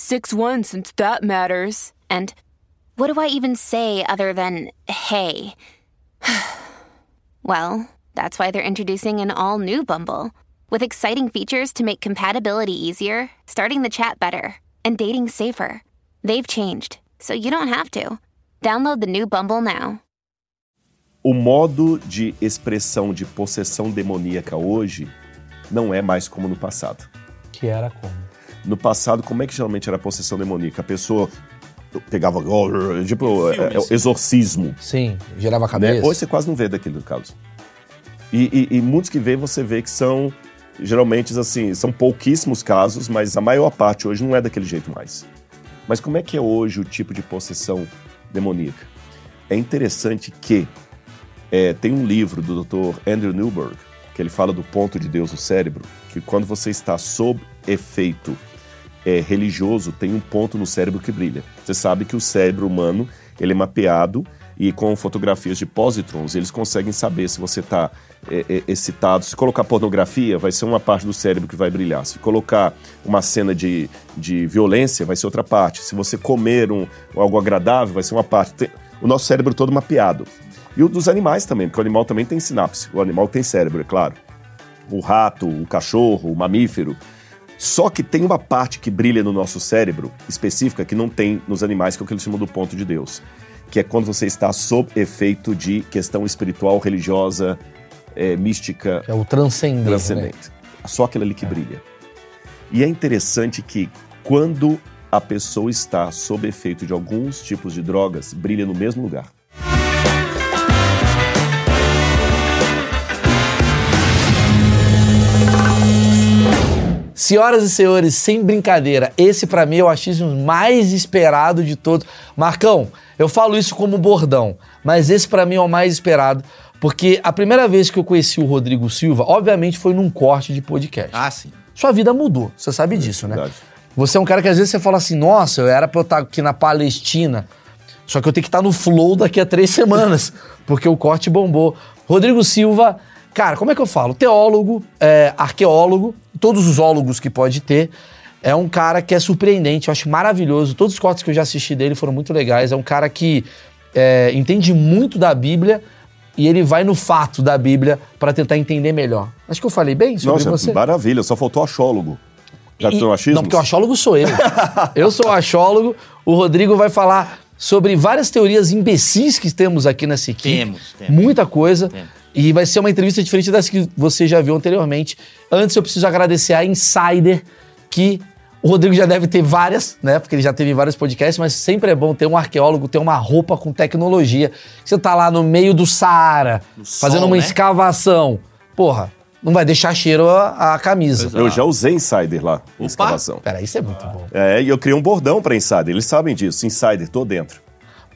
6 1 since that matters. And what do I even say other than hey? well, that's why they're introducing an all new Bumble with exciting features to make compatibility easier, starting the chat better, and dating safer. They've changed, so you don't have to. Download the new Bumble now. O modo de expressão de possessão demoníaca hoje não é mais como no passado. Que era como? No passado, como é que geralmente era a possessão demoníaca? A pessoa pegava, tipo, é, é, exorcismo. Sim, girava a Né? cabeça. Hoje você quase não vê daquele caso. E, e- e muitos que vê, você vê que são, geralmente, assim, são pouquíssimos casos, mas a maior parte hoje não é daquele jeito mais. Mas como é que é hoje o tipo de possessão demoníaca? É interessante que é, tem um livro do Dr. Andrew Newberg, que ele fala do ponto de Deus no cérebro, que quando você está sob efeito é, religioso, tem um ponto no cérebro que brilha. Você sabe que o cérebro humano ele é mapeado e com fotografias de positrons eles conseguem saber se você está excitado. Se colocar pornografia, vai ser uma parte do cérebro que vai brilhar. Se colocar uma cena de, de violência, vai ser outra parte. Se você comer um, algo agradável, vai ser uma parte. Tem- o nosso cérebro todo mapeado. E o dos animais também, porque o animal também tem sinapse. O animal tem cérebro, é claro. O rato, o cachorro, o mamífero. Só que tem uma parte que brilha no nosso cérebro, específica, que não tem nos animais, que é o que eles chamam do ponto de Deus. Que é quando você está sob efeito de questão espiritual, religiosa, é, mística, É o transcendente. Né? transcendente. Só aquilo ali que brilha. E é interessante que quando a pessoa está sob efeito de alguns tipos de drogas, brilha no mesmo lugar. Senhoras e senhores, sem brincadeira, esse pra mim é o achismo mais esperado de todos. Marcão, eu falo isso como bordão, mas esse pra mim é o mais esperado, porque a primeira vez que eu conheci o Rodrigo Silva, obviamente foi num corte de podcast. Ah, sim. Sua vida mudou, você sabe disso, né? Verdade. Você é um cara que às vezes você fala assim, nossa, eu era pra eu estar aqui na Palestina, só que eu tenho que estar no flow daqui a três semanas, porque o corte bombou. Rodrigo Silva, cara, como é que eu falo? Teólogo, é, arqueólogo, todos os ólogos que pode ter. É um cara que é surpreendente, eu acho maravilhoso. Todos os cortes que eu já assisti dele foram muito legais. É um cara que é, entende muito da Bíblia e ele vai no fato da Bíblia para tentar entender melhor. Acho que eu falei bem sobre Nossa, você. maravilha, só faltou achólogo. Já E- um? Não, porque o achólogo sou eu. eu sou o achólogo. O Rodrigo vai falar sobre várias teorias imbecis que temos aqui nessa equipe. Temos, temos. Muita coisa. Temos. E vai ser uma entrevista diferente das que você já viu anteriormente. Antes, eu preciso agradecer a Insider, que o Rodrigo já deve ter várias, né? Porque ele já teve vários podcasts, mas sempre é bom ter um arqueólogo, ter uma roupa com tecnologia. Você tá lá no meio do Saara, No fazendo sol, uma né? escavação. Porra, não vai deixar cheiro a, a camisa. Eu já usei Insider lá, na Opa! escavação. Peraí, isso é muito bom. É, e eu criei um bordão pra Insider, eles sabem disso. Insider, tô dentro.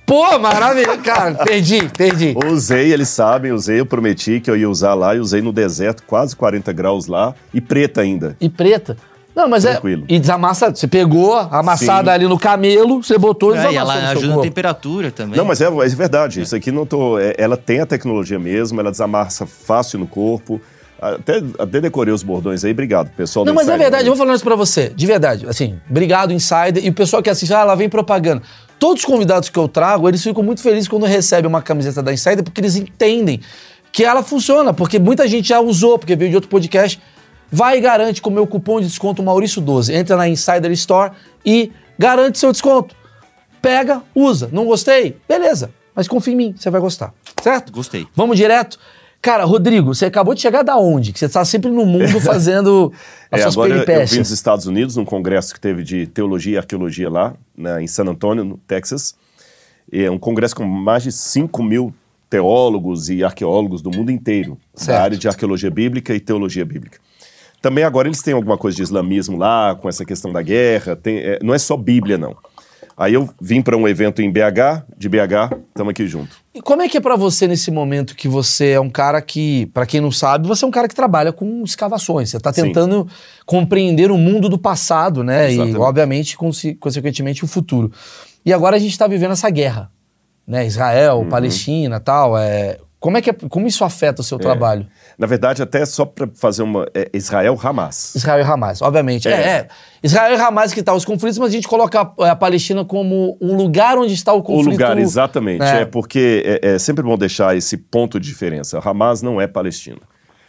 Pô, maravilha, cara. Perdi, perdi. Usei, eles sabem, usei, eu prometi que eu ia usar lá e usei no deserto, quase 40 graus lá, e preta ainda. E preta. Não, mas Tranquilo. é. E desamassa. Você pegou a amassada Sim. ali no camelo, você botou e É, e desamassou ela no seu ajuda na corpo. temperatura também. Não, mas é, é verdade, isso aqui não tô... é- ela tem a tecnologia mesmo, ela desamassa fácil no corpo. Até, até decorei os bordões aí, obrigado, pessoal. Não, mas é verdade, eu vou falando isso pra você. De verdade. Assim, obrigado, Insider. E o pessoal que assiste, ah, lá vem propaganda. Todos os convidados que eu trago, eles ficam muito felizes quando recebem uma camiseta da Insider, porque eles entendem que ela funciona, porque muita gente já usou, porque veio de outro podcast. Vai e garante com o meu cupom de desconto Maurício12. Entra na Insider Store e garante seu desconto. Pega, usa. Não gostei? Beleza. Mas confia em mim, você vai gostar. Certo? Gostei. Vamos direto? Cara, Rodrigo, você acabou de chegar da onde? Que você tá sempre no mundo fazendo as É, suas agora eu- eu vim peripécias. dos Estados Unidos, num congresso que teve de teologia e arqueologia lá, né, em San Antonio, no Texas. É um congresso com mais de 5 mil teólogos e arqueólogos do mundo inteiro, Certo. da área de arqueologia bíblica e teologia bíblica. Também agora eles têm alguma coisa de islamismo lá, com essa questão da guerra, tem- é, não é só Bíblia, não. Aí eu vim para um evento em BH, de BH, estamos aqui junto. E como é que é pra você nesse momento que você é um cara que, pra quem não sabe, você é um cara que trabalha com escavações. Você tá Sim. tentando compreender o mundo do passado, né? Exatamente. E, obviamente, conse- consequentemente, o futuro. E agora a gente tá vivendo essa guerra, né? Israel, Uhum. Palestina, tal. É... Como é que é- como isso afeta o seu trabalho? Na verdade, até só para fazer uma. É Israel Hamas. Israel e Hamas, obviamente. É, É. é. Israel e Hamas que tá os conflitos, mas a gente coloca a, a Palestina como um lugar onde está o O conflito. lugar, exatamente. É. É, porque é, é sempre bom deixar esse ponto de diferença. Hamas não é Palestina.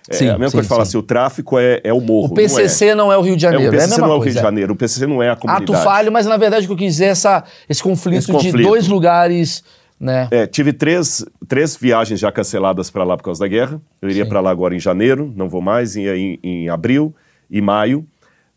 É Sim, a mesma sim, coisa de falar sim. assim: o tráfico é, é o morro. O PCC não é. o Rio de não é. Janeiro. É, o PCC mesma não é o Rio de Janeiro. O PCC não é a comunidade. Ato falho, mas na verdade o que eu quis dizer é essa, esse conflito, Esse de conflito. dois lugares, né? É, tive três, três viagens já canceladas para lá por causa da guerra. Eu iria para lá agora em janeiro, não vou mais, ia em, em abril e maio.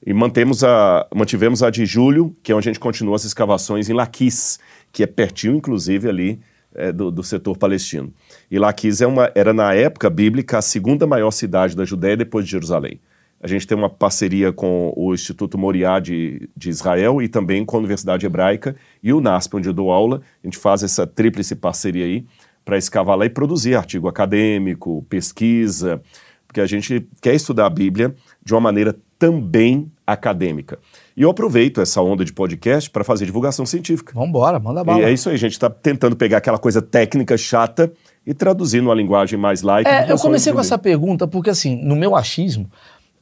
E mantemos a, mantivemos a de julho, que é onde a gente continua as escavações em Laquis, que é pertinho, inclusive, ali é, do, do setor palestino. E Laquis é uma, era, na época bíblica, a segunda maior cidade da Judéia depois de Jerusalém. A gente tem uma parceria com o Instituto Moriá de, de Israel e também com a Universidade Hebraica e o NASP, onde eu dou aula. A gente faz essa tríplice parceria aí para escavar lá e produzir artigo acadêmico, pesquisa, porque a gente quer estudar a Bíblia de uma maneira também acadêmica. E eu aproveito essa onda de podcast para fazer divulgação científica. Vambora, manda E bala. é isso aí, a gente está tentando pegar aquela coisa técnica chata e traduzir numa linguagem mais light. É, eu comecei com essa pergunta porque, assim, no meu achismo,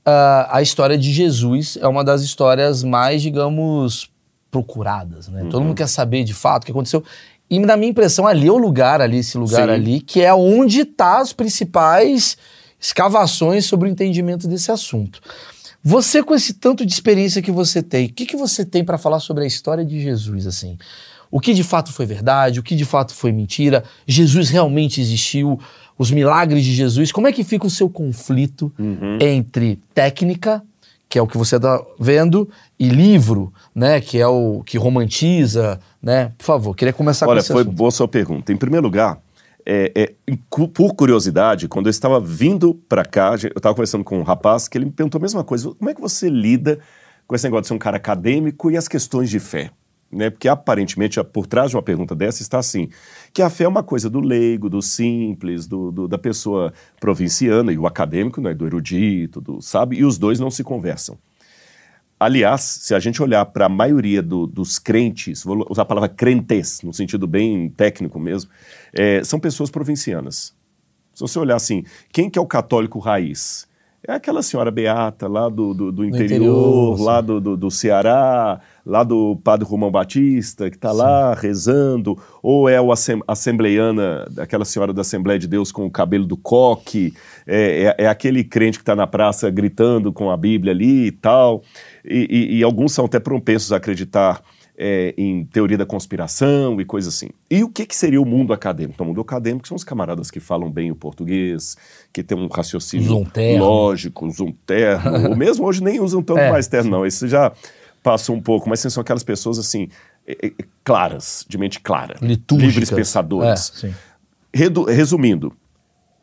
ah, a história de Jesus é uma das histórias mais, digamos, procuradas, né? Uhum. Todo mundo quer saber de fato o que aconteceu. E na minha impressão, ali é o lugar, ali, esse lugar Sim. ali, que é onde tá as principais escavações sobre o entendimento desse assunto. Você, com esse tanto de experiência que você tem, o que, que você tem para falar sobre a história de Jesus, assim? O que de fato foi verdade, o que de fato foi mentira? Jesus realmente existiu? Os milagres de Jesus? Como é que fica o seu conflito Uhum. entre técnica, que é o que você está vendo, e livro, né, que é o que romantiza, né? Por favor, queria começar com Olha, esse foi assunto. boa sua pergunta. Em primeiro lugar, é, é, por curiosidade, quando eu estava vindo para cá, eu estava conversando com um rapaz que ele me perguntou a mesma coisa. Como é que você lida com esse negócio de ser um cara acadêmico e as questões de fé? Né? Porque aparentemente, por trás de uma pergunta dessa está assim, que a fé é uma coisa do leigo, do simples, do, do- da pessoa provinciana, e o acadêmico né, do erudito, do sabe, e os dois não se conversam. Aliás, se a gente olhar para a maioria do- dos crentes, vou usar a palavra crentes, no sentido bem técnico mesmo, é, são pessoas provincianas. Se você olhar assim, quem que é o católico raiz? É aquela senhora beata lá do, do, do interior, interior, lá do, do, do Ceará, lá do padre Romão Batista, que está lá rezando, ou é o assem- assembleiana, aquela senhora da Assembleia de Deus com o cabelo do coque, é, é- é aquele crente que está na praça gritando com a Bíblia ali e tal, e, e- e alguns são até propensos a acreditar é, em teoria da conspiração e coisa assim. E o que, que seria o mundo acadêmico? Então, o mundo acadêmico são os camaradas que falam bem o português, que tem um raciocínio lógico, usam terno, ou mesmo hoje nem usam tanto É, mais terno, não. Esse já passou um pouco, mas assim, são aquelas pessoas assim, é, é, claras, de mente clara, Litúrgicas. livres pensadoras. É, resumindo,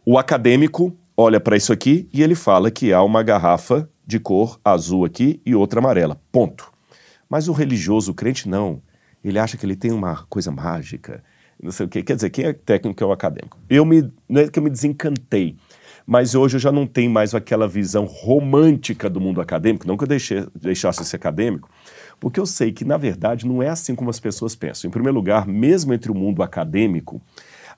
o acadêmico olha para isso aqui e ele fala que há uma garrafa de cor azul aqui e outra amarela. Ponto. Mas o religioso, o crente, não. Ele acha que ele tem uma coisa mágica, não sei o quê. Quer dizer, quem é técnico é o acadêmico. Eu me, não é que eu me desencantei, mas hoje eu já não tenho mais aquela visão romântica do mundo acadêmico, não que eu deixei, deixasse de ser acadêmico, porque eu sei que, na verdade, não é assim como as pessoas pensam. Em primeiro lugar, mesmo entre o mundo acadêmico,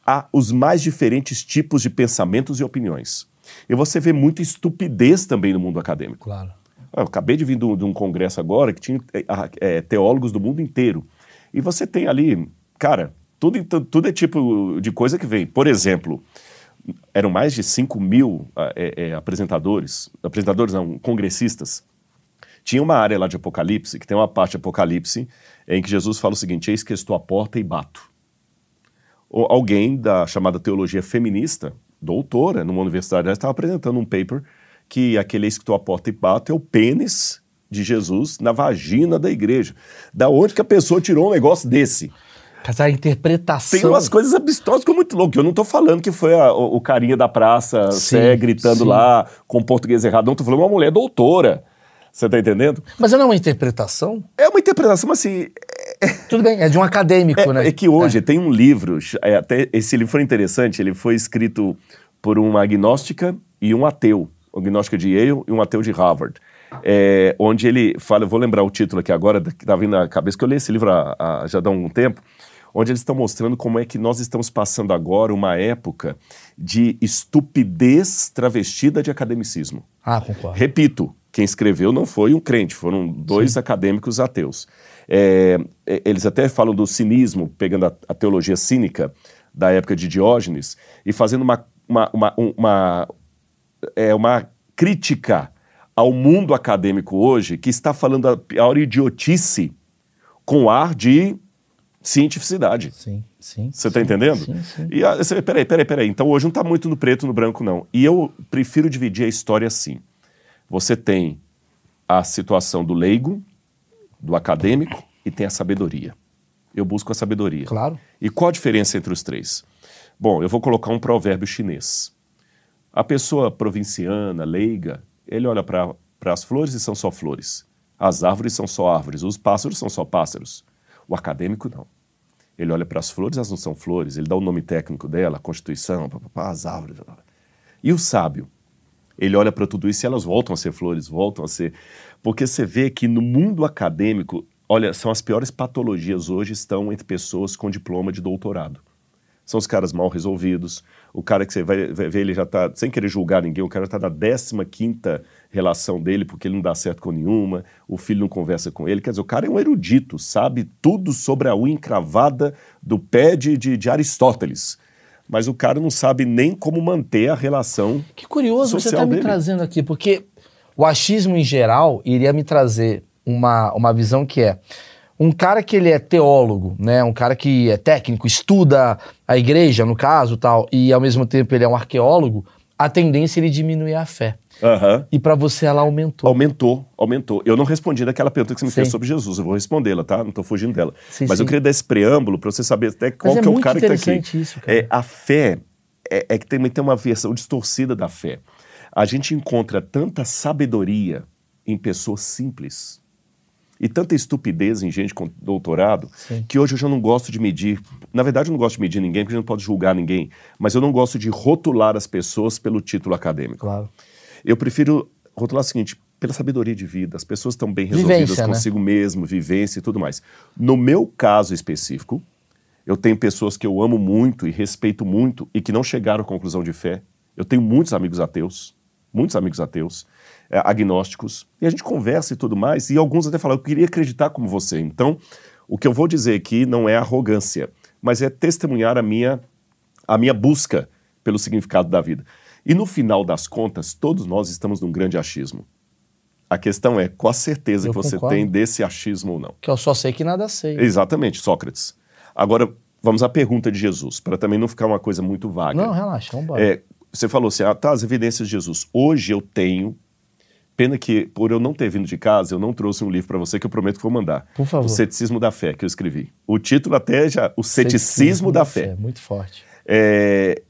há os mais diferentes tipos de pensamentos e opiniões. E você vê muita estupidez também no mundo acadêmico. Claro. Eu acabei de vir de um, congresso agora que tinha eh, teólogos do mundo inteiro. E você tem ali, cara, tudo, tudo é tipo de coisa que vem. Por exemplo, eram mais de 5 mil eh, eh, apresentadores, apresentadores não, congressistas. Tinha uma área lá de Apocalipse, que tem uma parte de Apocalipse, em que Jesus fala o seguinte: Eis que estou à porta e bato. Ou alguém da chamada teologia feminista, doutora numa universidade, estava apresentando um paper que aquele eis que à porta e bato é o pênis de Jesus na vagina da igreja. Da onde que a pessoa tirou um negócio desse? Essa interpretação. Tem umas coisas abstrusas que é muito louco. Eu não tô falando que foi a- o, o carinha da praça Sim, Sé gritando sim. lá com português errado. Não, tô falando uma mulher doutora. Você tá entendendo? Mas não é uma interpretação? É uma interpretação, mas assim, Tudo bem, é de um acadêmico, É, né? é que hoje tem um livro, é, até esse livro foi interessante, ele foi escrito por uma agnóstica e um ateu, um de Yale e um ateu de Harvard, é, onde ele fala, eu vou lembrar o título aqui agora, que tá vindo na cabeça, que eu li esse livro há, há- já dá um tempo, onde eles estão mostrando como é que nós estamos passando agora uma época de estupidez travestida de academicismo. Ah, concordo. Repito, quem escreveu não foi um crente, foram dois acadêmicos ateus. É, é, eles até falam do cinismo, pegando a, a teologia cínica da época de Diógenes e fazendo uma, uma, uma, um- uma, é, uma crítica ao mundo acadêmico hoje que está falando a pior idiotice com ar de cientificidade. Sim, sim. Você está entendendo? Sim, sim. E peraí, peraí, peraí. Então hoje não está muito no preto e no branco, não. E eu prefiro dividir a história assim. Você tem a situação do leigo, do acadêmico e tem a sabedoria. Eu busco a sabedoria. Claro. E qual a diferença entre os três? Bom, eu vou colocar um provérbio chinês. A pessoa provinciana, leiga, ele olha para as flores e são só flores. As árvores são só árvores. Os pássaros são só pássaros. O acadêmico, não. Ele olha para as flores, elas não são flores. Ele dá o nome técnico dela, a Constituição, pá, pá, pá, as árvores. E o sábio? Ele olha para tudo isso e elas voltam a ser flores, voltam a ser. Porque você vê que no mundo acadêmico, olha, são as piores patologias hoje estão entre pessoas com diploma de doutorado. São os caras mal resolvidos. O cara que você vai, vai ver, ele já está, sem querer julgar ninguém, o cara está na 15 relação dele porque ele não dá certo com nenhuma, o filho não conversa com ele. Quer dizer, o cara é um erudito, sabe tudo sobre a unha encravada do pé de, de, de Aristóteles. Mas o cara não sabe nem como manter a relação Que curioso você está me trazendo aqui, porque o achismo em geral iria me trazer uma, uma visão que é um cara que ele é teólogo, né, um cara que é técnico, estuda a igreja, no caso, tal, e ao mesmo tempo ele é um arqueólogo, a tendência é ele diminuir a fé. Aham. E para você ela aumentou. Aumentou, aumentou. Eu não respondi daquela pergunta que você me fez Sim. sobre Jesus. Eu vou respondê-la, tá? Não estou fugindo dela. Sim, Mas eu sim. queria dar esse preâmbulo para você saber até qual é que é o cara que está aqui. isso, cara. É, a fé é, é que também tem uma versão distorcida da fé. A gente encontra tanta sabedoria em pessoas simples e tanta estupidez em gente com doutorado Sim. que hoje eu já não gosto de medir. Na verdade, eu não gosto de medir ninguém, porque a gente não pode julgar ninguém. Mas eu não gosto de rotular as pessoas pelo título acadêmico. Claro. Eu prefiro rotular o seguinte, pela sabedoria de vida, as pessoas estão bem resolvidas Vivência, né? consigo mesmo, vivência e tudo mais. No meu caso específico, eu tenho pessoas que eu amo muito e respeito muito e que não chegaram à conclusão de fé. Eu tenho muitos amigos ateus, muitos amigos ateus, é, agnósticos, e a gente conversa e tudo mais, e alguns até falam, eu queria acreditar como você. Então, o que eu vou dizer aqui não é arrogância, mas é testemunhar a minha, a minha busca pelo significado da vida. E no final das contas, todos nós estamos num grande achismo. A questão é qual a certeza Eu que você concordo. tem desse achismo ou não. Que eu só sei que nada sei. Exatamente, Sócrates. Agora, vamos à pergunta de Jesus, para também não ficar uma coisa muito vaga. Não, relaxa, vamos embora. É, você falou assim, ah, tá, as evidências de Jesus. Hoje eu tenho, pena que por eu não ter vindo de casa, eu não trouxe um livro para você que eu prometo que vou mandar. Por favor. O Ceticismo da Fé, que eu escrevi. O título até já, O Ceticismo, da Fé. Muito forte. É,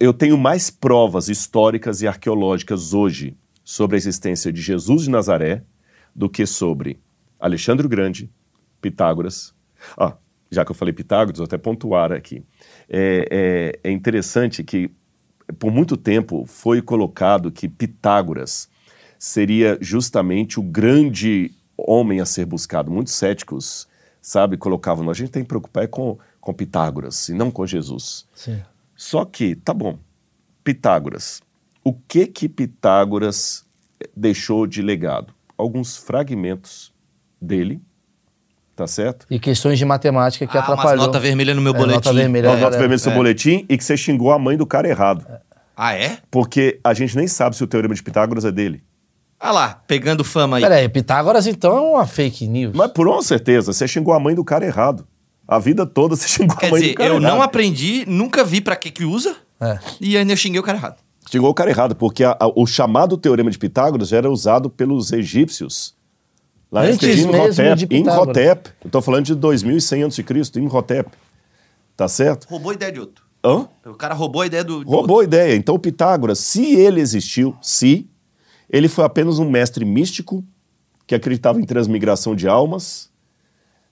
eu tenho mais provas históricas e arqueológicas hoje sobre a existência de Jesus de Nazaré do que sobre Alexandre o Grande, Pitágoras. Ah, já que eu falei Pitágoras, vou até pontuar aqui. É, é- é interessante que, por muito tempo, foi colocado que Pitágoras seria justamente o grande homem a ser buscado. Muitos céticos, sabe, colocavam, a gente tem que preocupar é com, com Pitágoras e não com Jesus. Sim. Só que, tá bom, Pitágoras. O que que Pitágoras deixou de legado? Alguns fragmentos dele, tá certo? E questões de matemática que Ah, umas atrapalhou. nota vermelha no meu É, boletim. Nota vermelha. É, nota vermelha no seu é. boletim e que você xingou a mãe do cara errado. Ah, é? Porque a gente nem sabe se o teorema de Pitágoras é dele. Ah lá, pegando fama aí. Peraí, Pitágoras então é uma fake news. Mas por uma certeza, você xingou a mãe do cara errado. A vida toda você xingou Quer a mãe dizer, do cara eu errado. não aprendi, nunca vi pra que que usa, É. e ainda eu xinguei o cara errado. Xingou o cara errado, porque a- a- o chamado teorema de Pitágoras já era usado pelos egípcios Lá Antes em mesmo de Imhotep, Pitágoras. Imhotep. Eu tô falando de 2100 a.C., Imhotep. Tá certo? Roubou a ideia de outro. Hã? O cara roubou a ideia do. do Roubou a outro. ideia. Então, o Pitágoras, se ele existiu, se, ele foi apenas um mestre místico que acreditava em transmigração de almas,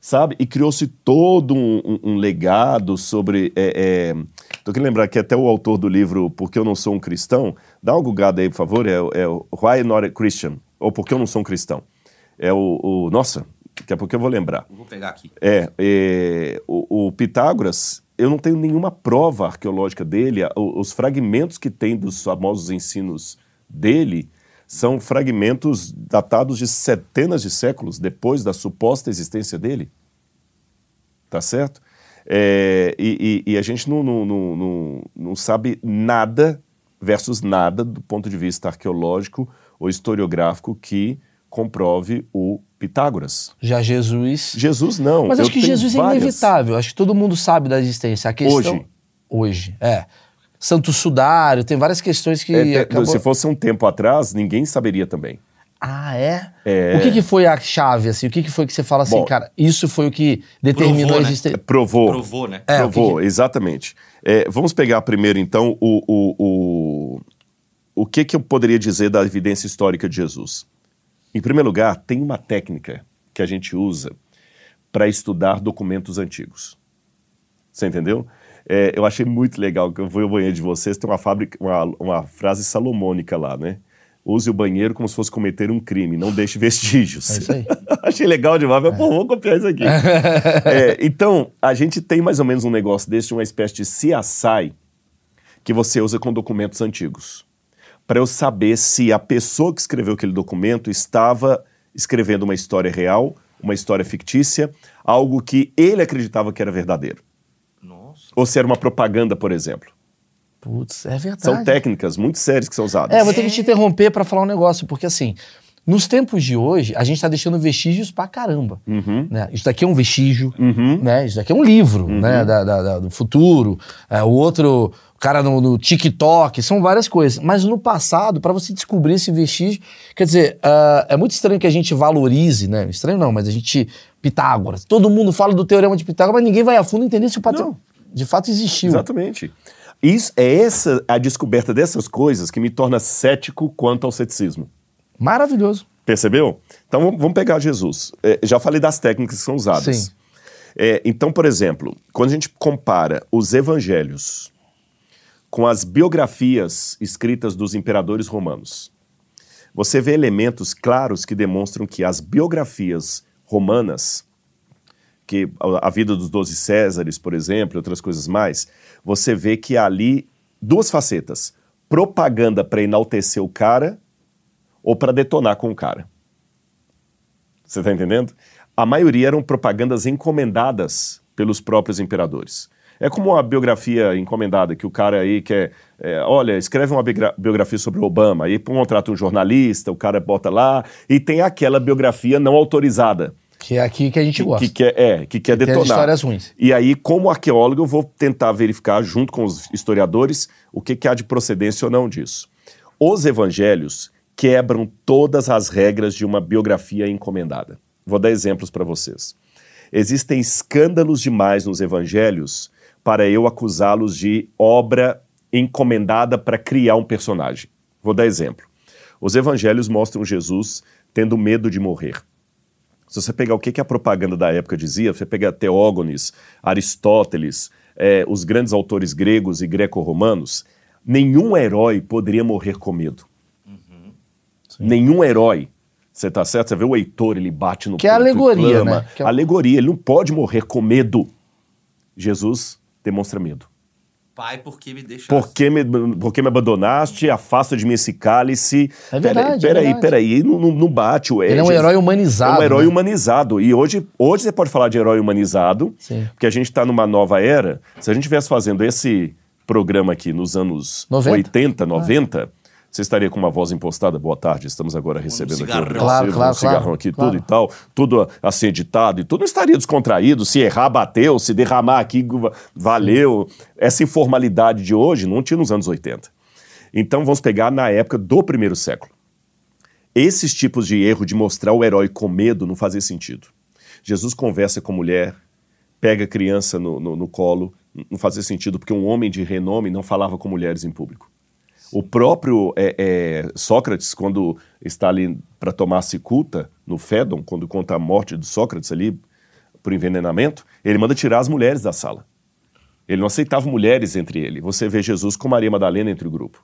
sabe? E criou-se todo um, um- um legado sobre. É, é... Tô querendo lembrar que até o autor do livro Porque Eu Não Sou um Cristão, dá uma gugada aí, por favor, é, é Why Not a Christian? Ou Porque Eu Não Sou um Cristão. É o. o- nossa, daqui a pouco eu vou lembrar. Vou pegar aqui. É, é, o, o Pitágoras, eu não tenho nenhuma prova arqueológica dele. Os fragmentos que tem dos famosos ensinos dele são fragmentos datados de centenas de séculos depois da suposta existência dele. Tá certo? É, e, e- e a gente não, não, não, não, sabe nada versus nada do ponto de vista arqueológico ou historiográfico que comprove o Pitágoras. Já Jesus. Jesus não. Mas acho que Jesus é várias. inevitável. Acho que todo mundo sabe da existência. A questão... Hoje. Hoje, é. Santo Sudário, tem várias questões que É, acabou... Se fosse um tempo atrás, ninguém saberia também. Ah, é? É. O que, que foi a chave, assim? O que, que foi que você fala assim, Bom, cara, isso foi o que determinou provou, a né? existência... Provou. Provou, né? É, Provou, que- exatamente. É, vamos pegar primeiro, então, o, o, o, o que, que eu poderia dizer da evidência histórica de Jesus. Em primeiro lugar, tem uma técnica que a gente usa para estudar documentos antigos. Você entendeu? É, eu achei muito legal que eu fui ao banheiro de vocês, tem uma, fábrica, uma, uma frase salomônica lá, né? Use o banheiro como se fosse cometer um crime, não deixe vestígios. É isso aí. Achei legal demais, mas pô, vou copiar isso aqui. É, então, a gente tem mais ou menos um negócio desse, uma espécie de CSI que você usa com documentos antigos. Para eu saber se a pessoa que escreveu aquele documento estava escrevendo uma história real, uma história fictícia, algo que ele acreditava que era verdadeiro. Ou se era uma propaganda, por exemplo. Putz, é verdade. São técnicas muito sérias que são usadas. É, vou ter que te interromper pra falar um negócio, porque assim, nos tempos de hoje, a gente tá deixando vestígios pra caramba. Uhum. Né? Isso daqui é um vestígio, Uhum. né? Isso daqui é um livro, né? Da, da- da- do futuro. É, o outro, o cara no, no TikTok, são várias coisas. Mas no passado, pra você descobrir esse vestígio, quer dizer, ah, é muito estranho que a gente valorize, né? Estranho não, mas a gente. Pitágoras. Todo mundo fala do teorema de Pitágoras, mas ninguém vai a fundo entender se o patrão Não. De fato existiu. Exatamente. Isso, é essa a descoberta dessas coisas que me torna cético quanto ao ceticismo. Maravilhoso. Percebeu? Então vamos- pegar Jesus. É, já falei das técnicas que são usadas. Sim. É, então, por exemplo, quando a gente compara os evangelhos com as biografias escritas dos imperadores romanos, você vê elementos claros que demonstram que as biografias romanas, que a vida dos doze Césares, por exemplo, e outras coisas mais, você vê que há ali duas facetas: propaganda para enaltecer o cara ou para detonar com o cara. Você está entendendo? A maioria eram propagandas encomendadas pelos próprios imperadores. É como uma biografia encomendada, que o cara aí quer. é, olha, escreve uma biogra- biografia sobre o Obama, aí contrata um jornalista, o cara bota lá, e tem aquela biografia não autorizada. Que é aqui que a gente Que, gosta. que quer, é, que quer as detonar. histórias ruins. E aí, como arqueólogo, eu vou tentar verificar, junto com os historiadores, o que, que há de procedência ou não disso. Os evangelhos quebram todas as regras de uma biografia encomendada. Vou dar exemplos para vocês. Existem escândalos demais nos evangelhos para eu acusá-los de obra encomendada para criar um personagem. Vou dar exemplo. Os evangelhos mostram Jesus tendo medo de morrer. Se você pegar o que, que a propaganda da época dizia, você pegar Teógones, Aristóteles, eh, os grandes autores gregos e greco-romanos, nenhum herói poderia morrer com medo. Nenhum herói. Você tá certo? Você vê o Heitor, ele bate no Que é peito e alegoria, clama. né? Que é- Alegoria, ele não pode morrer com medo. Jesus demonstra medo. Pai, por que me deixaste? Por que me, por que me abandonaste? Afasta de mim esse cálice. É verdade, é Peraí, verdade. peraí, não, não, não bate. o- Ele é um herói humanizado. é um herói né? humanizado. E hoje, hoje você pode falar de herói humanizado, Sim. porque a gente está numa nova era. Se a gente estivesse fazendo esse programa aqui nos anos 90. 80, 90, você estaria com uma voz impostada. Boa tarde, estamos agora recebendo aqui cigarrão. o Claro, claro, um cigarrão claro, aqui, claro. tudo e tal, tudo assim editado e tudo. Não estaria descontraído. Se errar, bateu. Se derramar aqui, valeu. Essa informalidade de hoje não tinha nos anos 80. Então vamos pegar na época do primeiro século. Esses tipos de erro de mostrar o herói com medo não fazia sentido. Jesus conversa com mulher, pega a criança no, no, no colo, não fazia sentido porque um homem de renome não falava com mulheres em público. O próprio é, é, Sócrates, quando está ali para tomar cicuta no Fédon, quando conta a morte do Sócrates ali por envenenamento, ele manda tirar as mulheres da sala. Ele não aceitava mulheres entre ele. Você vê Jesus com Maria Madalena entre o grupo.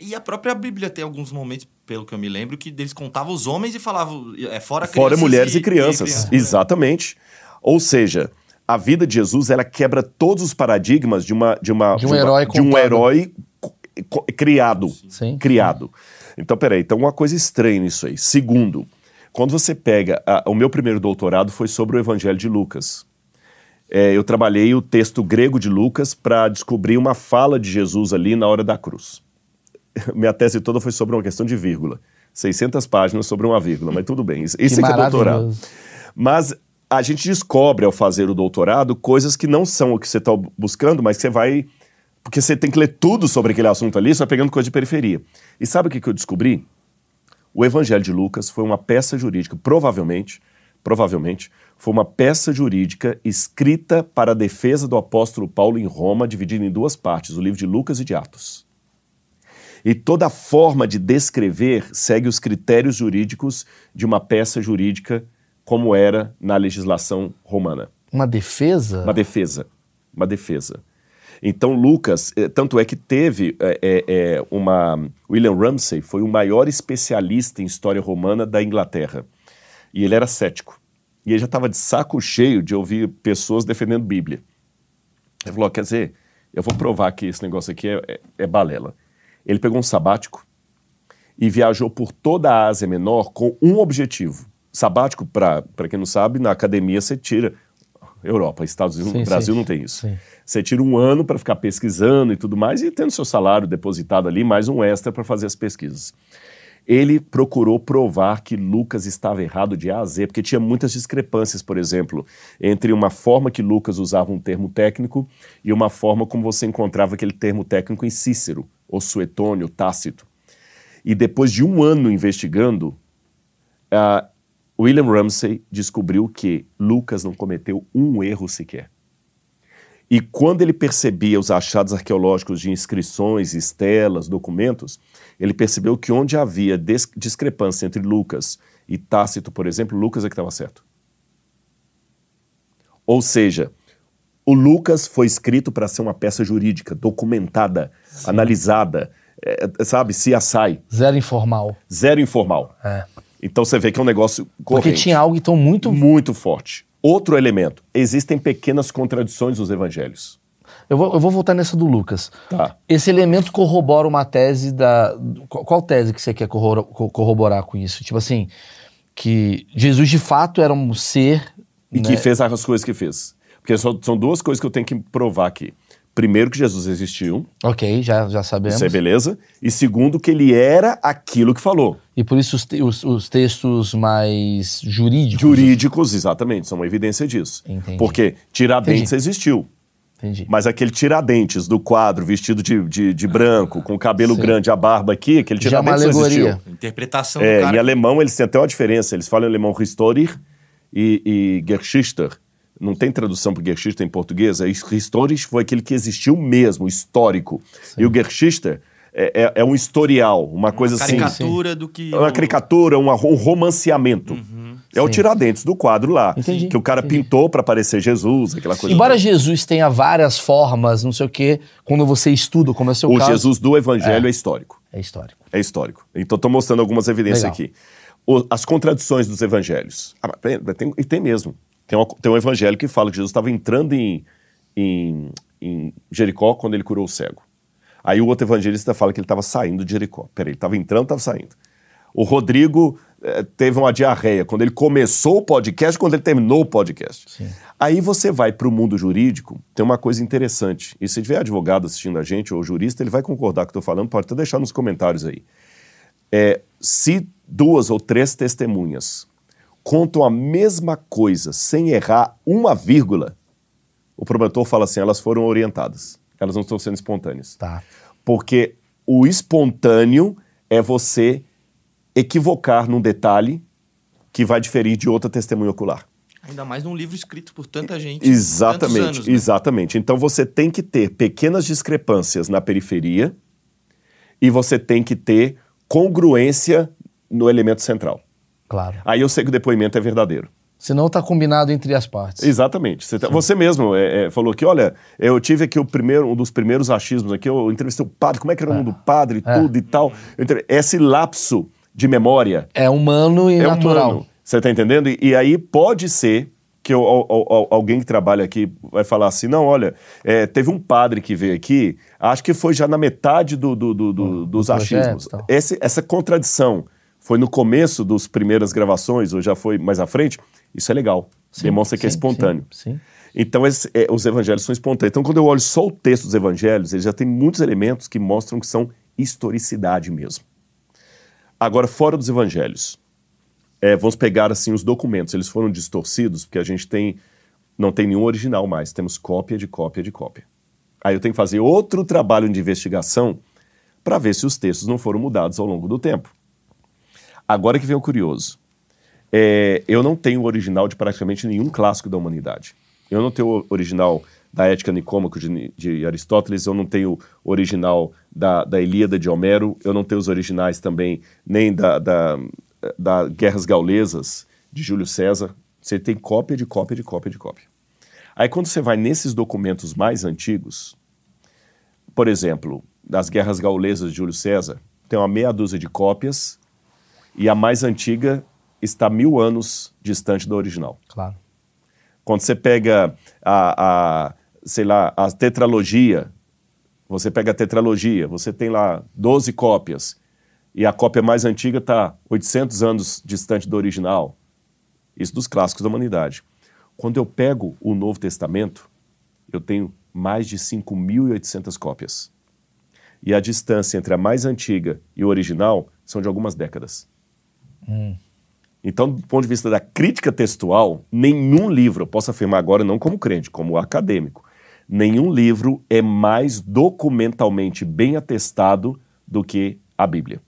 E a própria Bíblia tem alguns momentos, pelo que eu me lembro, que eles contavam os homens e falavam, é fora crianças Fora mulheres e, e crianças. crianças. Exatamente. Ou seja, a vida de Jesus ela quebra todos os paradigmas de uma de uma De um uma- herói de um herói criado, Sim. criado. Então, peraí, então uma coisa estranha nisso aí. Segundo, quando você pega a- o meu primeiro doutorado foi sobre o Evangelho de Lucas. É, eu trabalhei o texto grego de Lucas para descobrir uma fala de Jesus ali na hora da cruz. Minha tese toda foi sobre uma questão de vírgula. 600 páginas sobre uma vírgula, mas tudo bem. Isso, isso é que é doutorado. Mas a gente descobre ao fazer o doutorado coisas que não são o que você está buscando, mas você vai. Porque você tem que ler tudo sobre aquele assunto ali, vai pegando coisa de periferia. E sabe o que, que eu descobri? O Evangelho de Lucas foi uma peça jurídica, provavelmente, provavelmente, foi uma peça jurídica escrita para a defesa do apóstolo Paulo em Roma, dividida em duas partes, o livro de Lucas e de Atos. E toda a forma de descrever segue os critérios jurídicos de uma peça jurídica como era na legislação romana. Uma defesa? Uma defesa. Uma defesa. Então, Lucas, eh, tanto é que teve eh, eh, uma. William Ramsay foi o maior especialista em história romana da Inglaterra. E ele era cético. E ele já estava de saco cheio de ouvir pessoas defendendo Bíblia. Ele falou: quer dizer, eu vou provar que esse negócio aqui é, é- é balela. Ele pegou um sabático e viajou por toda a Ásia Menor com um objetivo. Sabático, para quem não sabe, na academia você tira. Europa, Estados Unidos, Sim, Brasil sim. não tem isso. Sim. Você tira um ano para ficar pesquisando e tudo mais e tendo seu salário depositado ali, mais um extra para fazer as pesquisas. Ele procurou provar que Lucas estava errado de A a Z, porque tinha muitas discrepâncias, por exemplo, entre uma forma que Lucas usava um termo técnico e uma forma como você encontrava aquele termo técnico em Cícero, ou Suetônio, Tácito. E depois de um ano investigando, ah, William Ramsay descobriu que Lucas não cometeu um erro sequer. E quando ele percebia os achados arqueológicos de inscrições, estelas, documentos, ele percebeu que onde havia discrepância entre Lucas e Tácito, por exemplo, Lucas é que estava certo. Ou seja, o Lucas foi escrito para ser uma peça jurídica, documentada, analisada, é, é, sabe, CSI, Zero informal. zero informal. É. Então você vê que é um negócio Porque corrente. tinha algo então muito. muito forte. Outro elemento, existem pequenas contradições nos evangelhos. Eu vou, eu vou voltar nessa do Lucas. Tá. Esse elemento corrobora uma tese da. Qual, tese que você quer corrobora- co- corroborar com isso? Tipo assim, que Jesus de fato era um ser. E né? que fez as coisas que fez. Porque só- são duas coisas que eu tenho que provar aqui. Primeiro, que Jesus existiu, Ok, já, já sabemos. isso é beleza. E segundo, que ele era aquilo que falou. E por isso os, te- os- os textos mais jurídicos. Jurídicos, exatamente, são uma evidência disso. Entendi. Porque Tiradentes Entendi. existiu. Entendi. Mas aquele Tiradentes do quadro, vestido de, de, de branco, com o cabelo Sim. grande, a barba aqui, aquele Já é uma Tiradentes alegoria. existiu. Interpretação É, do cara. em alemão eles têm até uma diferença. Eles falam em alemão Historier e, e Geschichter. Não tem tradução para Geschichter em português. É, Historisch foi aquele que existiu mesmo, histórico. E o Geschichter é, é- é um historial, uma coisa assim. caricatura do que. É uma o- caricatura, uma- um romanceamento. É o Sim. Tiradentes do quadro lá. Entendi, Que o cara entendi. pintou para parecer Jesus, aquela coisa. Embora toda. Jesus tenha várias formas, não sei o quê, quando você estuda, como é o seu o caso. Jesus do Evangelho é, histórico. É histórico. É histórico. Então estou mostrando algumas evidências Legal. aqui. O- as contradições dos evangelhos. Ah, mas tem, tem- e tem mesmo. Tem, uma- tem um evangelho que fala que Jesus estava entrando em, em, em Jericó quando ele curou o cego. Aí o outro evangelista fala que ele estava saindo de Jericó. Peraí, ele estava entrando estava saindo? o Rodrigo eh, teve uma diarreia quando ele começou o podcast quando ele terminou o podcast. Sim. Aí você vai para o mundo jurídico, tem uma coisa interessante. E se tiver advogado assistindo a gente ou jurista, ele vai concordar com o que eu estou falando, pode até deixar nos comentários aí. É, se duas ou três testemunhas contam a mesma coisa sem errar uma vírgula, o promotor fala assim: elas foram orientadas, elas não estão sendo espontâneas. Tá. Porque o espontâneo é você equivocar num detalhe que vai diferir de outra testemunha ocular. Ainda mais num livro escrito por tanta gente. Exatamente, anos, né? exatamente. Então você tem que ter pequenas discrepâncias na periferia e você tem que ter congruência no elemento central. Claro. Aí eu sei que o depoimento é verdadeiro. Senão tá combinado entre as partes. Exatamente. Você, tá- você mesmo é, é, falou que, olha, eu tive aqui o primeiro, um dos primeiros achismos aqui, eu entrevistei o padre, como é que era o nome do padre, É. tudo e tal. Esse lapso de memória É humano e é natural. humano. Você tá entendendo? E, e aí pode ser que eu- al- al- alguém que trabalha aqui vai falar assim, não, olha, é, teve um padre que veio aqui, acho que foi já na metade do, do- do- do- dos do projeto achismos. e tal. Esse- essa contradição foi no começo das primeiras gravações ou já foi mais à frente, isso é legal. Demonstra que é sim, espontâneo. Sim, sim. Então, esse- é, os evangelhos são espontâneos. Então, quando eu olho só o texto dos evangelhos, ele já tem muitos elementos que mostram que são historicidade mesmo. Agora, fora dos evangelhos, é, vamos pegar assim os documentos. Eles foram distorcidos porque a gente tem não tem nenhum original mais. Temos cópia de cópia de cópia. Aí eu tenho que fazer outro trabalho de investigação para ver se os textos não foram mudados ao longo do tempo. Agora que vem o curioso. É, eu não tenho o original de praticamente nenhum clássico da humanidade. Eu não tenho o original da Ética Nicômaco de, de Aristóteles, eu não tenho o original da, da Ilíada de Homero, eu não tenho os originais também nem da, da, da Guerras Gaulesas de Júlio César. Você tem cópia de cópia de cópia de cópia. Aí quando você vai nesses documentos mais antigos, por exemplo, das Guerras Gaulesas de Júlio César, tem uma meia dúzia de cópias e a mais antiga está mil anos distante da original. Claro. Quando você pega a, a, sei lá, a tetralogia, você pega a tetralogia, você tem lá 12 cópias e a cópia mais antiga está 800 anos distante do original. Isso dos clássicos da humanidade. Quando eu pego o Novo Testamento, eu tenho mais de 5.800 cópias. E a distância entre a mais antiga e o original são de algumas décadas. Então, do ponto de vista da crítica textual, nenhum livro, eu posso afirmar agora não como crente, como acadêmico, nenhum livro é mais documentalmente bem atestado do que a Bíblia.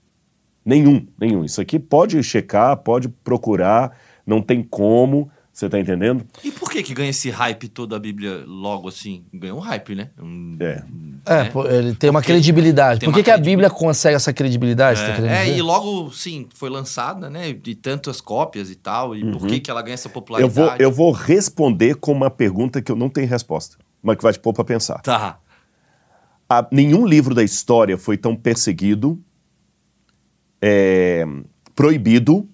Nenhum, nenhum. Isso aqui pode checar, pode procurar, não tem como, você está entendendo? E por que que ganha esse hype toda a Bíblia logo assim? Ganha um hype, né? Um- É. É, pô, ele tem uma credibilidade. tem Por que, uma que a Bíblia consegue essa credibilidade? tá querendo É, é, dizer? e logo, sim, foi lançada, né? De tantas cópias e tal. E por que que ela ganha essa Eu popularidade? vou, eu vou responder com uma pergunta que eu não tenho resposta, mas que vai te pôr para pensar. Tá. A- nenhum livro da história foi tão perseguido, é, proibido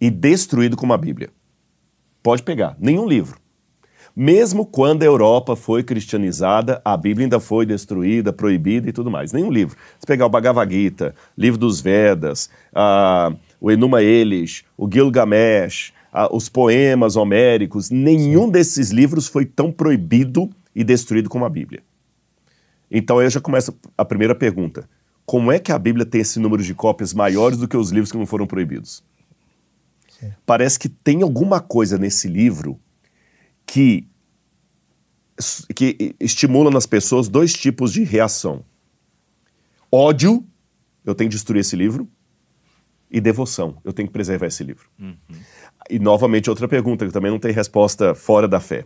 e destruído como a Bíblia. Pode pegar, nenhum livro. Mesmo quando a Europa foi cristianizada, a Bíblia ainda foi destruída, proibida e tudo mais. Nenhum livro. Se pegar o Bhagavad Gita, livro dos Vedas, o Enuma Elish, o Gilgamesh, ah, os poemas homéricos, nenhum desses livros foi tão proibido e destruído como a Bíblia. Então aí já começa a primeira pergunta. Como é que a Bíblia tem esse número de cópias maiores do que os livros que não foram proibidos? Parece que tem alguma coisa nesse livro que, que estimula nas pessoas dois tipos de reação. Ódio, eu tenho que destruir esse livro, e devoção, eu tenho que preservar esse livro. E novamente outra pergunta, que também não tem resposta fora da fé.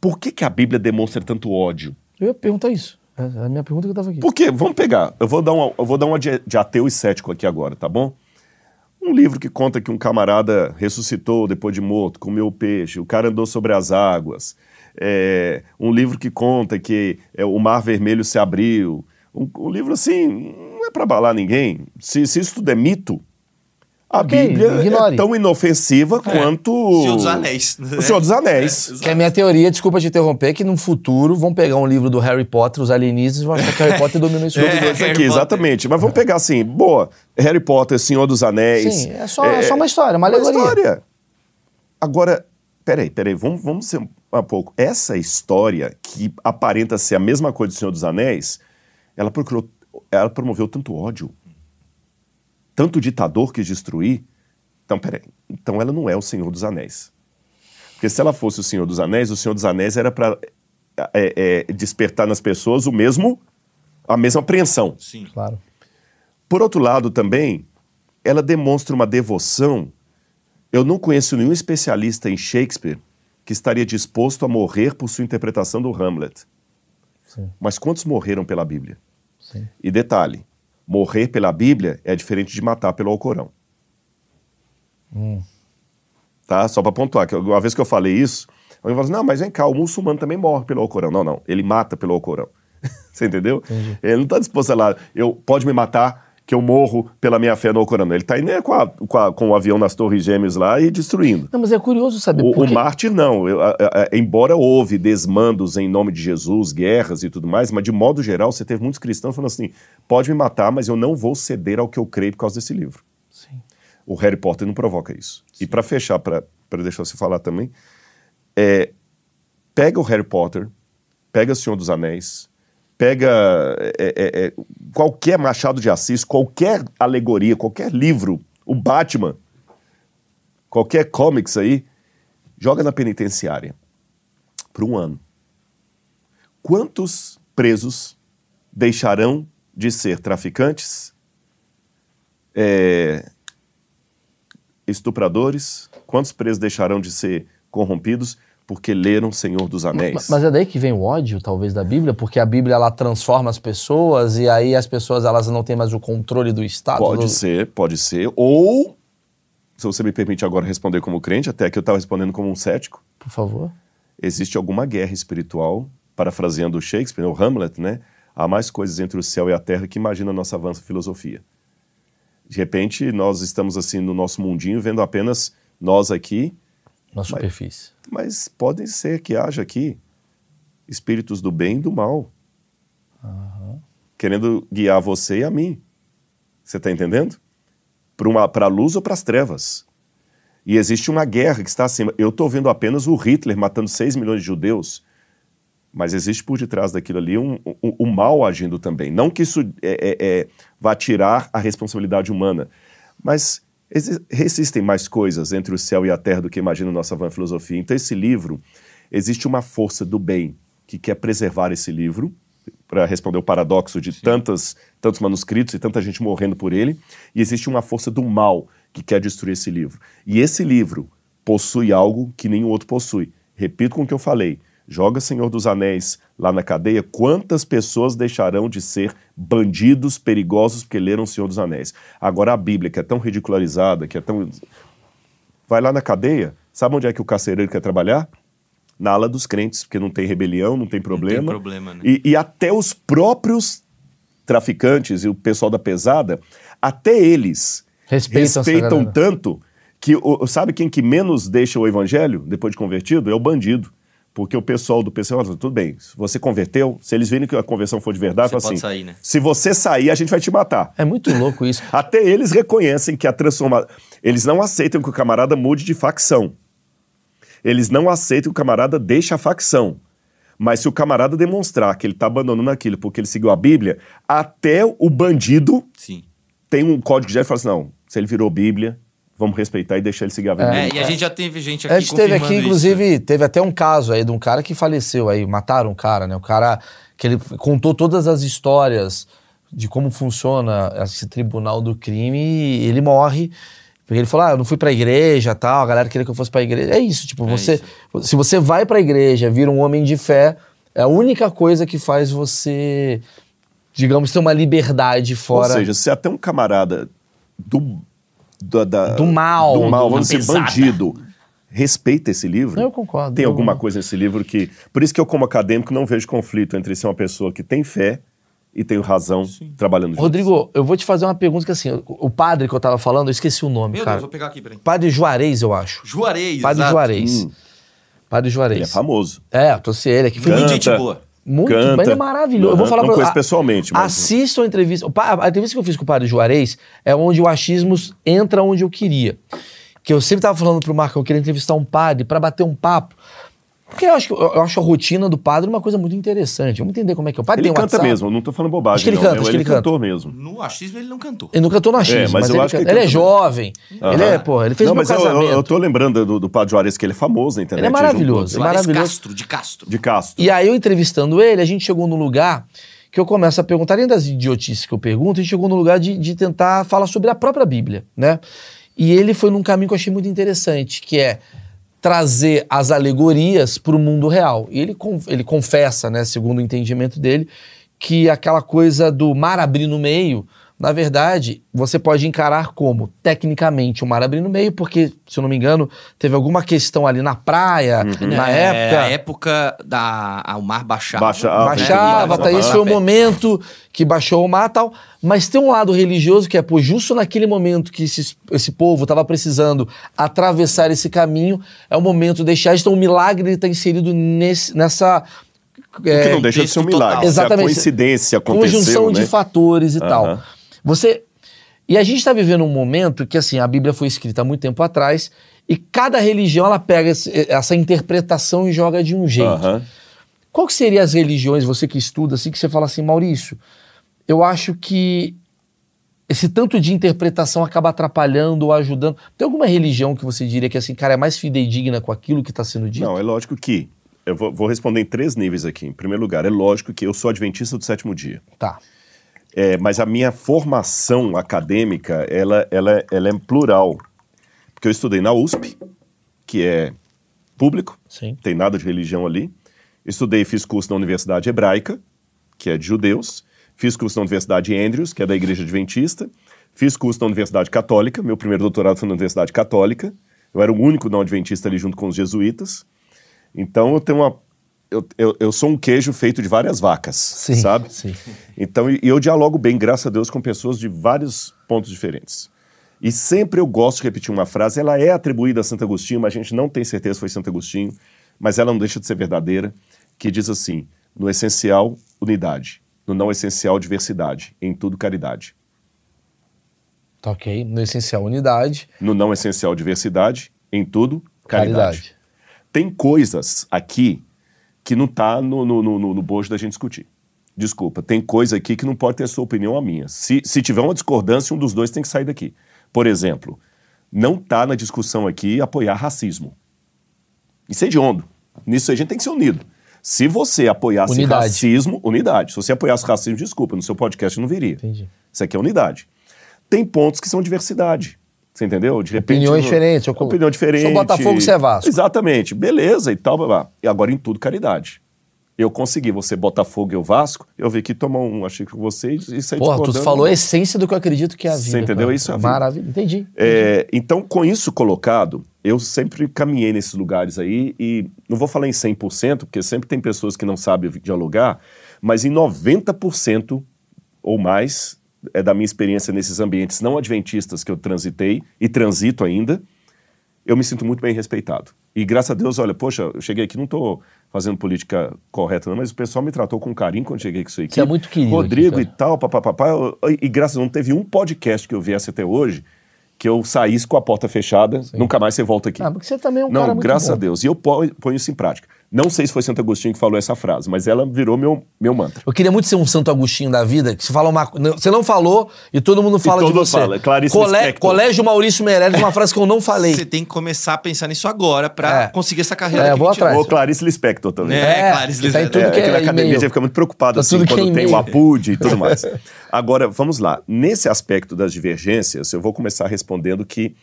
Por que, que a Bíblia demonstra tanto ódio? Eu ia perguntar isso. É a minha pergunta que eu tava aqui. Por quê? Vamos pegar. Eu vou dar uma, eu vou dar uma de, de ateu e cético aqui agora, tá bom? Um livro que conta que um camarada ressuscitou depois de morto, comeu peixe, o cara andou sobre as águas. É, um livro que conta que é, o mar vermelho se abriu. Um, um livro assim, não é para abalar ninguém. Se, se isso tudo é mito, A Ok, Bíblia ignore. é tão inofensiva quanto. Senhor dos Anéis. né? O Senhor dos Anéis. Que é a minha teoria, desculpa te interromper, é que no futuro vão pegar um livro do Harry Potter, os alienígenas, e vão achar que Harry Potter dominou isso. É. Aqui, Potter. exatamente. Mas vamos pegar assim, boa, Harry Potter, Senhor dos Anéis. Sim, é só, é só uma história, uma alegoria. história. Agora, peraí, peraí, vamos, vamos ser um pouco. Essa história, que aparenta ser a mesma coisa do Senhor dos Anéis, ela procurou, ela promoveu tanto ódio, tanto ditador quis destruir. Então, peraí, então ela não é o Senhor dos Anéis. Porque se ela fosse o Senhor dos Anéis, o Senhor dos Anéis era para despertar nas pessoas o mesmo, a mesma apreensão. Sim. Claro. Por outro lado, também, ela demonstra uma devoção. Eu não conheço nenhum especialista em Shakespeare que estaria disposto a morrer por sua interpretação do Hamlet. Sim. Mas quantos morreram pela Bíblia? Sim. E detalhe: morrer pela Bíblia é diferente de matar pelo Alcorão. Tá? Só para pontuar, que uma vez que eu falei isso, alguém fala assim: não, mas vem cá, o muçulmano também morre pelo Alcorão. Não, não, ele mata pelo Alcorão. Você entendeu? Ele não está disposto a lá, eu, pode me matar, que eu morro pela minha fé no Alcorão. Ele está indo é, com, a- com, a- com o avião nas Torres Gêmeas lá e destruindo. Não, mas é curioso saber O, por o mártir não. Eu- a- embora houve desmandos em nome de Jesus, guerras e tudo mais, mas de modo geral você teve muitos cristãos falando assim: pode me matar, mas eu não vou ceder ao que eu creio por causa desse livro. Sim. O Harry Potter não provoca isso. E para fechar, para deixar você falar também, é, pega o Harry Potter, pega o Senhor dos Anéis, pega é, é, é, qualquer Machado de Assis, qualquer alegoria, qualquer livro, o Batman, qualquer comics aí, joga na penitenciária por um ano. Quantos presos deixarão de ser traficantes, é, estupradores? Quantos presos deixarão de ser corrompidos porque leram Senhor dos Anéis? Mas- Mas é daí que vem o ódio, talvez, da Bíblia, porque a Bíblia ela transforma as pessoas e aí as pessoas elas não têm mais o controle do Estado. Pode do- ser, pode ser. Ou, se você me permite agora responder como crente, até que eu estava respondendo como um cético, Por favor. existe alguma guerra espiritual, parafraseando o Shakespeare, o Hamlet, né? Há mais coisas entre o céu e a terra que imagina a nossa avança filosofia. De repente, nós estamos assim no nosso mundinho, vendo apenas nós aqui, Na superfície. Mas pode ser que haja aqui espíritos do bem e do mal, querendo guiar você e a mim. Você está entendendo? Para a luz ou para as trevas. E existe uma guerra que está acima. Eu estou vendo apenas o Hitler matando 6 milhões de judeus, mas existe por detrás daquilo ali um, um- um mal agindo também. Não que isso é, é- é- vá tirar a responsabilidade humana, mas existem mais coisas entre o céu e a terra do que imagina a nossa van filosofia. Então, esse livro, existe uma força do bem que quer preservar esse livro, para responder o paradoxo de tantas, tantos manuscritos e tanta gente morrendo por ele, e existe uma força do mal que quer destruir esse livro. E esse livro possui algo que nenhum outro possui. Repito com o que eu falei. Joga Senhor dos Anéis lá na cadeia, quantas pessoas deixarão de ser bandidos perigosos porque leram o Senhor dos Anéis? Agora a Bíblia, que é tão ridicularizada, que é tão. Vai lá na cadeia, sabe onde é que o carcereiro quer trabalhar? Na ala dos crentes, porque não tem rebelião, não tem problema. problema, né? E, e até os próprios traficantes e o pessoal da pesada, até eles Respeitam respeitam tanto que o- sabe quem que menos deixa o evangelho depois de convertido? É o bandido. Porque o pessoal do PC fala, tudo bem, se você converteu, se eles virem que a conversão for de verdade, Você assim, sair, né? se você sair, a gente vai te matar. É muito louco isso. Até eles reconhecem que a transformação. Eles não aceitam que o camarada mude de facção. Eles não aceitam que o camarada deixe a facção. Mas se o camarada demonstrar que ele está abandonando aquilo porque ele seguiu a Bíblia, até o bandido Sim. tem um código de ética e fala assim: não, se ele virou Bíblia, vamos respeitar e deixar ele seguir a Bíblia. É, e a gente já teve gente aqui A gente teve aqui, inclusive, teve até um caso aí de um cara que faleceu aí, mataram um cara, né? O cara que ele contou todas as histórias de como funciona esse tribunal do crime e ele morre. Porque ele falou, ah, eu não fui pra igreja tal, a galera queria que eu fosse pra igreja. É isso, tipo, É você. Se você vai pra igreja, vira um homem de fé, é a única coisa que faz você, digamos, ter uma liberdade Ou fora. seja, se até um camarada do, da- da- Do mal, do mal vamos dizer, pesada. bandido, respeita esse livro. Eu concordo. Tem Eu- alguma coisa nesse livro que. Por isso que eu, como acadêmico, não vejo conflito entre ser uma pessoa que tem fé e tenho razão trabalhando juntos. Rodrigo, eu vou te fazer uma pergunta que assim, o, padre que eu tava falando, eu esqueci o nome, Meu cara. Deus, vou pegar aqui, peraí. Padre Juarez, eu acho. Juarez, Padre exato. Juarez. Hum. Padre Juarez. Ele é famoso. É, eu trouxe ele aqui. Foi Muito muito, gente boa. Muito canta. ele é maravilhoso. Eu vou falar não pra a- pessoalmente, mas- Assistam a entrevista. A entrevista que eu fiz com o Padre Juarez é onde o achismo entra onde eu queria. Que eu sempre tava falando pro Marco, eu queria entrevistar um padre pra bater um papo. Porque eu acho, que- eu acho a rotina do padre uma coisa muito interessante. Vamos entender como é que é. O padre Ele tem um canta WhatsApp. mesmo, eu não tô falando bobagem. Acho que ele não. canta, acho que ele é cantor mesmo. No achismo ele não cantou. Ele não cantou no achismo, É, mas mas, eu ele, acho que canta. ele ele é canta jovem. Ele é, porra, ele fez não, meu mas eu- casamento. eu, eu tô lembrando do, do Padre Juarez, que ele é famoso na internet. Ele é maravilhoso. junto Juarez maravilhoso. Castro, de Castro. De Castro. E aí eu entrevistando ele, a gente chegou num lugar que eu começo a perguntar, além das idiotices que eu pergunto, a gente chegou num lugar de, de tentar falar sobre a própria Bíblia, né? E ele foi num caminho que eu achei muito interessante, que é trazer as alegorias para o mundo real. E ele, ele confessa, né, segundo o entendimento dele, que aquela coisa do mar abrir no meio, na verdade, você pode encarar como, tecnicamente, o mar abrir no meio, porque, se eu não me engano, teve alguma questão ali na praia, na É, época... A época da. a- o mar baixava. Baixa- ah, baixava, Aham. tá? Esse foi o momento que baixou o mar e tal. Mas tem um lado religioso que é, pô, justo naquele momento que esse, esse povo estava precisando atravessar esse caminho, é o momento de deixar. Então o milagre está inserido nesse, nessa. O que é, não deixa de ser um milagre. total. Se a Exatamente. coincidência aconteceu, conjunção né? de fatores e tal. Você. E a gente está vivendo um momento que, assim, a Bíblia foi escrita há muito tempo atrás e cada religião ela pega esse- essa interpretação e joga de um jeito. Aham. Qual que seriam as religiões, você que estuda, assim, que você fala assim, Maurício, eu acho que esse tanto de interpretação acaba atrapalhando ou ajudando. Tem alguma religião que você diria que, assim, cara, é mais fidedigna com aquilo que está sendo dito? Não, é lógico que. Eu vou, vou responder em três níveis aqui. Em primeiro lugar, é lógico que eu sou adventista do sétimo dia. Tá. É, mas a minha formação acadêmica, ela, ela, ela é plural. Porque eu estudei na USP, que é público, Sim. tem nada de religião ali. Estudei e fiz curso na Universidade Hebraica, que é de judeus. Fiz curso na Universidade Andrews, que é da Igreja Adventista. Fiz curso na Universidade Católica. Meu primeiro doutorado foi na Universidade Católica. Eu era o único não adventista ali junto com os jesuítas. Então eu tenho uma. Eu, eu, eu sou um queijo feito de várias vacas, Sim, sabe? sim. Então, e eu dialogo bem, graças a Deus, com pessoas de vários pontos diferentes. E sempre eu gosto de repetir uma frase, ela é atribuída a Santo Agostinho, mas a gente não tem certeza se foi Santo Agostinho, mas ela não deixa de ser verdadeira, que diz assim: no essencial, unidade, no não essencial, diversidade, em tudo, caridade. Tá ok. No essencial, unidade, No não essencial, diversidade, em tudo, caridade. caridade. Tem coisas aqui que não tá no, no, no, no- bojo da gente discutir. Desculpa, tem coisa aqui que não pode ter a sua opinião ou a minha. Se, se tiver uma discordância, um dos dois tem que sair daqui. Por exemplo, não tá na discussão aqui apoiar racismo. Isso é hediondo. Nisso a gente tem que ser unido. Se você apoiasse Unidade. racismo, unidade. Se você apoiasse racismo, desculpa, no seu podcast não viria. Entendi. Isso aqui é unidade. Tem pontos que são diversidade. Você entendeu? De repente. Opiniões no- diferentes, eu co- Opinião diferente. Sou Botafogo, você é Vasco. Exatamente. Beleza e tal, blá, blá. E agora em tudo, caridade. Eu consegui, você Botafogo e eu Vasco, eu vi que tomar um achei com vocês e saí Porra, tu falou a essência do que eu acredito que é a vida. Você entendeu? cara. Isso é a vida. Maravilha. Entendi. É, então, com isso colocado, eu sempre caminhei nesses lugares aí e não vou falar em 100%, porque sempre tem pessoas que não sabem dialogar, mas em 90% ou mais é da minha experiência nesses ambientes não adventistas que eu transitei e transito ainda, eu me sinto muito bem respeitado. E graças a Deus, olha, poxa, eu cheguei aqui, não estou fazendo política correta, não, mas o pessoal me tratou com carinho quando cheguei com isso aqui. Você é muito querido Rodrigo aqui, e tal, papapá. E graças a Deus, não teve um podcast que eu viesse até hoje que eu saísse com a porta fechada, nunca mais você volta aqui. Ah, porque você também é um não, cara muito graças bom. a Deus. E eu ponho isso em prática. Não sei se foi Santo Agostinho que falou essa frase, mas ela virou meu, meu mantra. Eu queria muito ser um Santo Agostinho da vida, que você fala uma não, Você não falou e todo mundo fala todo de mundo você. fala, Clarice Colé- Lispector. Colégio Maurício Meirelles, uma frase que eu não falei. Você tem que começar a pensar nisso agora pra É. conseguir essa carreira É, vou 20 anos. atrás. Ou Clarice Lispector também. É, É, Clarice tá Lispector. tudo É, que que na é academia e-mail. já fica muito preocupado Tá assim, que quando é tem o. APUD e tudo mais. Agora, vamos lá. Nesse aspecto das divergências, eu vou começar respondendo que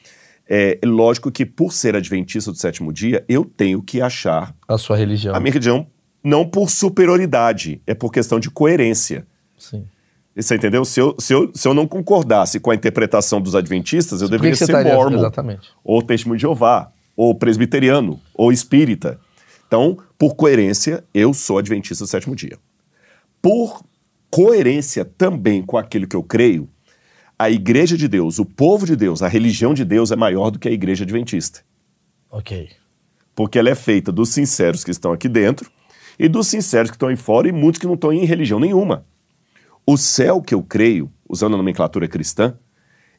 é lógico que por ser adventista do sétimo dia, eu tenho que achar A sua religião. a minha religião não por superioridade, é por questão de coerência. Sim. Você entendeu? Se eu, se, eu, se eu não concordasse com a interpretação dos adventistas, eu deveria ser estaria- mormon, Exatamente. ou testemunho de Jeová, ou presbiteriano, ou espírita. Então, por coerência, eu sou adventista do sétimo dia. Por coerência também com aquilo que eu creio, a igreja de Deus, o povo de Deus, a religião de Deus é maior do que a igreja adventista. Ok. Porque ela é feita dos sinceros que estão aqui dentro e dos sinceros que estão aí fora e muitos que não estão em religião nenhuma. O céu que eu creio, usando a nomenclatura cristã,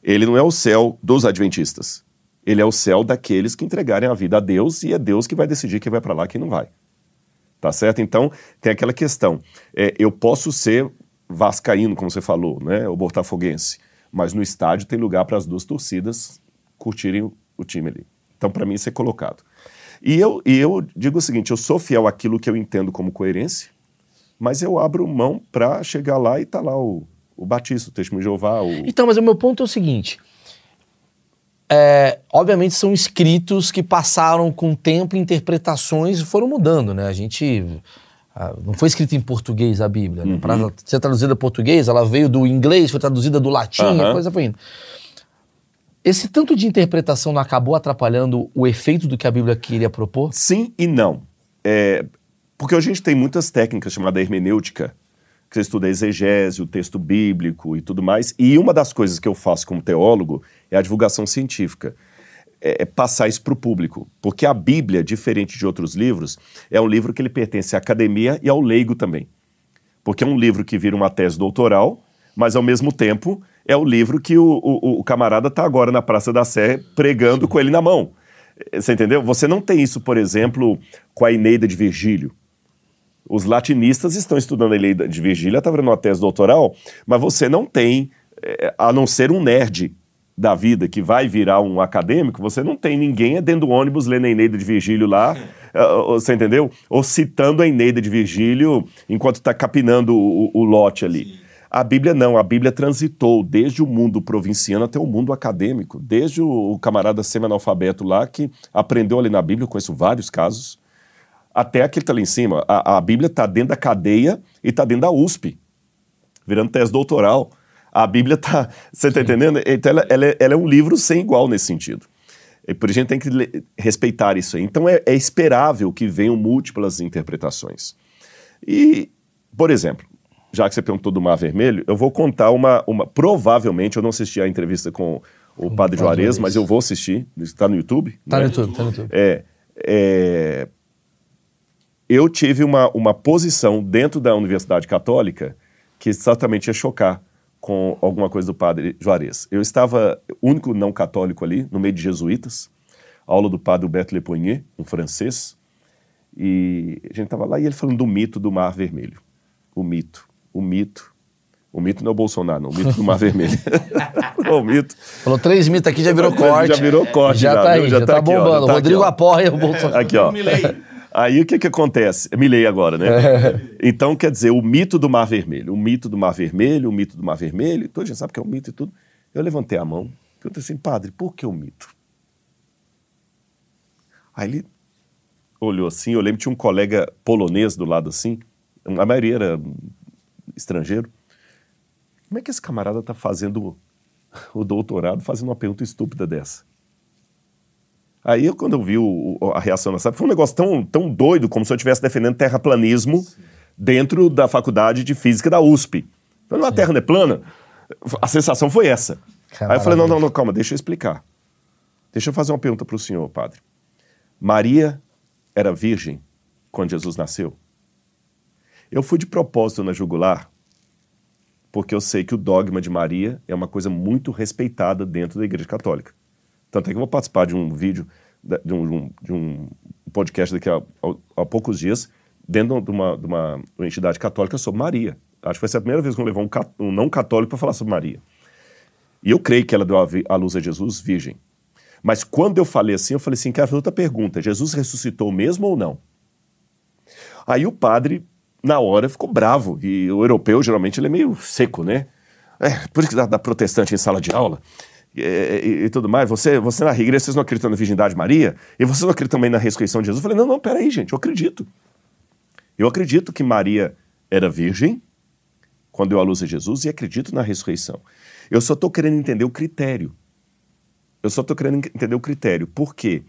ele não é o céu dos adventistas. Ele é o céu daqueles que entregarem a vida a Deus e é Deus que vai decidir quem vai para lá e quem não vai. Tá certo? Então, tem aquela questão. É, eu posso ser vascaíno, como você falou, né? O botafoguense. Mas no estádio tem lugar para as duas torcidas curtirem o, time ali. Então, para mim, isso é colocado. E eu, e eu digo o seguinte: eu sou fiel àquilo que eu entendo como coerência, mas eu abro mão para chegar lá e tá lá o, o Batista, o Testemunho de Jeová. O... Então, mas o meu ponto é o seguinte. É, obviamente são escritos que passaram com o tempo, interpretações e foram mudando, né? A gente ah, não foi escrita em português a Bíblia. Né? Para ser traduzida em português, ela veio do inglês, foi traduzida do latim, Aham. a coisa foi indo. Esse tanto de interpretação não acabou atrapalhando o efeito do que a Bíblia queria propor? Sim e não. É, porque a gente tem muitas técnicas chamadas hermenêutica, que você estuda a exegese, o texto bíblico e tudo mais. E uma das coisas que eu faço como teólogo é a divulgação científica. É, é passar isso para o público. Porque a Bíblia, diferente de outros livros, é um livro que ele pertence à academia e ao leigo também. Porque é um livro que vira uma tese doutoral, mas ao mesmo tempo é o livro que o, o, o camarada está agora na Praça da Sé pregando com ele na mão. Você entendeu? Você não tem isso, por exemplo, com a Eneida de Virgílio. Os latinistas estão estudando a Eneida de Virgílio, está vendo uma tese doutoral, mas você não tem, eh, a não ser um nerd da vida que vai virar um acadêmico, você não tem ninguém é dentro do ônibus lendo a Eneida de Virgílio lá, eh, você entendeu? Ou citando a Eneida de Virgílio enquanto está capinando o, o lote ali. A Bíblia não, a Bíblia transitou desde o mundo provinciano até o mundo acadêmico, desde o, o camarada semi-analfabeto lá que aprendeu ali na Bíblia, eu conheço vários casos, até aquele que está ali em cima. A, a Bíblia está dentro da cadeia e está dentro da USP, virando tese doutoral. A Bíblia está. Você está entendendo? Então ela, ela é, ela é um livro sem igual nesse sentido. E por isso a gente tem que le- respeitar isso aí. Então é, é esperável que venham múltiplas interpretações. E, por exemplo, já que você perguntou do Mar Vermelho, eu vou contar uma. uma provavelmente, eu não assisti a entrevista com o Padre Padre Juarez, mas eu vou assistir. Está no YouTube? Tá né? no YouTube, tá no YouTube. É, é, eu tive uma, uma posição dentro da Universidade Católica que exatamente ia chocar com alguma coisa do padre Juarez. Eu estava único não católico ali, no meio de jesuítas, aula do padre Alberto Lepoignet, um francês, e a gente estava lá e ele falando do mito do Mar Vermelho. O mito, o mito. O mito não é o Bolsonaro, não, o mito do Mar Vermelho. o mito. Falou três mitos aqui, já virou corte. Já virou corte, Já, já, tá viu? aí, Já já, tá tá, aqui, ó, já bombando. tá Rodrigo aqui, apoia o Bolsonaro. Aqui, ó. Aí o que que acontece? Me leia agora, né? Então, quer dizer, o mito do Mar Vermelho. O mito do Mar Vermelho, o mito do Mar Vermelho. Toda gente sabe que é um mito e tudo. Eu levantei a mão. Perguntei assim, padre, por que o mito? Aí ele olhou assim. Eu lembro que tinha um colega polonês do lado assim. A maioria era estrangeiro. Como é que esse camarada tá fazendo o doutorado, fazendo uma pergunta estúpida dessa? Aí, eu, quando eu vi o- a reação da SAP, foi um negócio tão, tão doido, como se eu estivesse defendendo terraplanismo dentro da faculdade de física da USP. Então, a Terra não é plana? A sensação foi essa. Aí eu falei, não, não, não, calma, deixa eu explicar. Deixa eu fazer uma pergunta para o senhor, padre. Maria era virgem quando Jesus nasceu? Eu fui de propósito na jugular, porque eu sei que o dogma de Maria é uma coisa muito respeitada dentro da Igreja Católica. Tanto é que eu vou participar de um vídeo, de um, de um podcast daqui a, a- a poucos dias, dentro de uma, de uma entidade católica sobre Maria. Acho que ser a primeira vez que eu vou levar um, um não católico para falar sobre Maria. E eu creio que ela deu a, luz a Jesus virgem. Mas quando eu falei assim, eu falei assim, fazer outra pergunta. Jesus ressuscitou mesmo ou não? Aí o padre, na hora, ficou bravo. E o europeu, geralmente, ele é meio seco, né? É, por isso que dá, dá protestante em sala de aula. E, e tudo mais. Você, você na igreja, vocês não acreditam na virgindade de Maria? E vocês não acreditam também na ressurreição de Jesus? Eu falei, não, não, peraí, gente, eu acredito. Eu acredito que Maria era virgem quando deu a luz a Jesus e acredito na ressurreição. Eu só estou querendo entender o critério. Eu só estou querendo ent- entender o critério. Por quê?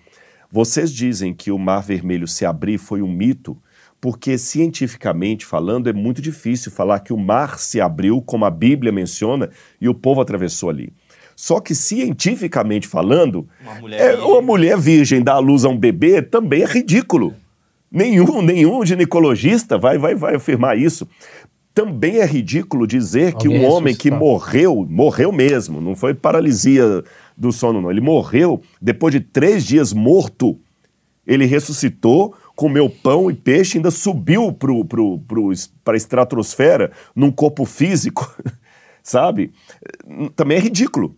Vocês dizem que o Mar Vermelho se abrir foi um mito Porque cientificamente falando, é muito difícil falar que o mar se abriu, como a Bíblia menciona, e o povo atravessou ali. Só que cientificamente falando, Uma mulher é, virgem. uma mulher virgem dar à luz a um bebê também é ridículo. Nenhum, nenhum ginecologista vai, vai, vai afirmar isso. Também é ridículo dizer que Alguém um homem que morreu, morreu mesmo, não foi paralisia do sono, não. Ele morreu depois de três dias morto. Ele ressuscitou, comeu pão e peixe, ainda subiu para pro, pro, a estratosfera num corpo físico, sabe? Também é ridículo.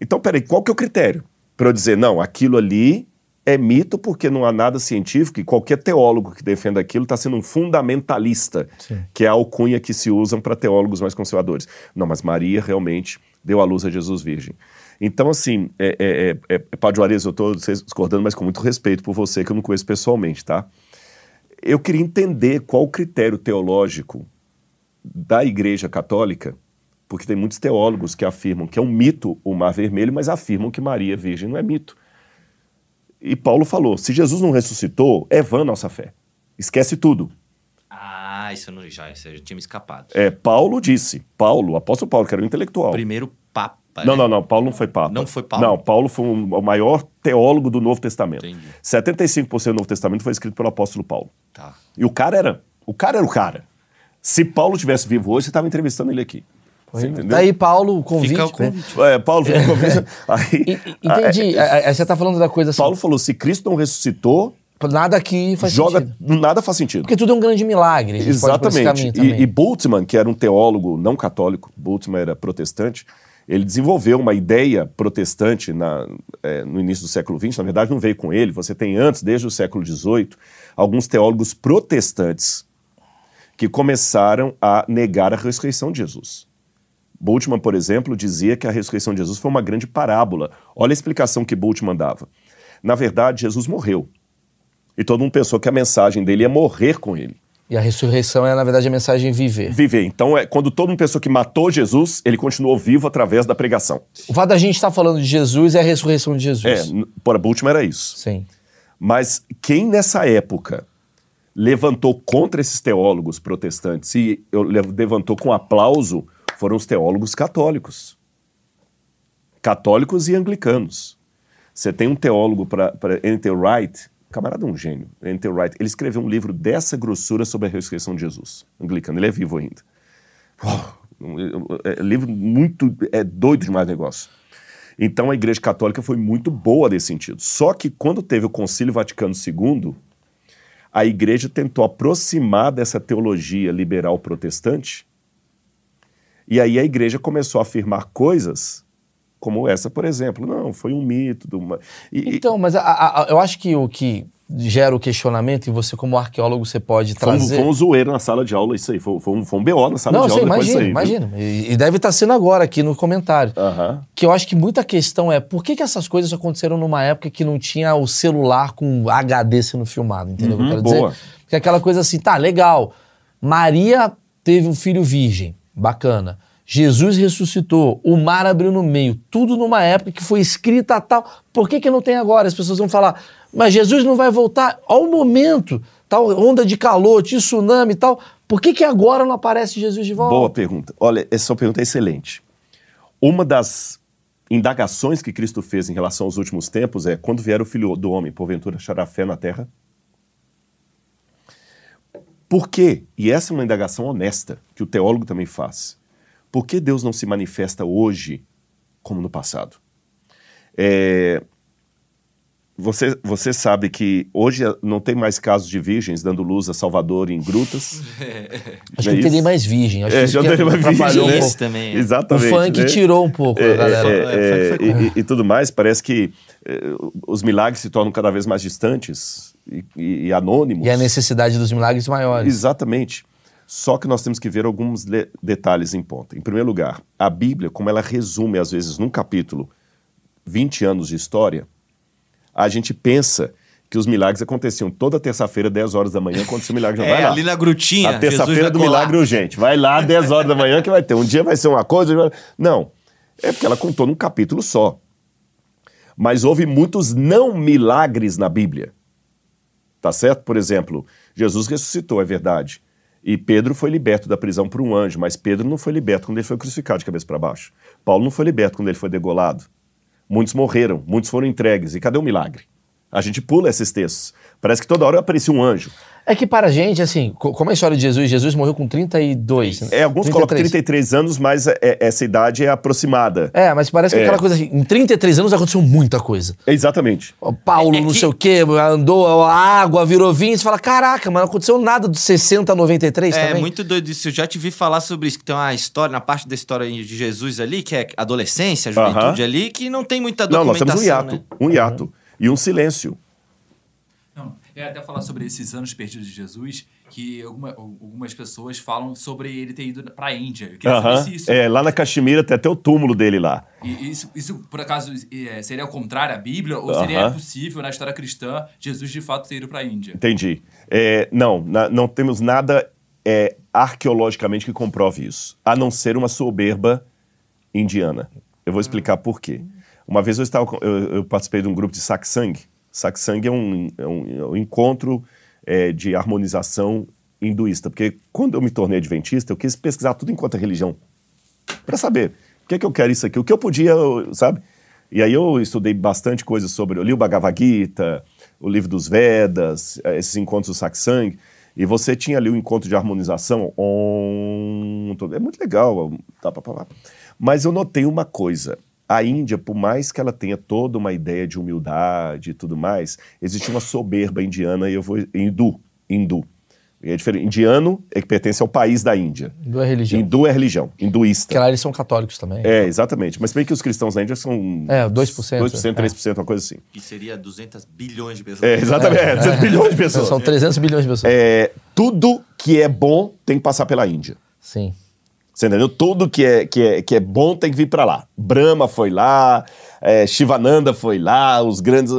Então, peraí, qual que é o critério? Para eu dizer, não, aquilo ali é mito porque não há nada científico e qualquer teólogo que defenda aquilo está sendo um fundamentalista, que é a alcunha que se usam para teólogos mais conservadores. Não, mas Maria realmente deu à luz a Jesus virgem. Então, assim, é, é, é, é, eu estou discordando, mas com muito respeito por você, que eu não conheço pessoalmente, tá? Eu queria entender qual o critério teológico da Igreja Católica, porque tem muitos teólogos que afirmam que é um mito o Mar Vermelho, mas afirmam que Maria Virgem não é mito. E Paulo falou: se Jesus não ressuscitou, é vã nossa fé. Esquece tudo. Ah, isso eu não, já, isso eu já tinha me escapado. É, Paulo disse, Paulo, o apóstolo Paulo, que era um intelectual. Primeiro Papa. Não, né? não, não, Paulo não foi Papa. Não foi Paulo? Não, Paulo foi um- o maior teólogo do Novo Testamento. Entendi. 75% do Novo Testamento foi escrito pelo apóstolo Paulo. Tá. E o cara era, o cara era o cara. Se Paulo tivesse vivo hoje, você estava entrevistando ele aqui. Daí, Paulo, o convite. Fica o né? convite. É, Paulo ficou convicto. Aí, E- e- Entendi. aí, Aí Você tá falando da coisa assim. Paulo falou: se Cristo não ressuscitou, Nada aqui faz joga. sentido. Nada faz sentido. Porque tudo é um grande milagre. Exatamente. E, e Bultmann, que era um teólogo não católico, Bultmann era protestante, ele desenvolveu uma ideia protestante na- é, no início do século XX. Na verdade, não veio com ele. Você tem antes, desde o século XVIII, alguns teólogos protestantes que começaram a negar a ressurreição de Jesus. Bultmann, por exemplo, dizia que a ressurreição de Jesus foi uma grande parábola. Olha a explicação que Bultmann dava. Na verdade, Jesus morreu. E todo mundo pensou que a mensagem dele ia morrer com ele. E a ressurreição é, na verdade, a mensagem viver. Viver. Então, é, quando todo mundo pensou que matou Jesus, ele continuou vivo através da pregação. O fato da gente estar falando de Jesus é a ressurreição de É, Jesus. para Bultmann era isso. Sim. Mas quem nessa época levantou contra esses teólogos protestantes e levantou com aplauso foram os teólogos católicos. Católicos e anglicanos. Você tem um teólogo para Enter Wright, camarada é um gênio, Enter Wright, ele escreveu um livro dessa grossura sobre a ressurreição de Jesus. Anglicano, ele é vivo ainda. Uau, é, é livro muito. É doido demais o negócio. Então a Igreja Católica foi muito boa nesse sentido. Só que quando teve o Concílio Vaticano II, a Igreja tentou aproximar dessa teologia liberal protestante, e aí a Igreja começou a afirmar coisas como essa, por exemplo. Não, foi um mito. uma- e- Então, mas a- a- eu acho que o que gera o questionamento, e você, como arqueólogo, você pode foi, um, trazer. foi um zoeiro na sala de aula, isso aí. Foi, foi um, foi um BO na sala Não, de aula sei, depois disso imagina, aí. imagina. E, e deve estar sendo agora aqui no comentário. Aham. Que eu acho que muita questão é por que, que essas coisas aconteceram numa época que não tinha o celular com HD sendo filmado, entendeu o que eu Uhum, quero boa. dizer? Porque é aquela coisa assim, tá, legal. Maria teve um filho virgem, bacana. Jesus ressuscitou, o mar abriu no meio, tudo numa época que foi escrita tal. Por que, que não tem agora? As pessoas vão falar, mas Jesus não vai voltar ao momento, tal onda de calor, tsunami e tal. Por que, que agora não aparece Jesus de volta? Boa pergunta. Olha, essa pergunta é excelente. Uma das indagações que Cristo fez em relação aos últimos tempos é: quando vier o filho do homem, porventura achará fé na terra? Por quê? E essa é uma indagação honesta, que o teólogo também faz. Por que Deus não se manifesta hoje como no passado? É, Você, você sabe que hoje não tem mais casos de virgens dando luz a Salvador em grutas? Acho é que não teria isso? mais virgem. Acho É, que já isso tem mais virgem, né? Esse também. O Exatamente. funk né? tirou um pouco, É, a galera. é, É, é, foi- e, e tudo mais, parece que é, os milagres se tornam cada vez mais distantes e, e- e anônimos. E a necessidade dos milagres maiores. Exatamente. Só que nós temos que ver alguns detalhes em ponta. Em primeiro lugar, a Bíblia, como ela resume, às vezes, num capítulo, 20 anos de história, a gente pensa que os milagres aconteciam toda terça-feira, 10 horas da manhã, quando o milagre já vai É, lá. ali na grutinha. A terça-feira do milagre urgente. Vai lá, 10 horas da manhã que vai ter. Um dia vai ser uma coisa. vai- Não. É porque ela contou num capítulo só. Mas houve muitos não milagres na Bíblia. Tá certo? Por exemplo, Jesus ressuscitou, é verdade. E Pedro foi liberto da prisão por um anjo, mas Pedro não foi liberto quando ele foi crucificado de cabeça para baixo. Paulo não foi liberto quando ele foi degolado. Muitos morreram, muitos foram entregues. E cadê o milagre? A gente pula esses textos. Parece que toda hora aparecia um anjo. É que para a gente, assim, co- como é a história de Jesus? Jesus morreu com 32. né? É, alguns colocam 33 anos, mas é- é- essa idade é aproximada. É, mas parece que é aquela coisa assim, em 33 anos aconteceu muita coisa. Exatamente. Ó, Paulo, É- é não que- sei o quê, andou, a água virou vinho, você fala, caraca, mas não aconteceu nada dos 60 a 93 É também. muito doido isso. Eu já te vi falar sobre isso, que tem uma história, na parte da história de Jesus ali, que é adolescência, juventude Aham. ali, que não tem muita Não, nós documentação, temos um hiato. né? Um hiato. E um silêncio. Não, é até falar sobre esses anos perdidos de Jesus, que alguma- algumas pessoas falam sobre ele ter ido pra Índia. Eu queria saber se isso, É, lá na Caxemira tem até o túmulo dele lá. e isso, isso, por acaso, é, seria ao contrário à Bíblia, ou seria Aham. possível, na história cristã, Jesus de fato ter ido pra Índia? Entendi. É, não, na- não temos nada é, arqueologicamente que comprove isso, a não ser uma soberba indiana. Eu vou explicar por quê. Uma vez eu, estava, eu, eu participei de um grupo de satsang. Satsang é um, é um- é um encontro é, de harmonização hinduísta, porque quando eu me tornei adventista, eu quis pesquisar tudo enquanto é religião, para saber o que é que eu quero isso aqui, o que eu podia, sabe? E aí eu estudei bastante coisa sobre, eu li o Bhagavad Gita, o livro dos Vedas, eh, esses encontros do satsang, e você tinha ali o encontro de harmonização, tudo. é muito legal, tá, pá, pá, pá. mas eu notei uma coisa, a Índia, por mais que ela tenha toda uma ideia de humildade e tudo mais, existe uma soberba indiana, e eu vou, hindu, hindu, é diferente, indiano é que pertence ao país da Índia, Do é religião. hindu é religião, hinduísta. Porque lá eles são católicos também. É, exatamente. Mas bem que os cristãos na Índia são. É, 2%, 2%, é. 3%, uma coisa assim. Que seria 200 bilhões de pessoas. É, exatamente. É, 200 bilhões de pessoas. São 300 bilhões de pessoas. É, tudo que é bom tem que passar pela Índia. Sim. Você entendeu? Tudo que é, que é, que é bom tem que vir para lá. Brahma foi lá, é, Shivananda foi lá, os grandes.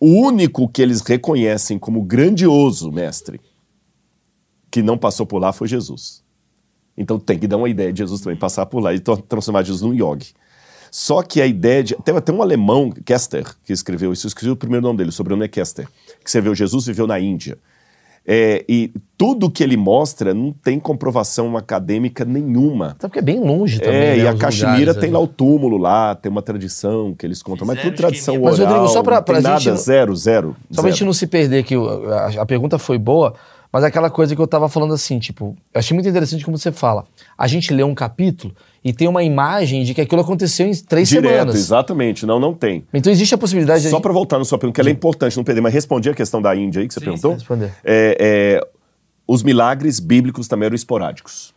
O único que eles reconhecem como grandioso, mestre, que não passou por lá foi Jesus. Então tem que dar uma ideia de Jesus também passar por lá e transformar Jesus num yogi. Só que a ideia de. Tem até um alemão, Kester, que escreveu isso, eu escrevi o primeiro nome dele, o sobrenome é Kester, que escreveu Jesus viveu na Índia. É, e tudo que ele mostra não tem comprovação acadêmica nenhuma. Até porque é bem longe também. É, né, e a Caxemira tem ali. lá o túmulo lá, tem uma tradição que eles contam, mas tudo tradição oral. Mas, Rodrigo, só pra- pra tem gente nada, zero, zero. Só pra zero. gente não se perder que a, a pergunta foi boa, mas é aquela coisa que eu tava falando assim, tipo, eu achei muito interessante como você fala. A gente lê um capítulo e tem uma imagem de que aquilo aconteceu em três Direto, semanas. exatamente. Não, não tem. Então existe a possibilidade de. Só para voltar na sua pergunta, que ela é importante não perder, mas respondi a questão da Índia aí que você Sim, perguntou. responder. É, é, os milagres bíblicos também eram esporádicos.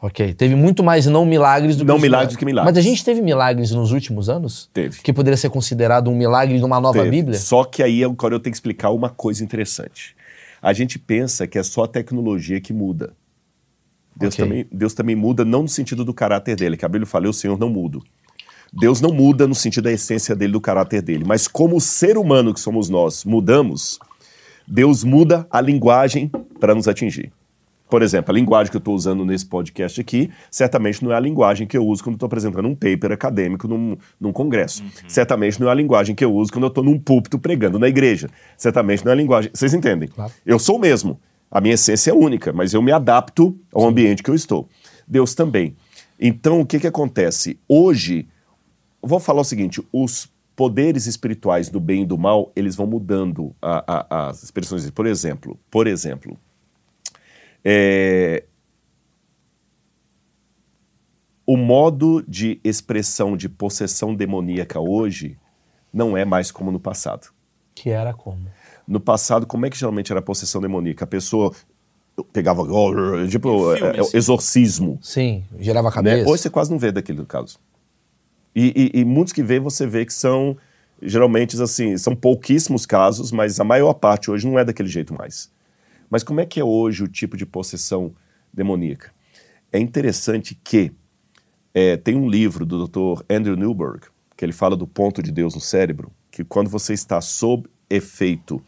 Ok, teve muito mais não milagres do que Não milagres do que milagres. Mas a gente teve milagres nos últimos anos? Teve. Que poderia ser considerado um milagre numa nova Teve. Bíblia? Só que aí agora eu tenho que explicar uma coisa interessante. A gente pensa que é só a tecnologia que muda. Deus, Ok. também, Deus também muda, não no sentido do caráter dele, que a Bíblia fala, o Senhor não muda. Deus não muda no sentido da essência dele, do caráter dele. Mas como ser humano que somos nós mudamos, Deus muda a linguagem para nos atingir. Por exemplo, a linguagem que eu estou usando nesse podcast aqui, certamente não é a linguagem que eu uso quando estou apresentando um paper acadêmico num, num congresso. Certamente não é a linguagem que eu uso quando eu estou num púlpito pregando na igreja. Certamente não é a linguagem. Vocês entendem? Eu sou o mesmo. A minha essência é única, mas eu me adapto ao ambiente que eu estou. Deus também. Então, o que, que acontece? Hoje, vou falar o seguinte: os poderes espirituais do bem e do mal, eles vão mudando a- a- as expressões. Por exemplo, por exemplo, é, o modo de expressão de possessão demoníaca hoje não é mais como no passado. Que era como? No passado, como é que geralmente era a possessão demoníaca? A pessoa pegava, tipo, filme, é, é, assim. exorcismo. Sim, gerava a Né? cabeça. Hoje você quase não vê daquele caso. E, e- e muitos que vê, você vê que são, geralmente, assim, são pouquíssimos casos, mas a maior parte hoje não é daquele jeito mais. Mas como é que é hoje o tipo de possessão demoníaca? É interessante que é, tem um livro do Dr. Andrew Newberg, que ele fala do ponto de Deus no cérebro, que quando você está sob efeito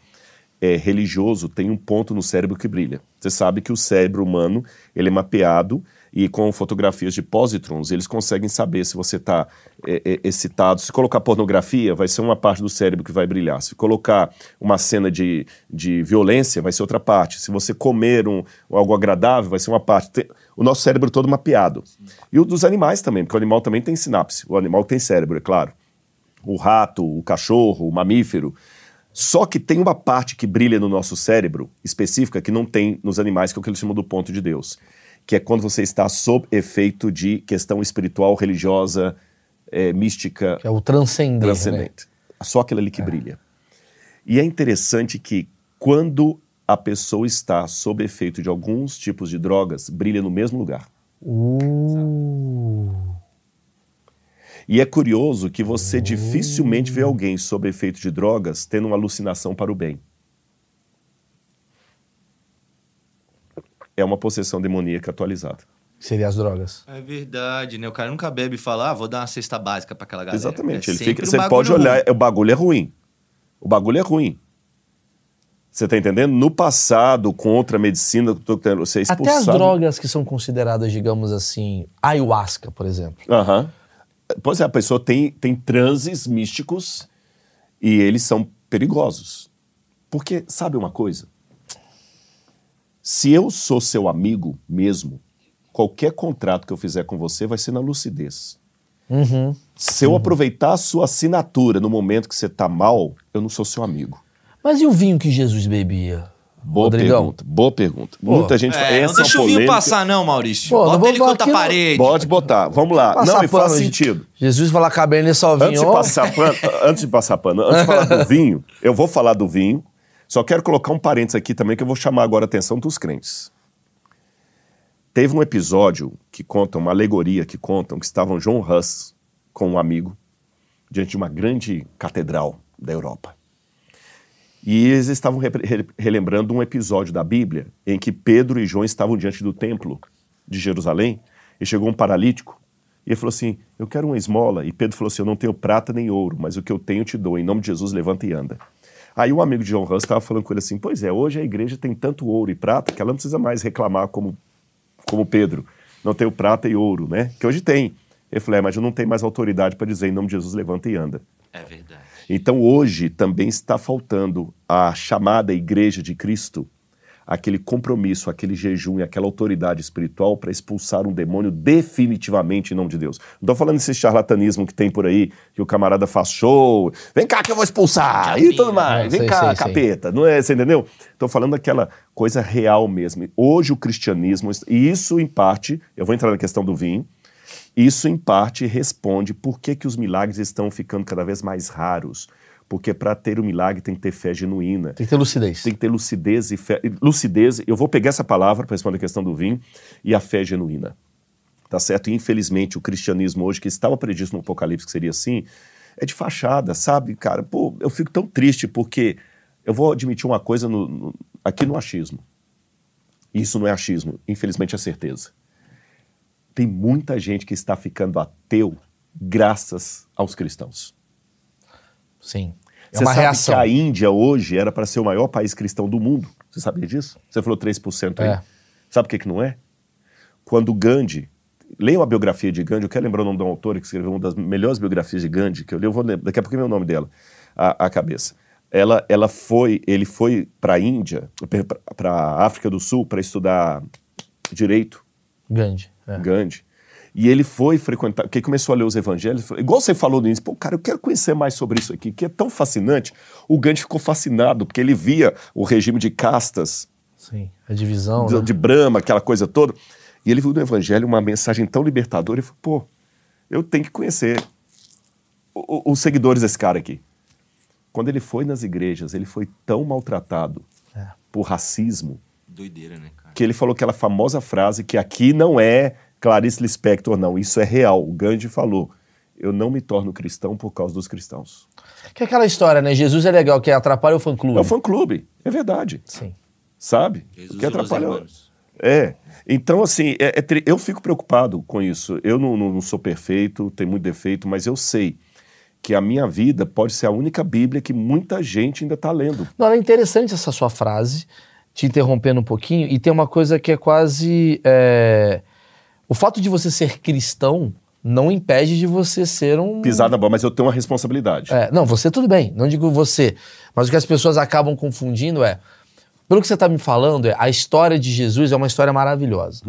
é, religioso, tem um ponto no cérebro que brilha. Você sabe que o cérebro humano ele é mapeado e com fotografias de positrons, eles conseguem saber se você está excitado. Se colocar pornografia, vai ser uma parte do cérebro que vai brilhar. Se colocar uma cena de, de violência, vai ser outra parte. Se você comer um, algo agradável, vai ser uma parte. Tem, o nosso cérebro todo mapeado. E o dos animais também, porque o animal também tem sinapse. O animal tem cérebro, é claro. O rato, o cachorro, o mamífero. Só que tem uma parte que brilha no nosso cérebro, específica, que não tem nos animais, que é o que eles chamam do ponto de Deus. Que é quando você está sob efeito de questão espiritual, religiosa, é, mística. Que é o transcendente. Né? Transcendente. Né? Só aquilo ali que é. brilha. E é interessante que quando a pessoa está sob efeito de alguns tipos de drogas, brilha no mesmo lugar. Uh. E é curioso que você dificilmente vê alguém sob efeito de drogas tendo uma alucinação para o bem. É uma possessão demoníaca atualizada. Seria as drogas. É verdade, né? O cara nunca bebe e fala, ah, vou dar uma cesta básica para aquela galera. Exatamente. É Ele fica, você pode olhar, ruim. o bagulho é ruim. O bagulho é ruim. Você está entendendo? No passado, com outra medicina, você é expulsado. Até as drogas que são consideradas, digamos assim, ayahuasca, por exemplo. Aham. Uhum. Pois é, a pessoa tem, tem transes místicos e eles são perigosos. Porque, sabe uma coisa? Se eu sou seu amigo mesmo, qualquer contrato que eu fizer com você vai ser na lucidez. Uhum. Se eu uhum. aproveitar a sua assinatura no momento que você está mal, eu não sou seu amigo. Mas e o vinho que Jesus bebia? Boa Rodrigão. pergunta, boa pergunta. Pô, Muita gente é, Essa não deixa o vinho passar, não, Maurício. Pô, Bota ele contra a parede. Pode botar, vamos lá. Não, e faz sentido. Jesus fala cabernet só vinho. Antes de passar pano, antes de passar pano, antes de falar do vinho, eu vou falar do vinho. Só quero colocar um parênteses aqui também que eu vou chamar agora a atenção dos crentes. Teve um episódio que conta, uma alegoria que contam, que estavam John Huss com um amigo diante de uma grande catedral da Europa. E eles estavam re relembrando um episódio da Bíblia em que Pedro e João estavam diante do templo de Jerusalém e chegou um paralítico e ele falou assim: Eu quero uma esmola. E Pedro falou assim: Eu não tenho prata nem ouro, mas o que eu tenho te dou. Em nome de Jesus, levanta e anda. Aí o um amigo de John Huss estava falando com ele assim: Pois é, hoje a igreja tem tanto ouro e prata que ela não precisa mais reclamar como, como Pedro. Não tenho prata e ouro, né? Que hoje tem. Ele falou: É, mas eu não tenho mais autoridade para dizer em nome de Jesus, levanta e anda. É verdade. Então hoje também está faltando a chamada Igreja de Cristo, aquele compromisso, aquele jejum e aquela autoridade espiritual para expulsar um demônio definitivamente em nome de Deus. Não estou falando desse charlatanismo que tem por aí, que o camarada faz show, vem cá que eu vou expulsar, e tudo mais, vem sei, cá, sei, capeta, sei. não é, você entendeu? Estou falando daquela coisa real mesmo. Hoje o cristianismo, e isso em parte, eu vou entrar na questão do vinho, isso, em parte, responde por que, que os milagres estão ficando cada vez mais raros. Porque para ter o milagre tem que ter fé genuína. Tem que ter lucidez. Tem que ter lucidez e fé. Lucidez, eu vou pegar essa palavra para responder a questão do vinho, e a fé genuína. Tá certo? E, infelizmente, o cristianismo hoje, que estava previsto no Apocalipse que seria assim, é de fachada, sabe, cara? Pô, eu fico tão triste porque eu vou admitir uma coisa no, no, aqui no achismo. Isso não é achismo, infelizmente é certeza tem muita gente que está ficando ateu graças aos cristãos. Sim. É Você uma sabe reação. que a Índia hoje era para ser o maior país cristão do mundo? Você sabia disso? Você falou 3% aí. É. Sabe o que, que não é? Quando Gandhi. Leia uma biografia de Gandhi, eu quero lembrar o nome de uma autora que escreveu uma das melhores biografias de Gandhi, que eu li, eu vou lembrar, daqui a pouco é o nome dela, a, a cabeça. Ela, ela foi, ele foi para a Índia, para a África do Sul, para estudar direito. Gandhi. É. Gandhi. E ele foi frequentar, porque começou a ler os evangelhos, igual você falou no início, pô, cara, eu quero conhecer mais sobre isso aqui, que é tão fascinante. O Gandhi ficou fascinado, porque ele via o regime de castas. Sim, a divisão. De, né? de Brahma, aquela coisa toda. E ele viu no evangelho uma mensagem tão libertadora e falou, pô, eu tenho que conhecer os seguidores desse cara aqui. Quando ele foi nas igrejas, ele foi tão maltratado é. por racismo. Doideira, né, cara? Que ele falou aquela famosa frase que aqui não é Clarice Lispector, não, isso é real. O Gandhi falou: Eu não me torno cristão por causa dos cristãos. Que é aquela história, né? Jesus é legal, que atrapalha o fã-clube. É o fã-clube, é verdade. Sim. Sabe? Jesus o que atrapalha. É. Então, assim, é, é, eu fico preocupado com isso. Eu não, não, não sou perfeito, tenho muito defeito, mas eu sei que a minha vida pode ser a única Bíblia que muita gente ainda está lendo. Não, é interessante essa sua frase, te interrompendo um pouquinho, e tem uma coisa que é quase é, o fato de você ser cristão não impede de você ser um. Pisar na bola, mas eu tenho uma responsabilidade. É, não, você tudo bem, não digo você. Mas o que as pessoas acabam confundindo é. Pelo que você está me falando, é, a história de Jesus é uma história maravilhosa.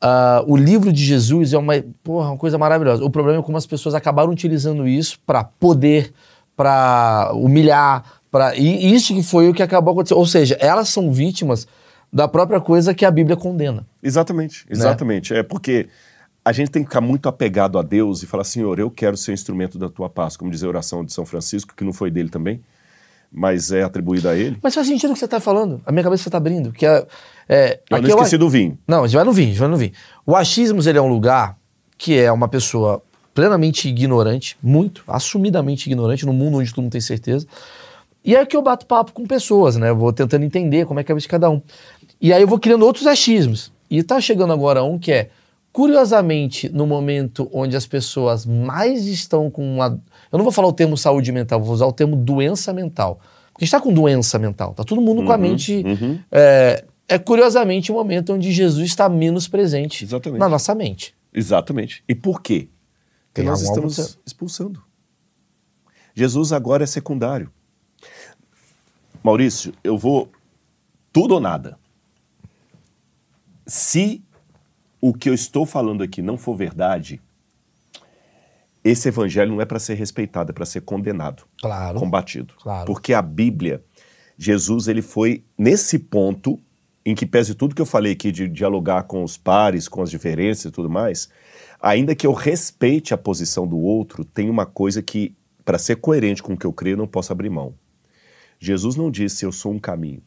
Ah, o livro de Jesus é uma, porra, uma coisa maravilhosa. O problema é como as pessoas acabaram utilizando isso para poder, para humilhar, para e isso que foi o que acabou acontecendo. Ou seja, elas são vítimas da própria coisa que a Bíblia condena. Exatamente, exatamente. É porque a gente tem que ficar muito apegado a Deus e falar, Senhor, eu quero ser instrumento da tua paz, como diz a oração de São Francisco, que não foi dele também, mas é atribuída a ele. Mas faz sentido o que você está falando. A minha cabeça está abrindo. Que é, é, Eu não aqui esqueci do vinho. Não, a gente vai no vinho, a gente vai no vinho. O achismos, ele é um lugar que é uma pessoa plenamente ignorante, muito, assumidamente ignorante, no mundo onde todo mundo tem certeza. E é que eu bato papo com pessoas, né? Eu vou tentando entender como é que é a vida de cada um. E aí eu vou criando outros achismos. E tá chegando agora um que é, curiosamente, no momento onde as pessoas mais estão com uma. Eu não vou falar o termo saúde mental, vou usar o termo doença mental. Porque a gente tá com doença mental, tá todo mundo com a mente. uhum. É, é curiosamente o momento onde Jesus está menos presente Exatamente. na nossa mente. Exatamente. E por quê? Porque Tem nós estamos expulsando. Jesus agora é secundário. Maurício, eu vou tudo ou nada. Se o que eu estou falando aqui não for verdade, esse evangelho não é para ser respeitado, é para ser condenado, Claro. combatido. Claro. Porque a Bíblia, Jesus, ele foi nesse ponto em que pese tudo que eu falei aqui de dialogar com os pares, com as diferenças e tudo mais, ainda que eu respeite a posição do outro, tem uma coisa que, para ser coerente com o que eu creio, eu não posso abrir mão. Jesus não disse eu sou um caminho,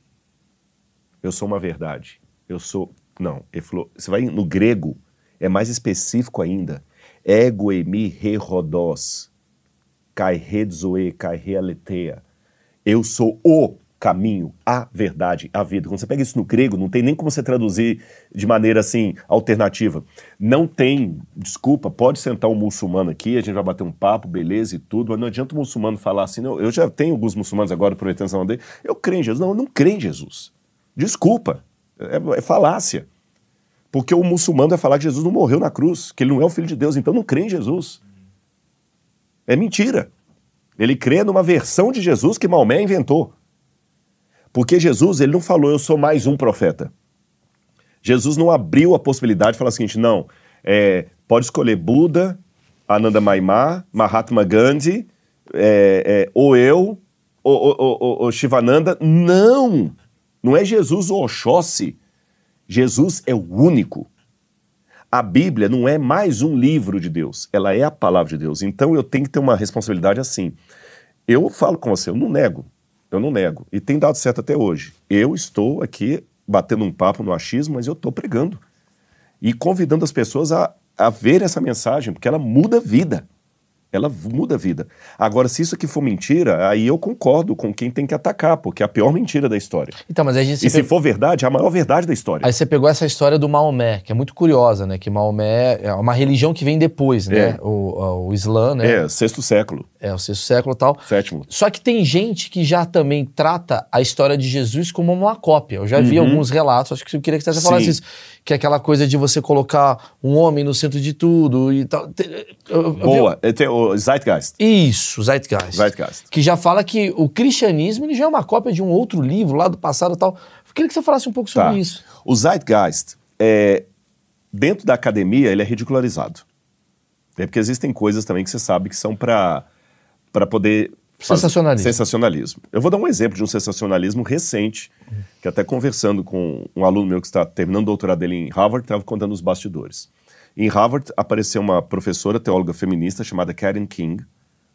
eu sou uma verdade, eu sou. Não, ele falou, você vai no grego, é mais específico ainda. Ego emi re rodós, kai redzoe, kai realetheia. Eu sou o caminho, a verdade, a vida. Quando você pega isso no grego, não tem nem como você traduzir de maneira assim alternativa. Não tem, desculpa, pode sentar um muçulmano aqui, a gente vai bater um papo, beleza e tudo, mas não adianta o muçulmano falar assim, não, eu já tenho alguns muçulmanos agora aproveitando essa dele, eu creio em Jesus. Não, eu não creio em Jesus. Desculpa, é, é falácia. Porque o muçulmano vai falar que Jesus não morreu na cruz, que ele não é o filho de Deus, então não crê em Jesus. É mentira. Ele crê numa versão de Jesus que Maomé inventou. Porque Jesus, ele não falou, eu sou mais um profeta. Jesus não abriu a possibilidade de falar o seguinte, não, é, pode escolher Buda, Ananda Maimá, Mahatma Gandhi, é, é, ou eu, ou, ou, ou, ou Shivananda. Não! Não é Jesus o Oxóssi. Jesus é o único. A Bíblia não é mais um livro de Deus, ela é a palavra de Deus. Então eu tenho que ter uma responsabilidade assim. Eu falo com você, eu não nego, eu não nego. E tem dado certo até hoje. Eu estou aqui batendo um papo no achismo, mas eu estou pregando. E convidando as pessoas a, a ver essa mensagem, porque ela muda a vida. Ela muda a vida. Agora, se isso aqui for mentira, aí eu concordo com quem tem que atacar, porque é a pior mentira da história. Então, mas a gente E se for verdade, é a maior verdade da história. Aí você pegou essa história do Maomé, que é muito curiosa, né? Que Maomé é uma religião que vem depois, né? É. O, o Islã, né? É, sexto século, É, o sexto século e tal. sétimo. Só que tem gente que já também trata a história de Jesus como uma cópia. Eu já vi alguns relatos, acho que eu queria que você falasse Uhum. Sim. isso. Que é aquela coisa de você colocar um homem no centro de tudo e tal. Te- eu- eu o Zeitgeist. Isso, Zeitgeist. Zeitgeist. Que já fala que o cristianismo ele já é uma cópia de um outro livro lá do passado e tal. Eu queria que você falasse um pouco sobre Tá. isso. O Zeitgeist, é, dentro da academia, ele é ridicularizado. É porque existem coisas também que você sabe que são para poder... Sensacionalismo. Sensacionalismo. Eu vou dar um exemplo de um sensacionalismo recente, que até conversando com um aluno meu que está terminando o doutorado dele em Harvard, estava contando os bastidores. Em Harvard apareceu uma professora teóloga feminista chamada Karen King,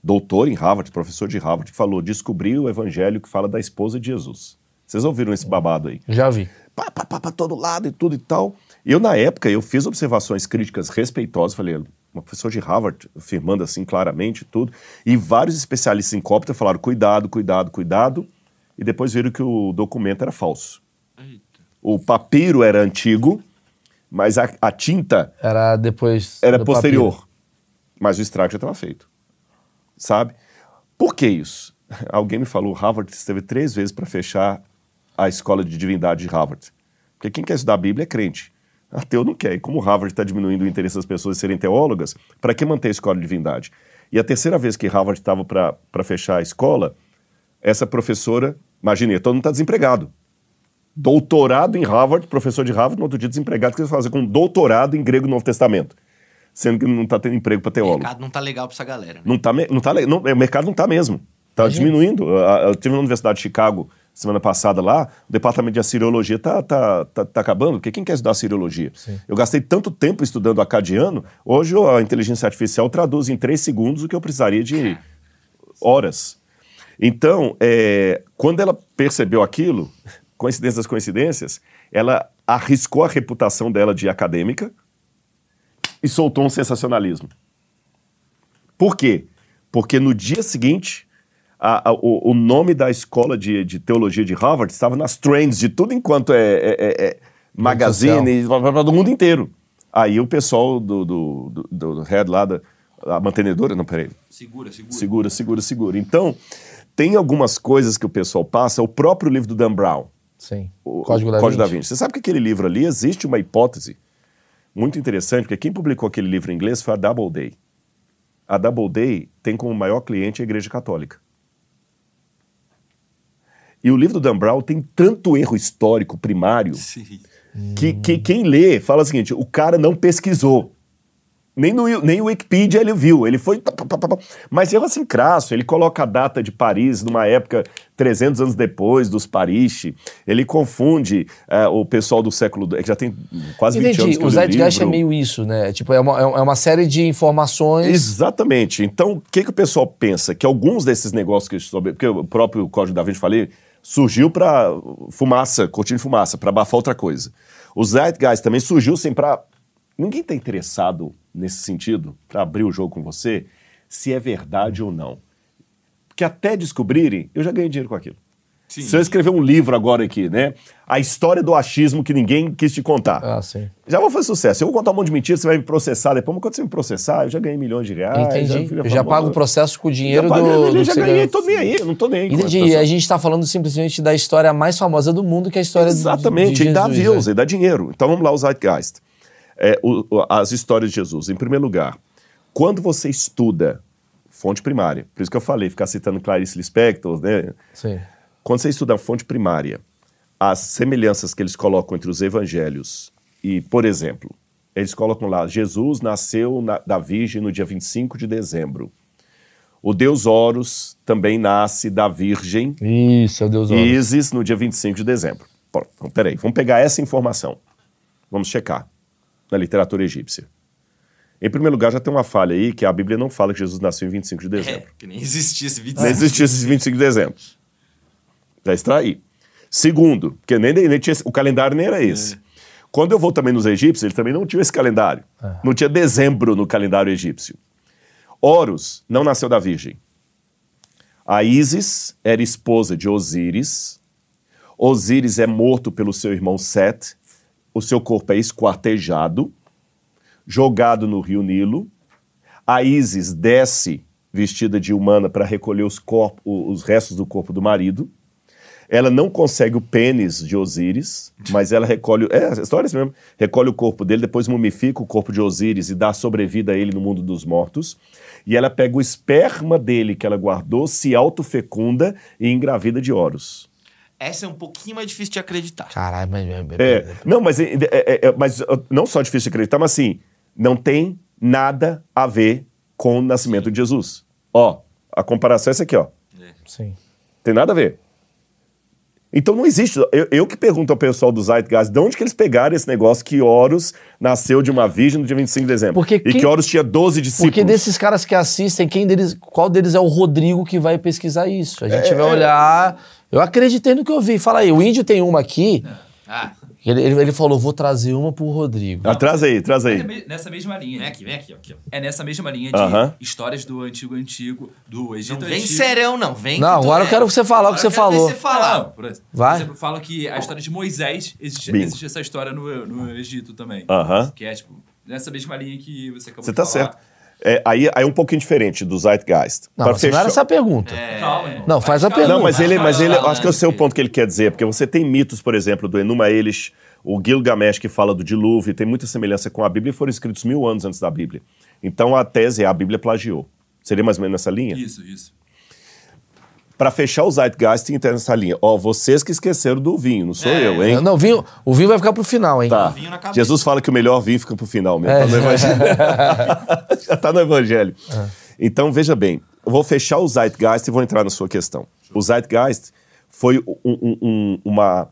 doutora em Harvard, professor de Harvard, que falou, descobri o evangelho que fala da esposa de Jesus. Vocês ouviram esse babado aí? Já vi. pá, pá, pá, pra todo lado e tudo e tal. Eu, na época, eu fiz observações críticas respeitosas, falei, uma professora de Harvard afirmando assim claramente tudo, e vários especialistas em cópita falaram, cuidado, cuidado, cuidado, e depois viram que o documento era falso. O papiro era antigo, mas a, a tinta Era depois. era posterior. papiro. Mas o estrago já estava feito. Sabe? Por que isso? Alguém me falou, Harvard esteve três vezes para fechar a escola de divindade de Harvard. Porque quem quer estudar a Bíblia é crente. Ateu não quer. E como Harvard está diminuindo o interesse das pessoas em serem teólogas, para que manter a escola de divindade? E a terceira vez que Harvard estava para fechar a escola, essa professora, imagine, todo mundo está desempregado. Doutorado em Harvard, professor de Harvard, no outro dia desempregado, o que você fazer com doutorado em grego Novo Testamento? Sendo que não está tendo emprego para O teólogo. mercado não tá legal pra essa galera. né? Não tá, não tá, não, o mercado não tá mesmo. Tá diminuindo. Eu tive na Universidade de Chicago semana passada lá, o departamento de assiriologia tá, tá, tá, tá acabando, porque quem quer estudar assiriologia? Eu gastei tanto tempo estudando acadiano, hoje a inteligência artificial traduz em três segundos o que eu precisaria de horas. Então, é, quando ela percebeu aquilo, coincidência das coincidências, ela arriscou a reputação dela de acadêmica e soltou um sensacionalismo. Por quê? Porque no dia seguinte, a- a- o, o nome da escola de, de teologia de Harvard estava nas trends de tudo enquanto é, é- é- é magazine blá, blá, blá, do mundo inteiro. Aí o pessoal do, do, do, do head lá, da a mantenedora, não, peraí, Segura, segura. segura, segura, segura. Então, tem algumas coisas que o pessoal passa, o próprio livro do Dan Brown, Sim. o Código da Código da Vinci. Vinci. Você sabe que aquele livro ali existe uma hipótese muito interessante, porque quem publicou aquele livro em inglês foi a Doubleday. A Doubleday tem como maior cliente a Igreja Católica. E o livro do Dan Brown tem tanto erro histórico primário Sim. que, que quem lê fala o seguinte: o cara não pesquisou. Nem, no, nem o Wikipedia ele viu, ele foi. Mas erro assim crasso, ele coloca a data de Paris numa época 300 anos depois dos Paris, ele confunde eh, o pessoal do século. que já tem quase 20 anos Entendi. que O Zeitgeist é meio isso, né? Tipo, é uma, é uma série de informações. Exatamente. Então, o que, que o pessoal pensa? Que alguns desses negócios que eu soube, porque o próprio Código da Vinci falei, surgiu para fumaça, cortina de fumaça, para abafar outra coisa. O Zeitgeist também surgiu assim para ninguém está interessado nesse sentido para abrir o jogo com você se é verdade ou não. Porque até descobrirem, eu já ganhei dinheiro com aquilo. Sim. Se eu escrever um livro agora aqui, né? A história do achismo que ninguém quis te contar. Ah, sim. Já vou fazer sucesso. Eu vou contar um monte de mentiras, você vai me processar depois, mas quando você me processar, eu já ganhei milhões de reais. Entendi. fui Eu já pago o processo com o Já, dinheiro paguei, do. eu do já ganhei, tô nem aí, eu não tô nem aí. com Entendi. E a gente tá falando simplesmente da história mais famosa do mundo, que é a história de- Exatamente, de, e dá views, né? e dá dinheiro. Então vamos lá, o Zeitgeist. É, o- as histórias de Jesus. Em primeiro lugar, quando você estuda fonte primária, por isso que eu falei, ficar citando Clarice Lispector, né? Sim. Quando você estuda a fonte primária, as semelhanças que eles colocam entre os evangelhos e, por exemplo, eles colocam lá, Jesus nasceu na- da Virgem no dia 25 de dezembro. O deus Horus também nasce da Virgem Isso, é o Deus Horus. Isis no dia 25 de dezembro. Pô, Então, peraí, vamos pegar essa informação. Vamos checar na literatura egípcia. Em primeiro lugar, já tem uma falha aí, que a Bíblia não fala que Jesus nasceu em 25 de É, dezembro. que nem existia esse vídeo. Nem existia esse 25 de dezembro. Já está aí. Segundo, porque nem, nem tinha, o calendário nem era esse. Quando eu vou também nos egípcios, eles também não tinham esse calendário. Não tinha dezembro no calendário egípcio. Horus não nasceu da Virgem. A Ísis era esposa de Osíris. Osíris é morto pelo seu irmão Set. O seu corpo é esquartejado, jogado no rio Nilo. A Ísis desce vestida de humana para recolher os, corpos, os restos do corpo do marido. Ela não consegue o pênis de Osíris, mas ela recolhe. É, a história é assim mesmo. Recolhe o corpo dele, depois mumifica o corpo de Osíris e dá sobrevida a ele no mundo dos mortos. E ela pega o esperma dele que ela guardou, se autofecunda e engravida de Horus. Essa é um pouquinho mais difícil de acreditar. Caralho, mas. É, não, mas, é, é, é, mas não só difícil de acreditar, mas assim, não tem nada a ver com o nascimento de Jesus. Ó, a comparação é essa aqui, ó. Sim. Tem nada a ver. Então não existe. Eu, eu que pergunto ao pessoal do Zeitgeist de onde que eles pegaram esse negócio que Horus nasceu de uma virgem no dia 25 de dezembro. Porque e quem- que Horus tinha 12 discípulos. Porque desses caras que assistem, quem deles, qual deles é o Rodrigo que vai pesquisar isso? A gente É, vai olhar. Eu acreditei no que eu vi. Fala aí, o índio tem uma aqui. Ah, Ele, ele, ele falou: vou trazer uma pro Rodrigo. Ah, traz aí, traz aí. É nessa mesma linha. vem aqui, vem aqui, ó, aqui. ó. É nessa mesma linha de Aham. histórias do antigo antigo, do Egito Não vem antigo. serão, não. Vem Não, que tu agora eu é. quero que você falar o que Agora você eu quero ver falou. Você falar. Não, por exemplo, Vai. Por exemplo, falam que a história de Moisés existe, Bingo. existe essa história no, no Egito também. Aham. Que é, tipo, nessa mesma linha que você acabou Você de tá falar. certo. É, aí, aí é um pouquinho diferente do Zeitgeist. Não, Pra mas não era fechar- essa a pergunta. Calma, irmão. Não, faz a calma. pergunta. Não, mas ele, mas ele, Calma, acho que eu sei o ponto que ele quer dizer, porque você tem mitos, por exemplo, do Enuma Elish, o Gilgamesh que fala do dilúvio tem muita semelhança com a Bíblia e foram escritos mil anos antes da Bíblia. Então a tese é a Bíblia plagiou. Seria mais ou menos nessa linha? Isso, isso. Para fechar o Zeitgeist, que ter nessa linha. Ó, vocês que esqueceram do vinho, não sou É. eu, hein? Não, o vinho, o vinho vai ficar pro final, hein? Tá. vinho na cabeça. Jesus fala que o melhor vinho fica pro final mesmo. É. Tá no Evangelho. Já tá no Evangelho. Então, veja bem, eu vou fechar o Zeitgeist e vou entrar na sua questão. O Zeitgeist foi um, um- um- uma.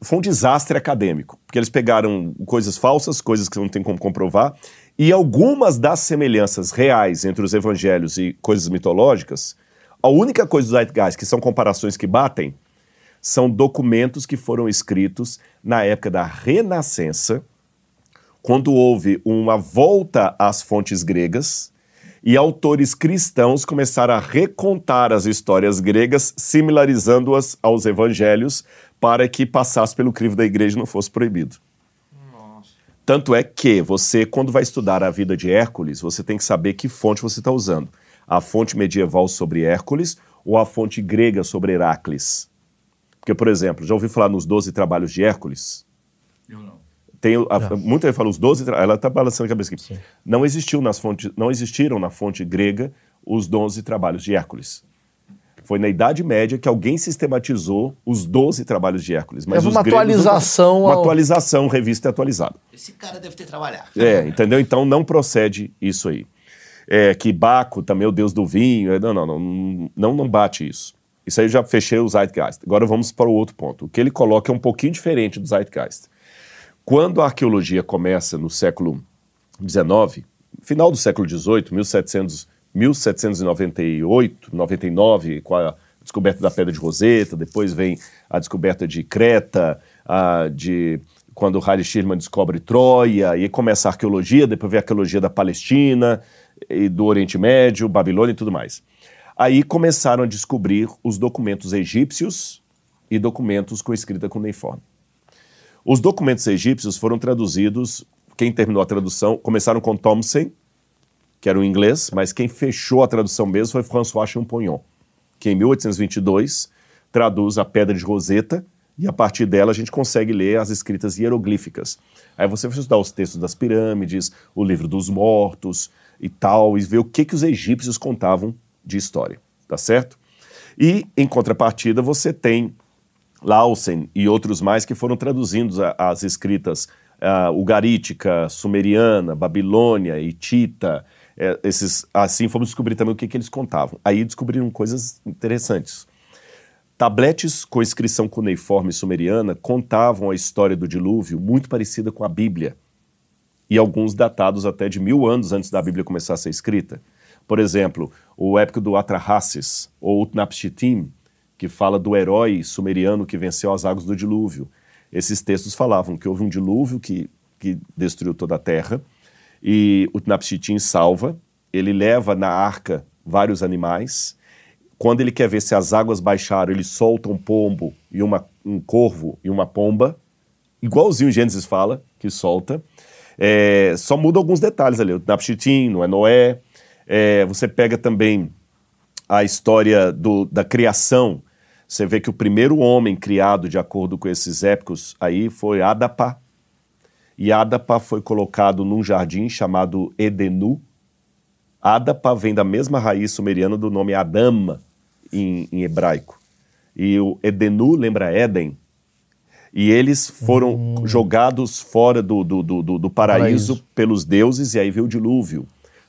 Foi um desastre acadêmico, porque eles pegaram coisas falsas, coisas que não tem como comprovar, e algumas das semelhanças reais entre os evangelhos e coisas mitológicas, a única coisa do Zeitgeist que são comparações que batem são documentos que foram escritos na época da Renascença, quando houve uma volta às fontes gregas e autores cristãos começaram a recontar as histórias gregas, similarizando-as aos evangelhos, para que passasse pelo crivo da igreja e não fosse proibido. Tanto é que você, quando vai estudar a vida de Hércules, você tem que saber que fonte você está usando. A fonte medieval sobre Hércules ou a fonte grega sobre Heracles. Porque, por exemplo, já ouviu falar nos 12 trabalhos de Hércules? Eu não. Tem, a, muita gente fala os 12, tra- ela está balançando a cabeça aqui. Não existiu nas fontes, não existiram na fonte grega os 12 trabalhos de Hércules. Foi na Idade Média que alguém sistematizou os 12 trabalhos de Hércules. Mas É uma atualização Uma ao- atualização, revista atualizada. Esse cara deve ter trabalhado. É, entendeu? Então não procede isso aí. É, que Baco também é o deus do vinho. é, Não, não, não, não, não bate isso. Isso aí eu já fechei o Zeitgeist. Agora vamos para o outro ponto. O que ele coloca é um pouquinho diferente do Zeitgeist. Quando a arqueologia começa no século XIX, final do século XVIII, 1700, 1798, 99, com a descoberta da Pedra de Roseta, depois vem a descoberta de Creta, a de quando Harry Schirman descobre Troia, e começa a arqueologia, depois vem a arqueologia da Palestina, e do Oriente Médio, Babilônia e tudo mais. Aí começaram a descobrir os documentos egípcios e documentos com escrita cuneiforme. Os documentos egípcios foram traduzidos, quem terminou a tradução, começaram com Thomson, que era o inglês, mas quem fechou a tradução mesmo foi François Champollion, que em 1822 traduz a Pedra de Roseta, e a partir dela a gente consegue ler as escritas hieroglíficas. Aí você vai estudar os textos das pirâmides, o livro dos mortos e tal, e ver o que, que os egípcios contavam de história, tá certo? E, em contrapartida, você tem Lausen e outros mais que foram traduzindo as escritas ah, ugarítica, sumeriana, babilônia, hitita, eh, esses, assim fomos descobrir também o que, que eles contavam. Aí descobriram coisas interessantes. Tabletes com inscrição cuneiforme sumeriana contavam a história do dilúvio muito parecida com a Bíblia e alguns datados até de mil anos antes da Bíblia começar a ser escrita. Por exemplo, o épico do Atrahasis, ou Utnapishtim, que fala do herói sumeriano que venceu as águas do dilúvio. Esses textos falavam que houve um dilúvio que, que destruiu toda a terra, e Utnapishtim salva, ele leva na arca vários animais, quando ele quer ver se as águas baixaram, ele solta um pombo e uma, um corvo e uma pomba, igualzinho Gênesis fala, que solta. É, só muda alguns detalhes ali. O Napshitim, não é Noé. É, você pega também a história do, da criação. Você vê que o primeiro homem criado, de acordo com esses épicos, aí foi Adapa. E Adapa foi colocado num jardim chamado Edenu. Adapa vem da mesma raiz sumeriana do nome Adama, em, em hebraico. E o Edenu lembra Éden. E eles foram jogados fora do, do, do, do- do paraíso, Paraíso. pelos deuses, e aí veio o dilúvio.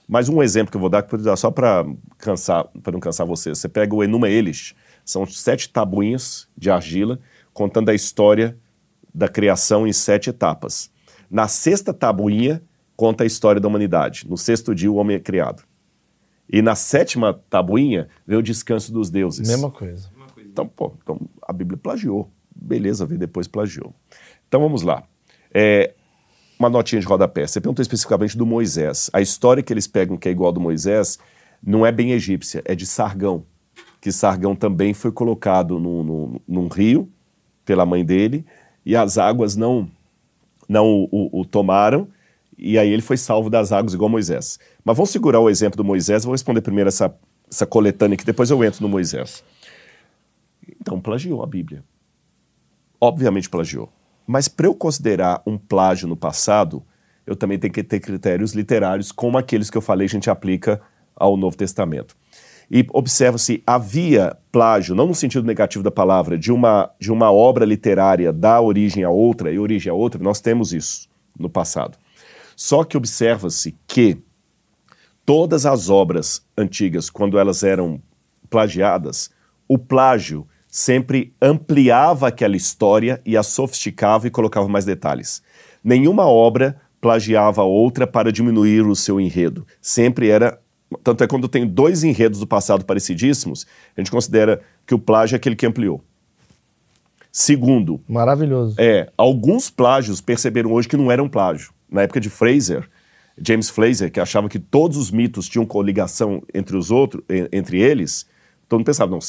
Mas um exemplo que eu vou dar, que eu vou dar só para cansar, para não cansar você. Você pega o Enuma Elish, são sete tabuinhas de argila, contando a história da criação em sete etapas. Na sexta tabuinha, conta a história da humanidade. No sexto dia, o homem é criado. E na sétima tabuinha, vem o descanso dos deuses. Mesma coisa. Então, pô, então a Bíblia plagiou. Beleza, veio depois plagiou. Então vamos lá. É, uma notinha de rodapé. Você perguntou especificamente do Moisés. A história que eles pegam, que é igual ao do Moisés, não é bem egípcia, é de Sargão. Que Sargão também foi colocado no, no- num rio pela mãe dele e as águas não, não o, o- o tomaram e aí ele foi salvo das águas igual Moisés. Mas vamos segurar o exemplo do Moisés, vou responder primeiro essa, essa coletânea aqui, depois eu entro no Moisés. Então plagiou a Bíblia. Obviamente plagiou. Mas para eu considerar um plágio no passado, eu também tenho que ter critérios literários, como aqueles que eu falei, a gente aplica ao Novo Testamento. E observa-se, havia plágio, não no sentido negativo da palavra, de uma, de uma obra literária dar origem a outra e origem a outra, nós temos isso no passado. Só que observa-se que todas as obras antigas, quando elas eram plagiadas, o plágio sempre ampliava aquela história e a sofisticava e colocava mais detalhes. Nenhuma obra plagiava outra para diminuir o seu enredo. Sempre era. Tanto é quando tem dois enredos do passado parecidíssimos, a gente considera que o plágio é aquele que ampliou. Segundo, Maravilhoso. é, alguns plágios perceberam hoje que não eram plágio. Na época de Fraser, James Fraser, que achava que todos os mitos tinham coligação entre os outros, en- entre eles, todo mundo pensava, não,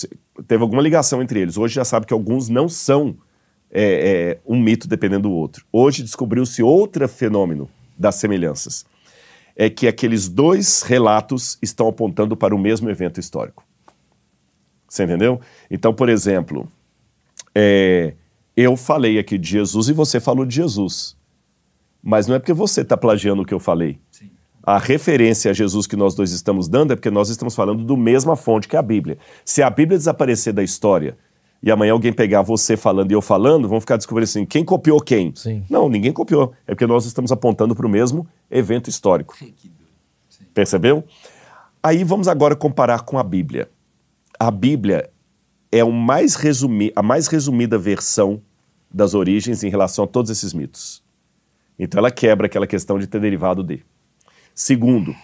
teve alguma ligação entre eles. Hoje já sabe que alguns não são é, é, um mito dependendo do outro. Hoje descobriu-se outro fenômeno das semelhanças. É que aqueles dois relatos estão apontando para o mesmo evento histórico. Você entendeu? Então, por exemplo, é, eu falei aqui de Jesus e você falou de Jesus. Mas não é porque você está plagiando o que eu falei. A referência a Jesus que nós dois estamos dando é porque nós estamos falando do mesma fonte que a Bíblia. Se a Bíblia desaparecer da história e amanhã alguém pegar você falando e eu falando, vão ficar descobrindo assim, quem copiou quem? Sim. Não, ninguém copiou. É porque nós estamos apontando para o mesmo evento histórico. Percebeu? Aí vamos agora comparar com a Bíblia. A Bíblia é o mais resumi a mais resumida versão das origens em relação a todos esses mitos. Então ela quebra aquela questão de ter derivado de. Segundo,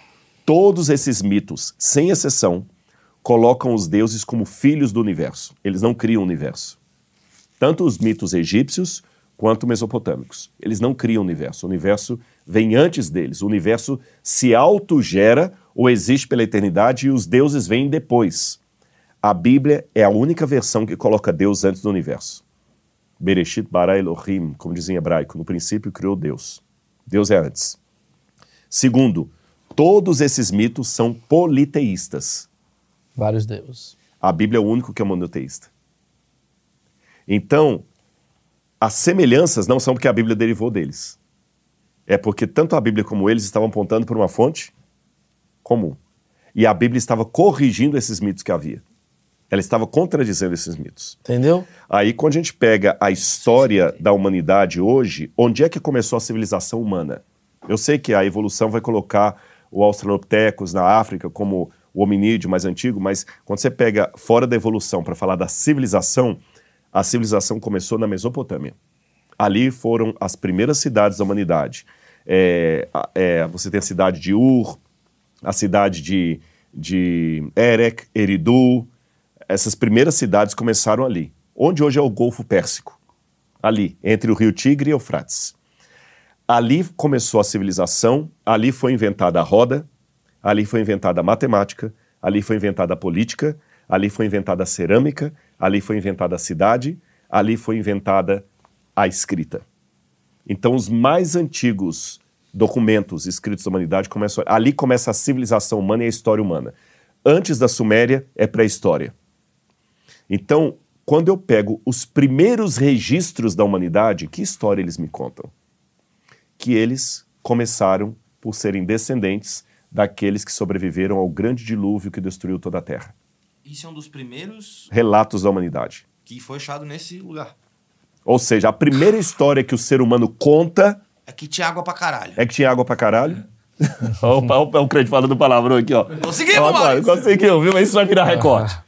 todos esses mitos, sem exceção, colocam os deuses como filhos do universo. Eles não criam o universo. Tanto os mitos egípcios quanto mesopotâmicos. Eles não criam o universo. O universo vem antes deles. O universo se autogera ou existe pela eternidade e os deuses vêm depois. A Bíblia é a única versão que coloca Deus antes do universo. Bereshit bara Elohim, como diz em hebraico, no princípio criou Deus. Deus é antes. Segundo, todos esses mitos são politeístas. Vários deuses. A Bíblia é o único que é monoteísta. Então, as semelhanças não são porque a Bíblia derivou deles. É porque tanto a Bíblia como eles estavam apontando para uma fonte comum. E a Bíblia estava corrigindo esses mitos que havia. Ela estava contradizendo esses mitos. Entendeu? Aí, quando a gente pega a história da humanidade hoje, onde é que começou a civilização humana? Eu sei que a evolução vai colocar o Australopithecus na África como o hominídeo mais antigo, mas quando você pega fora da evolução para falar da civilização, a civilização começou na Mesopotâmia. Ali foram as primeiras cidades da humanidade. É, é, você tem a cidade de Ur, a cidade de, de Erech, Eridu. Essas primeiras cidades começaram ali. Onde hoje é o Golfo Pérsico. Ali, entre o rio Tigre e Eufrates. Ali começou a civilização, ali foi inventada a roda, ali foi inventada a matemática, ali foi inventada a política, ali foi inventada a cerâmica, ali foi inventada a cidade, ali foi inventada a escrita. Então, os mais antigos documentos escritos da humanidade começam. Ali começa a civilização humana e a história humana. Antes da Suméria é pré-história. Então, quando eu pego os primeiros registros da humanidade, que história eles me contam? Que eles começaram por serem descendentes daqueles que sobreviveram ao grande dilúvio que destruiu toda a Terra. Isso é um dos primeiros Relatos da humanidade. que foi achado nesse lugar. Ou seja, a primeira história que o ser humano conta É que tinha água pra caralho. é que tinha água pra caralho. Opa, opa, o crente falando palavrão aqui, ó. Conseguimos, Ó, Maurício! Conseguiu, viu? Mas isso vai virar recorte.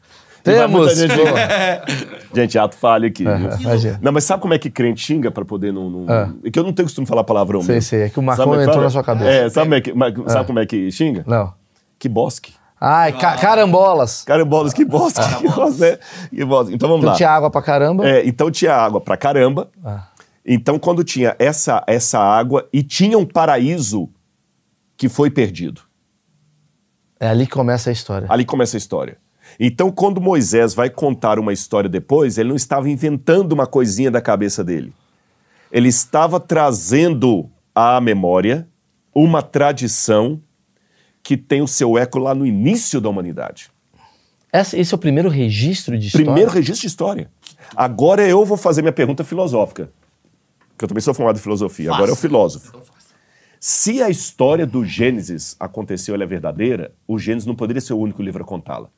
Temos! Gente, gente, ato falha aqui. imagina. Não, mas sabe como é que crente xinga pra poder não. não... Ah. É que eu não tenho costume de falar palavrão Sei, mesmo. sei, é que o Sabe Marcão como é que entrou fala? na sua cabeça. É, sabe, como é que, mas- sabe como é que xinga? Não. Que bosque. Ai, ca- carambolas. Carambolas, que bosque. Que bosque, né? Que bosque. Então vamos Então lá. tinha água pra caramba. É, então tinha água pra caramba. Ah. Então, quando tinha essa, essa água e tinha um paraíso que foi perdido. É ali que começa a história. Ali começa a história. Então, quando Moisés vai contar uma história depois, ele não estava inventando uma coisinha da cabeça dele. Ele estava trazendo à memória uma tradição que tem o seu eco lá no início da humanidade. Esse é o primeiro registro de história? Primeiro registro de história. Agora eu vou fazer minha pergunta filosófica. que eu também sou formado em filosofia, Faça. agora é o filósofo. Então. Se a história do Gênesis aconteceu, ela é verdadeira, o Gênesis não poderia ser o único livro a contá-la.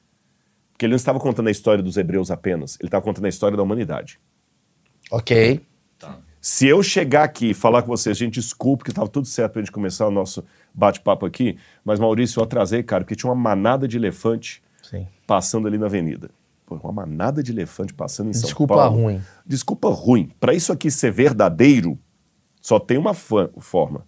Porque ele não estava contando a história dos hebreus apenas, ele estava contando a história da humanidade. Ok. Se eu chegar aqui e falar com vocês, gente, desculpe que estava tudo certo para a gente começar o nosso bate-papo aqui, mas Maurício, eu atrasei, cara, porque tinha uma manada de elefante Sim. passando ali na avenida. Pô, uma manada de elefante passando em São Desculpa Paulo. ruim. Desculpa ruim. Para isso aqui ser verdadeiro, só tem uma forma.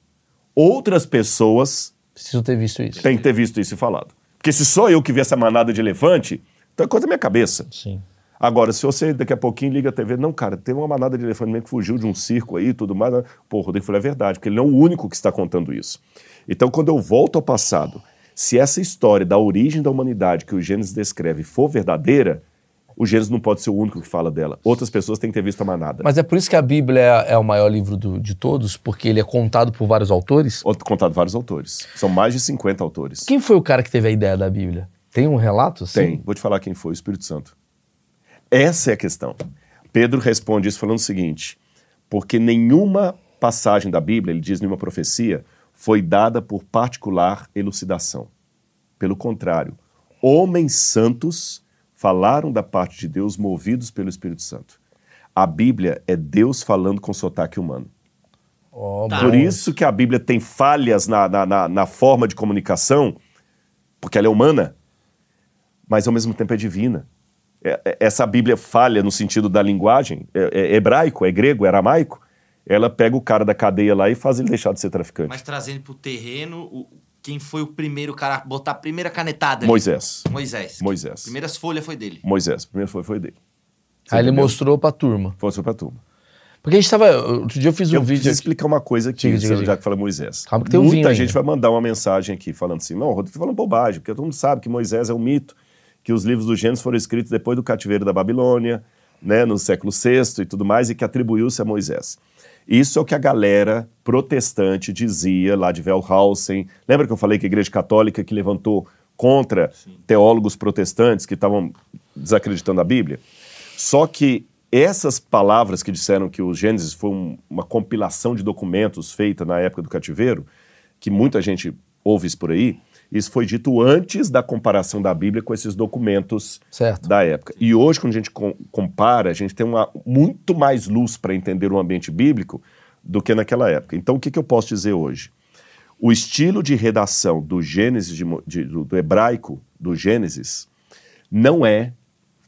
Outras pessoas Preciso ter visto isso. têm que ter visto isso e falado. Porque se só eu que vi essa manada de elefante, então é coisa da minha cabeça. Sim. Agora, se você daqui a pouquinho liga a TV, não, cara, teve uma manada de elefante mesmo que fugiu de um circo aí e tudo mais. né? Pô, o Rodrigo falou, é verdade, porque ele não é o único que está contando isso. Então, quando eu volto ao passado, se essa história da origem da humanidade que o Gênesis descreve for verdadeira, o Gênesis não pode ser o único que fala dela. Outras pessoas têm que ter visto a manada. Mas é por isso que a Bíblia é, é o maior livro do- de todos, porque ele é contado por vários autores? Outro contado vários autores. São mais de 50 autores. Quem foi o cara que teve a ideia da Bíblia? Tem um relato? assim? Tem. Vou te falar quem foi, o Espírito Santo. Essa é a questão. Pedro responde isso falando o seguinte: porque nenhuma passagem da Bíblia, ele diz nenhuma profecia, foi dada por particular elucidação. Pelo contrário, homens santos falaram da parte de Deus movidos pelo Espírito Santo. A Bíblia é Deus falando com sotaque humano. Ó, Tá. Por isso que a Bíblia tem falhas na, na, na, na forma de comunicação, porque ela é humana, mas ao mesmo tempo é divina. É- é- essa Bíblia falha no sentido da linguagem, é, é hebraico, é grego, é aramaico, ela pega o cara da cadeia lá e faz ele deixar de ser traficante. Mas trazendo terreno, o- quem foi o primeiro cara a botar a primeira canetada ali? Moisés. Moisés. Moisés. Primeiras folhas foi dele. Moisés, primeiro foi, foi dele. Aí ele entendeu? mostrou pra turma. Foi foi pra turma. Porque a gente tava. Outro dia eu fiz um Eu vídeo. preciso explicar uma coisa aqui, Diga, diga, já diga. que fala Moisés. Calma que tem um Muita vinho gente ainda. vai mandar uma mensagem aqui falando assim, não, Rodrigo tá falando bobagem, porque todo mundo sabe que Moisés é um mito, que os livros do Gênesis foram escritos depois do cativeiro da Babilônia, né, no século VI e tudo mais, e que atribuiu-se a Moisés. Isso é o que a galera protestante dizia lá de Wellhausen. Lembra que eu falei que a Igreja Católica que levantou contra teólogos protestantes que estavam desacreditando a Bíblia? Só que essas palavras que disseram que o Gênesis foi um- uma compilação de documentos feita na época do cativeiro, que muita gente ouve isso por aí, isso foi dito antes da comparação da Bíblia com esses documentos Certo. da época. E hoje, quando a gente com- compara, a gente tem uma, muito mais luz para entender o ambiente bíblico do que naquela época. Então, o que, que eu posso dizer hoje? O estilo de redação do Gênesis, de de- do, do hebraico do Gênesis, não é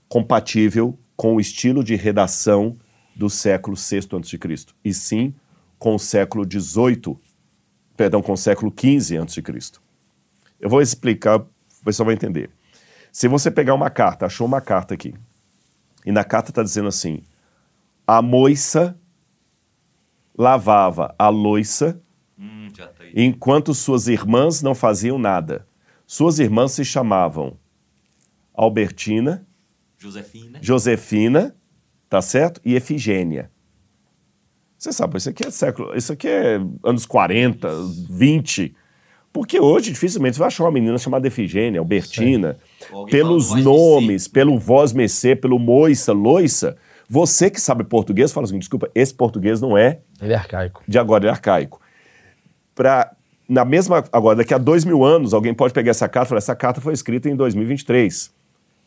compatível com o estilo de redação do século VI a.C., e sim com o século XVIII, perdão, com o século XV a.C. Eu vou explicar, o pessoal vai entender. Se você pegar uma carta, achou uma carta aqui, e na carta está dizendo assim: a moça lavava a loiça Hum, tá enquanto suas irmãs não faziam nada. Suas irmãs se chamavam Albertina, Josefina. Josefina, tá certo? E Efigênia. Você sabe, isso aqui é século, isso aqui é anos 40, 20. Porque hoje dificilmente você vai achar uma menina chamada Efigênia, Albertina, pelos nomes, pelo voz mecê, pelo moiça, loiça. Você que sabe português, fala assim, desculpa, esse português não é Ele é arcaico. de agora, ele é arcaico. Pra, na mesma, agora, daqui a dois mil anos, alguém pode pegar essa carta e falar, essa carta foi escrita em 2023.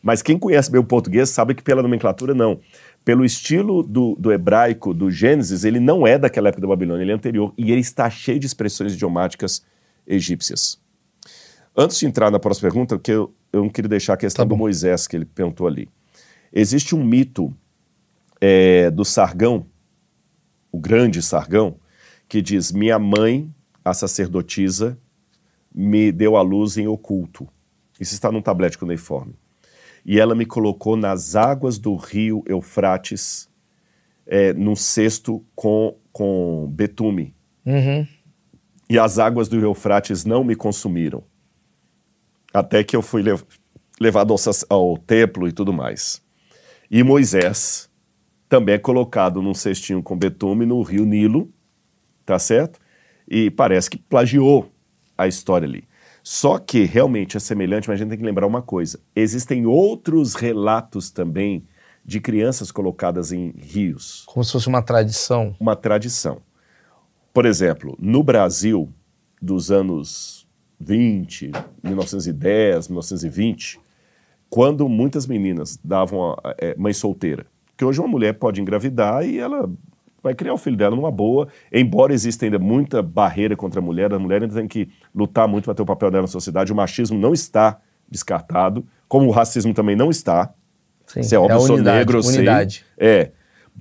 Mas quem conhece bem o português sabe que pela nomenclatura, não. Pelo estilo do, do hebraico, do Gênesis, ele não é daquela época da Babilônia, ele é anterior. E ele está cheio de expressões idiomáticas egípcias. Antes de entrar na próxima pergunta, porque eu, eu não queria deixar a questão Tá do. Moisés que ele perguntou ali. Existe um mito é, do Sargão, o grande Sargão, que diz: Minha mãe, a sacerdotisa, me deu à luz em oculto. Isso está num tablete cuneiforme. E ela me colocou nas águas do rio Eufrates, é, num cesto com, com betume. Uhum. E as águas do Eufrates não me consumiram. Até que eu fui lev- levado ao, ao templo e tudo mais. E Moisés também é colocado num cestinho com betume no rio Nilo, tá certo? E parece que plagiou a história ali. Só que realmente é semelhante, mas a gente tem que lembrar uma coisa: existem outros relatos também de crianças colocadas em rios. Como se fosse uma tradição. Uma tradição. Por exemplo, no Brasil, dos anos 20, 1910, 1920, quando muitas meninas davam a, é, mãe solteira, que hoje uma mulher pode engravidar e ela vai criar o filho dela numa boa, embora exista ainda muita barreira contra a mulher, a mulher ainda tem que lutar muito para ter o papel dela na sociedade, o machismo não está descartado, como o racismo também não está. Sim, Se é óbvio, eu sou unidade, negro, eu sei. unidade. É.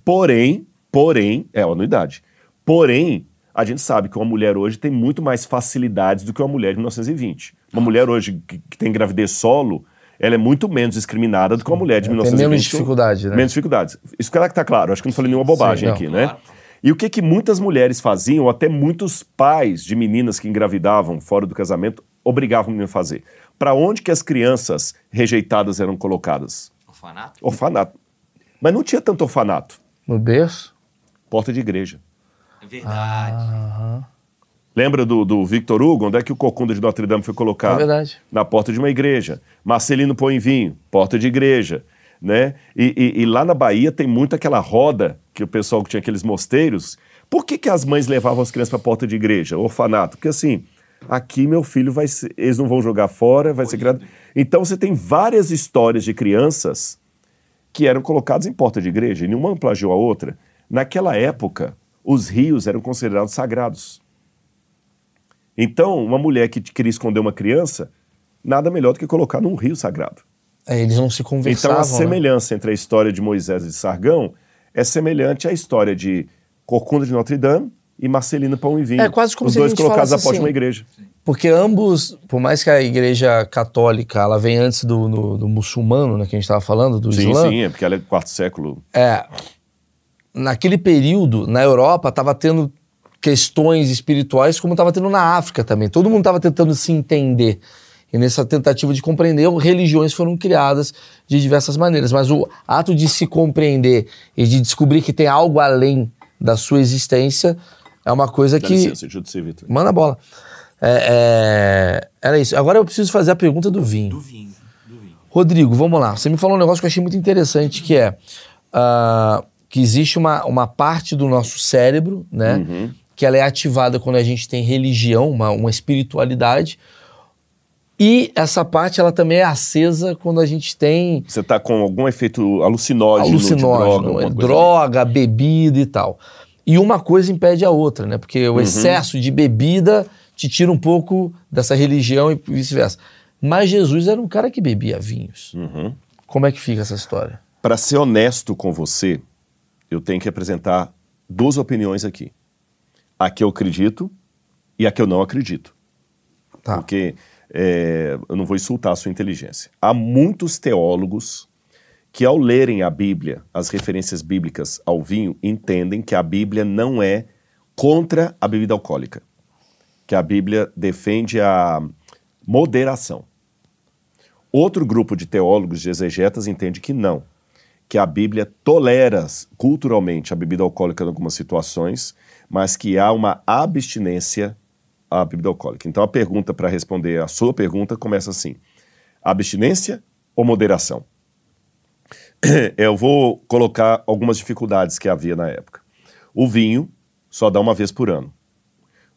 Porém, porém, é a unidade. Porém, a gente sabe que uma mulher hoje tem muito mais facilidades do que uma mulher de 1920. Uma mulher hoje que, que tem gravidez solo, ela é muito menos discriminada do que uma mulher de Ela tem 1920. menos dificuldade, né? Menos dificuldades. Isso que está claro, acho que não falei nenhuma bobagem não. aqui, né? E o que, que muitas mulheres faziam, ou até muitos pais de meninas que engravidavam fora do casamento, obrigavam o menino a fazer? Para onde que as crianças rejeitadas eram colocadas? Orfanato? Orfanato. Mas não tinha tanto orfanato. No berço? Porta de igreja. É verdade. Lembra do, do Victor Hugo? Onde é que o Cocunda de Notre Dame foi colocado? É verdade. Na porta de uma igreja. Marcelino põe vinho, porta de igreja. Né? E, e- e lá na Bahia tem muito aquela roda que o pessoal que tinha aqueles mosteiros. Por que, que as mães levavam as crianças para a porta de igreja, orfanato? Porque assim, aqui meu filho vai ser, eles não vão jogar fora, vai ser criado. Então você tem várias histórias de crianças que eram colocadas em porta de igreja, e nenhuma plagiou a outra. Naquela época, os rios eram considerados sagrados. Então, uma mulher que queria esconder uma criança, nada melhor do que colocar num rio sagrado. É, eles não se conversavam, Então, a né? semelhança entre a história de Moisés e de Sargão é semelhante à história de Corcunda de Notre Dame e Marcelina Pão e Vinho. É quase como Os se dois colocados de assim, uma igreja. Porque ambos, por mais que a igreja católica ela vem antes do, do, do muçulmano, né, que a gente estava falando, do Sim, Islã, sim, é porque ela é do quarto século. é, naquele período, na Europa, estava tendo questões espirituais como estava tendo na África também. Todo mundo estava tentando se entender. E nessa tentativa de compreender, religiões foram criadas de diversas maneiras. Mas o ato de se compreender e de descobrir que tem algo além da sua existência é uma coisa Dá que. licença, Judite Vitor. Manda a bola. É, é, era isso. Agora eu preciso fazer a pergunta do vinho. Do vinho. Do vinho. Rodrigo, vamos lá. Você me falou um negócio que eu achei muito interessante, que é ah, que existe uma, uma parte do nosso cérebro, né? Uhum. Que ela é ativada quando a gente tem religião, uma, uma espiritualidade. E essa parte, ela também é acesa quando a gente tem Você está com algum efeito alucinógeno, alucinógeno, droga, é, droga, bebida e tal. E uma coisa impede a outra, né? Porque Uhum. o excesso de bebida te tira um pouco dessa religião e vice-versa. Mas Jesus era um cara que bebia vinhos. Uhum. Como é que fica essa história? Para ser honesto com você, eu tenho que apresentar duas opiniões aqui. A que eu acredito e a que eu não acredito. Tá. Porque é, eu não vou insultar a sua inteligência. Há muitos teólogos que, ao lerem a Bíblia, as referências bíblicas ao vinho, entendem que a Bíblia não é contra a bebida alcoólica. Que a Bíblia defende a moderação. Outro grupo de teólogos, de exegetas, entende que não, que a Bíblia tolera culturalmente a bebida alcoólica em algumas situações, mas que há uma abstinência à bebida alcoólica. Então a pergunta para responder a sua pergunta começa assim: abstinência ou moderação? Eu vou colocar algumas dificuldades que havia na época. O vinho só dá uma vez por ano.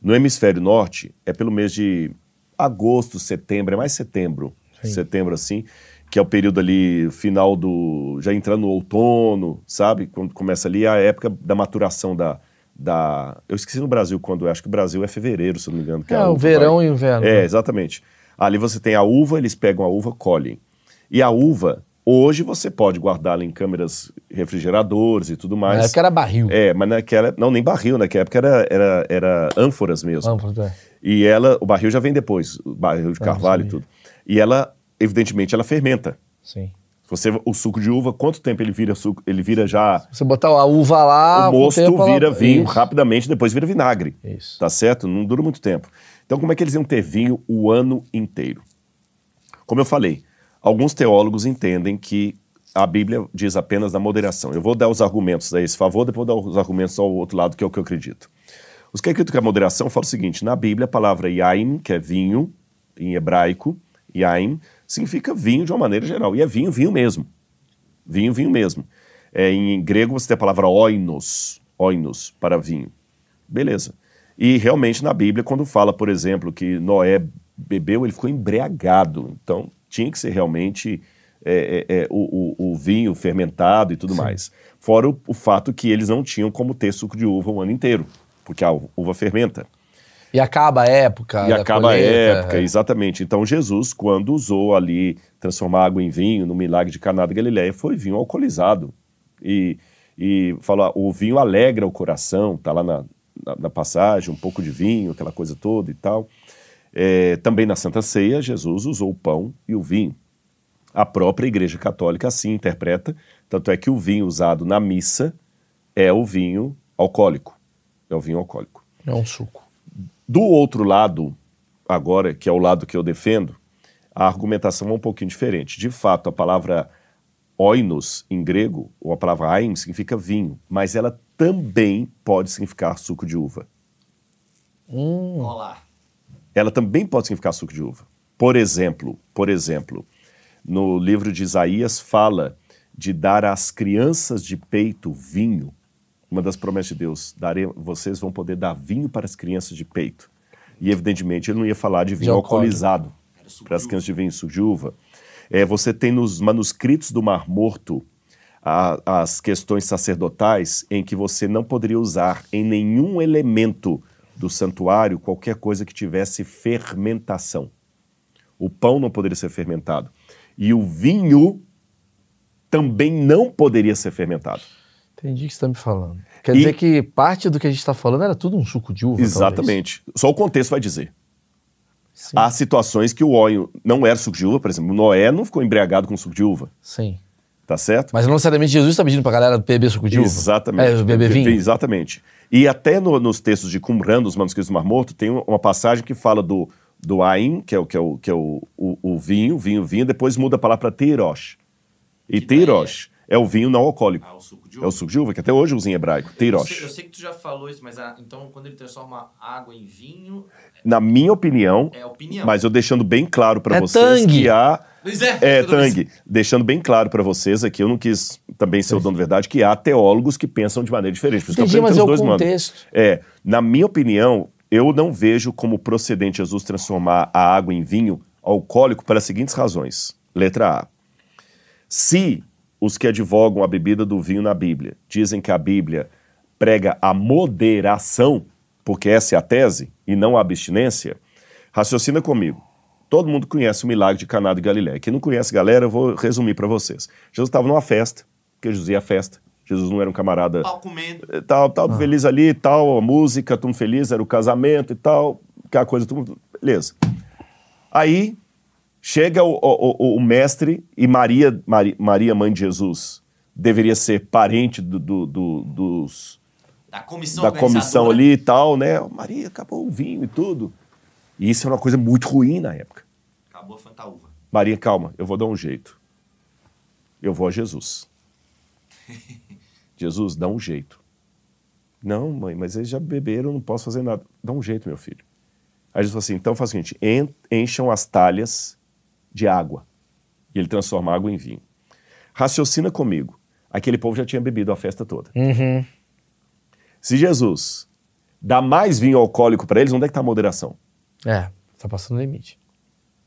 No hemisfério norte é pelo mês de agosto, setembro, é mais setembro, setembro assim, que é o período ali final do já entrando no outono, sabe? Quando começa ali a época da maturação da da eu esqueci no Brasil quando é, acho que o Brasil é fevereiro, se não me engano, É, a o verão vai- e o inverno. É, né? exatamente. Ali você tem a uva, eles pegam a uva, colhem. E a uva, hoje você pode guardá-la em câmeras refrigeradores e tudo mais. Na época era barril. É, mas naquela. Não, nem barril, naquela época era, era, era ânforas mesmo. Vamos, é. E ela. O barril já vem depois, o barril de Ah, carvalho e tudo. E ela, evidentemente, ela fermenta. Sim. Você, o suco de uva, quanto tempo ele vira suco? Ele vira já. Você botar a uva lá. o mosto tempo ela- vira vinho Isso. rapidamente, depois vira vinagre. Isso. Tá certo? Não dura muito tempo. Então, como é que eles iam ter vinho o ano inteiro? Como eu falei, alguns teólogos entendem que a Bíblia diz apenas da moderação. Eu vou dar os argumentos a esse favor, depois vou dar os argumentos ao outro lado, que é o que eu acredito. Os que acreditam que a moderação falam o seguinte: na Bíblia, a palavra yain, que é vinho, em hebraico, yain, significa vinho de uma maneira geral. E é vinho, vinho mesmo. Vinho, vinho mesmo. É, em grego você tem a palavra oinos, oinos para vinho. Beleza. E realmente na Bíblia, quando fala, por exemplo, que Noé bebeu, ele ficou embriagado. Então tinha que ser realmente é, é, é, o, o, o vinho fermentado e tudo mais. Fora o, o fato que eles não tinham como ter suco de uva o ano inteiro, porque a uva fermenta. E acaba a época. E acaba a colheita, época, é. exatamente. Então Jesus, quando usou ali transformar água em vinho no milagre de Caná da Galileia, foi vinho alcoolizado. E, e fala, o vinho alegra o coração, tá lá na, na, na passagem, um pouco de vinho, aquela coisa toda e tal. É, também na Santa Ceia, Jesus usou o pão e o vinho. A própria Igreja Católica assim interpreta, tanto é que o vinho usado na missa é o vinho alcoólico. É o vinho alcoólico. É um suco. Do outro lado, agora, que é o lado que eu defendo, a argumentação é um pouquinho diferente. De fato, a palavra oinos em grego, ou a palavra ain, significa vinho, mas ela também pode significar suco de uva. Olá. Ela também pode significar suco de uva. Por exemplo, por exemplo, no livro de Isaías fala de dar às crianças de peito vinho. Uma das promessas de Deus, darei, vocês vão poder dar vinho para as crianças de peito. E evidentemente ele não ia falar de vinho alcoólico. alcoolizado para as crianças de vinho suco de uva. É, você tem nos manuscritos do Mar Morto a- as questões sacerdotais em que você não poderia usar em nenhum elemento do santuário qualquer coisa que tivesse fermentação. O pão não poderia ser fermentado. E o vinho também não poderia ser fermentado. Entendi o que você está me falando. Quer E- dizer que parte do que a gente está falando era tudo um suco de uva, talvez. Exatamente. Só o contexto vai dizer. Sim. Há situações que o óleo não era suco de uva, por exemplo, Noé não ficou embriagado com suco de uva, Sim. tá certo? Mas não necessariamente Jesus está pedindo pra galera beber suco de uva. Exatamente. É, beber vinho. Exatamente. E até no- nos textos de Qumran, nos manuscritos do Mar Morto, tem uma passagem que fala do, do Ain, que é, o, que é, o, que é o, o, o vinho, vinho, vinho, depois muda a palavra para Teirosh. E daí é- Teirosh é o vinho não alcoólico. Ah, o suco de É uva. o suco de uva, que até hoje usa em hebraico. Eu sei, Teirosh. eu sei que tu já falou isso, mas ah, então quando ele transforma água em vinho, Na minha opinião, é opinião. mas eu deixando bem claro para É vocês tangue. que há Pois é, É. Tang, deixando bem claro para vocês aqui, eu não quis também ser o dono da verdade, que há teólogos que pensam de maneira diferente. Por isso que eu Entendi, mas é o dois mandos. contexto. É, na minha opinião, eu não vejo como procedente Jesus transformar a água em vinho alcoólico pelas seguintes razões. Letra A. Se os que advogam a bebida do vinho na Bíblia dizem que a Bíblia prega a moderação, porque essa é a tese, e não a abstinência, raciocina comigo. Todo mundo conhece o milagre de Caná de Galiléia. Quem não conhece, galera, eu vou resumir para vocês. Jesus estava numa festa, porque Jesus ia à festa. Jesus não era um camarada Pau comendo. e tal, tal, feliz ali e tal, a música, tudo feliz, era o casamento e tal, aquela coisa, tudo, beleza. Aí chega o, o- o- mestre e Maria, Mari- Maria, mãe de Jesus, deveria ser parente do- do- do- dos, Da comissão da comissão ali e tal, né? Maria, acabou o vinho e tudo. E isso era uma coisa muito ruim na época. Acabou a fantaúva. Maria, calma, eu vou dar um jeito. Eu vou a Jesus. Jesus, dá um jeito. Não, mãe, mas eles já beberam, eu não posso fazer nada. Dá um jeito, meu filho. Aí Jesus falou assim: então faz o seguinte: en- encham as talhas de água. E ele transforma a água em vinho. Raciocina comigo. Aquele povo já tinha bebido a festa toda. Uhum. Se Jesus dá mais vinho alcoólico para eles, onde é que está a moderação? É, tá passando o limite.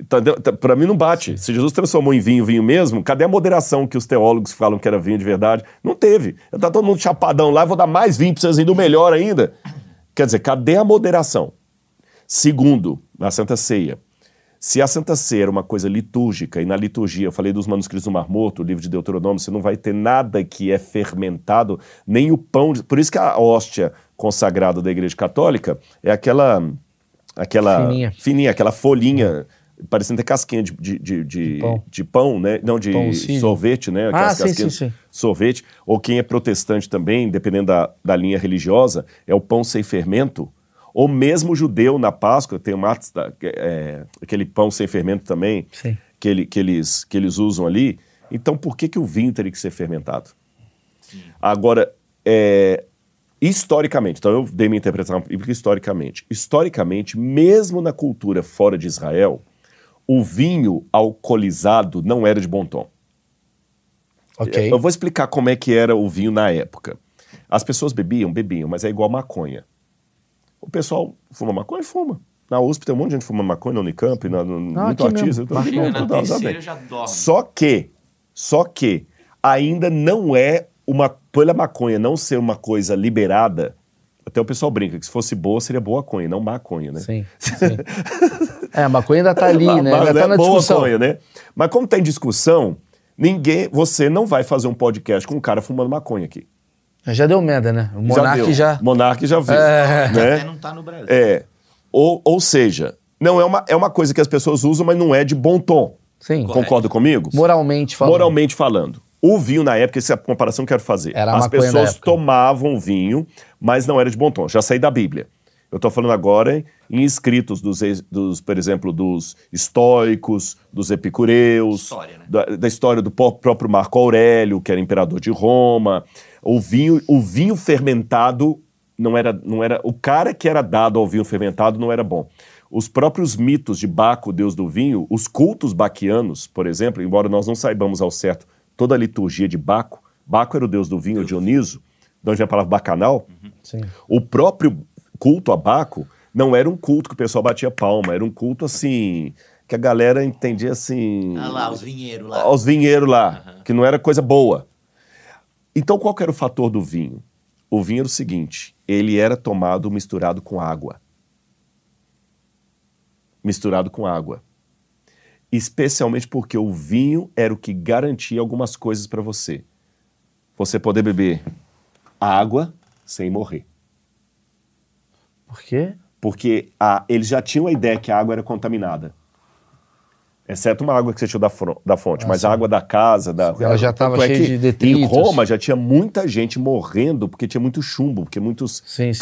Tá, tá, pra mim não bate. Se Jesus transformou em vinho, vinho mesmo, cadê a moderação que os teólogos falam que era vinho de verdade? Não teve. Tá todo mundo chapadão lá, vou dar mais vinho pra vocês ainda melhor ainda. Quer dizer, cadê a moderação? Segundo, na Santa Ceia. Se a Santa Ceia era uma coisa litúrgica, e na liturgia, eu falei dos manuscritos do Mar Morto, o livro de Deuteronômio, você não vai ter nada que é fermentado, nem o pão. de- Por isso que a hóstia consagrada da Igreja Católica é aquela. aquela Fininha. fininha, aquela folhinha, parecendo ter casquinha de, de, de, de- pão. pão, né? Não, de Pão sorvete, né? Ah, Aquelas sim, casquinhas sim, sim. Sorvete. Ou quem é protestante também, dependendo da, da linha religiosa, é o pão sem fermento. Ou mesmo judeu na Páscoa, tem o é, aquele pão sem fermento também, Sim. que, ele- que eles, que eles usam ali. Então, por que, que o vinho teria que ser fermentado? Agora, é, historicamente, então eu dei minha interpretação bíblica historicamente. Historicamente, mesmo na cultura fora de Israel, o vinho alcoolizado não era de bom tom. Ok. Eu vou explicar como é que era o vinho na época. As pessoas bebiam, bebiam, mas é igual maconha. O pessoal fuma maconha? Fuma. Na USP tem um monte de gente fuma maconha, na Unicamp, na, no, muito aqui artista. mesmo. tudo- Chega tudo- na tudo- tudo terceira bem. já dorme. Só que, só que, ainda não é uma, pela maconha não ser uma coisa liberada, até o pessoal brinca que se fosse boa, seria boa maconha, não maconha, né? Sim, sim. É, a maconha ainda tá ali, né? Ainda tá é na boa discussão. maconha, né? Mas como tem discussão, ninguém, você não vai fazer um podcast com um cara fumando maconha aqui. Já deu merda, né? O Monark deu. já. Monark já viu. É. Até Né? não tá no Brasil. É. Ou, ou seja, não é uma, é uma coisa que as pessoas usam, mas não é de bom tom. Sim. Concorda comigo? Moralmente falando. Moralmente falando. O vinho na época, essa é a comparação que eu quero fazer. Era As pessoas tomavam vinho, mas não era de bom tom. Já saí da Bíblia. Eu estou falando agora em escritos dos, dos, por exemplo, dos estoicos, dos epicureus, História, né? da, da história do próprio Marco Aurélio, que era imperador de Roma. O vinho, o vinho fermentado não era, não era. O cara que era dado ao vinho fermentado não era bom. Os próprios mitos de Baco, deus do vinho, os cultos baquianos, por exemplo, embora nós não saibamos ao certo toda a liturgia de Baco, Baco era o deus do vinho, Dioniso, de onde vem a palavra bacanal. Sim. O próprio culto a Baco não era um culto que o pessoal batia palma, era um culto assim que a galera entendia assim. Ah lá, os vinheiros lá. Aos vinheiros lá, que não era coisa boa. Então qual que era o fator do vinho? O vinho era o seguinte: ele era tomado misturado com água. Misturado com água. Especialmente porque o vinho era o que garantia algumas coisas para você. Você poder beber água sem morrer. Por quê? Porque a, eles já tinham a ideia que a água era contaminada. Exceto uma água que você tirou da, da fonte, mas a água da casa, da. Ela já tava Tanto é cheia que de detritos. Em Roma já tinha muita gente morrendo porque tinha muito chumbo, porque muitos Sim, sim.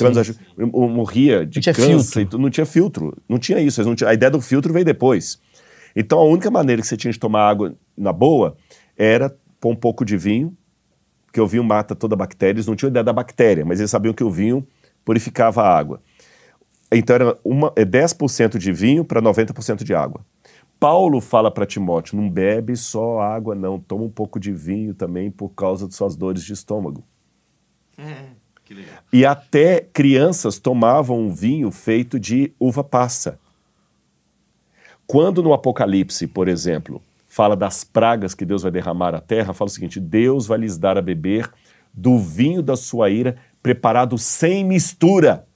morria de Não tinha câncer, não tinha filtro. Não tinha isso. não tinham- a ideia do filtro veio depois. Então a única maneira que você tinha de tomar água na boa era pôr um pouco de vinho, porque o vinho mata toda a bactéria. Eles não tinham ideia da bactéria, mas eles sabiam que o vinho purificava a água. Então era uma, é 10% de vinho para 90% de água. Paulo fala para Timóteo: não bebe só água, não, toma um pouco de vinho também por causa de suas dores de estômago. É, que legal. E até crianças tomavam um vinho feito de uva passa. Quando no Apocalipse, por exemplo, fala das pragas que Deus vai derramar à terra, fala o seguinte: Deus vai lhes dar a beber do vinho da sua ira, preparado sem mistura.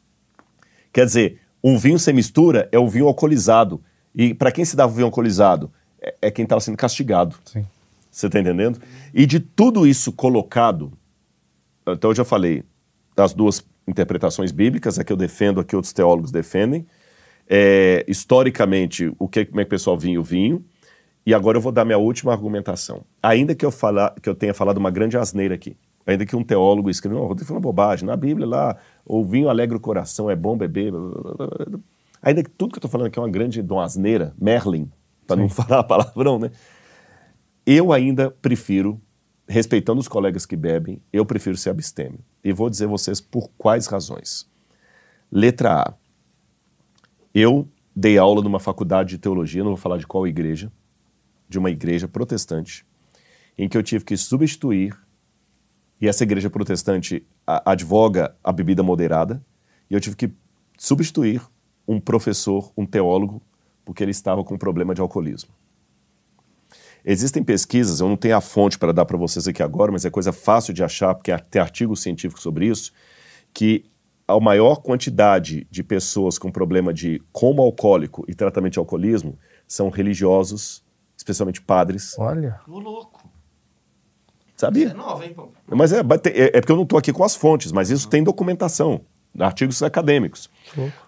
Quer dizer, um vinho sem mistura é o vinho alcoolizado. E para quem se dava o vinho alcoolizado? É, é quem estava sendo castigado. Sim. Você está entendendo? E de tudo isso colocado, então eu já falei das duas interpretações bíblicas, a que eu defendo, a que outros teólogos defendem. É, historicamente, o que, como é que o pessoal vinha o vinho. E agora eu vou dar minha última argumentação. Ainda que eu, falar, que eu tenha falado uma grande asneira aqui, ainda que um teólogo escreva, não, Rodrigo falando bobagem, na Bíblia lá, o vinho alegra o coração, é bom beber. blá, blá, blá. Ainda que tudo que eu estou falando aqui é uma grande asneira, Merlin, para não falar palavrão, né? Eu ainda prefiro, respeitando os colegas que bebem, eu prefiro ser abstêmio. E vou dizer a vocês por quais razões. Letra A. Eu dei aula numa faculdade de teologia, não vou falar de qual igreja, de uma igreja protestante, em que eu tive que substituir, e essa igreja protestante a- advoga a bebida moderada, e eu tive que substituir um professor, um teólogo, porque ele estava com problema de alcoolismo. Existem pesquisas, eu não tenho a fonte para dar para vocês aqui agora, mas é coisa fácil de achar, porque tem artigos científicos sobre isso, que a maior quantidade de pessoas com problema de coma alcoólico e tratamento de alcoolismo são religiosos, especialmente padres. Olha. Ô, louco. Sabia? Isso é nova, hein, pô? Mas é, é, é porque eu não estou aqui com as fontes, mas isso tem documentação, artigos acadêmicos.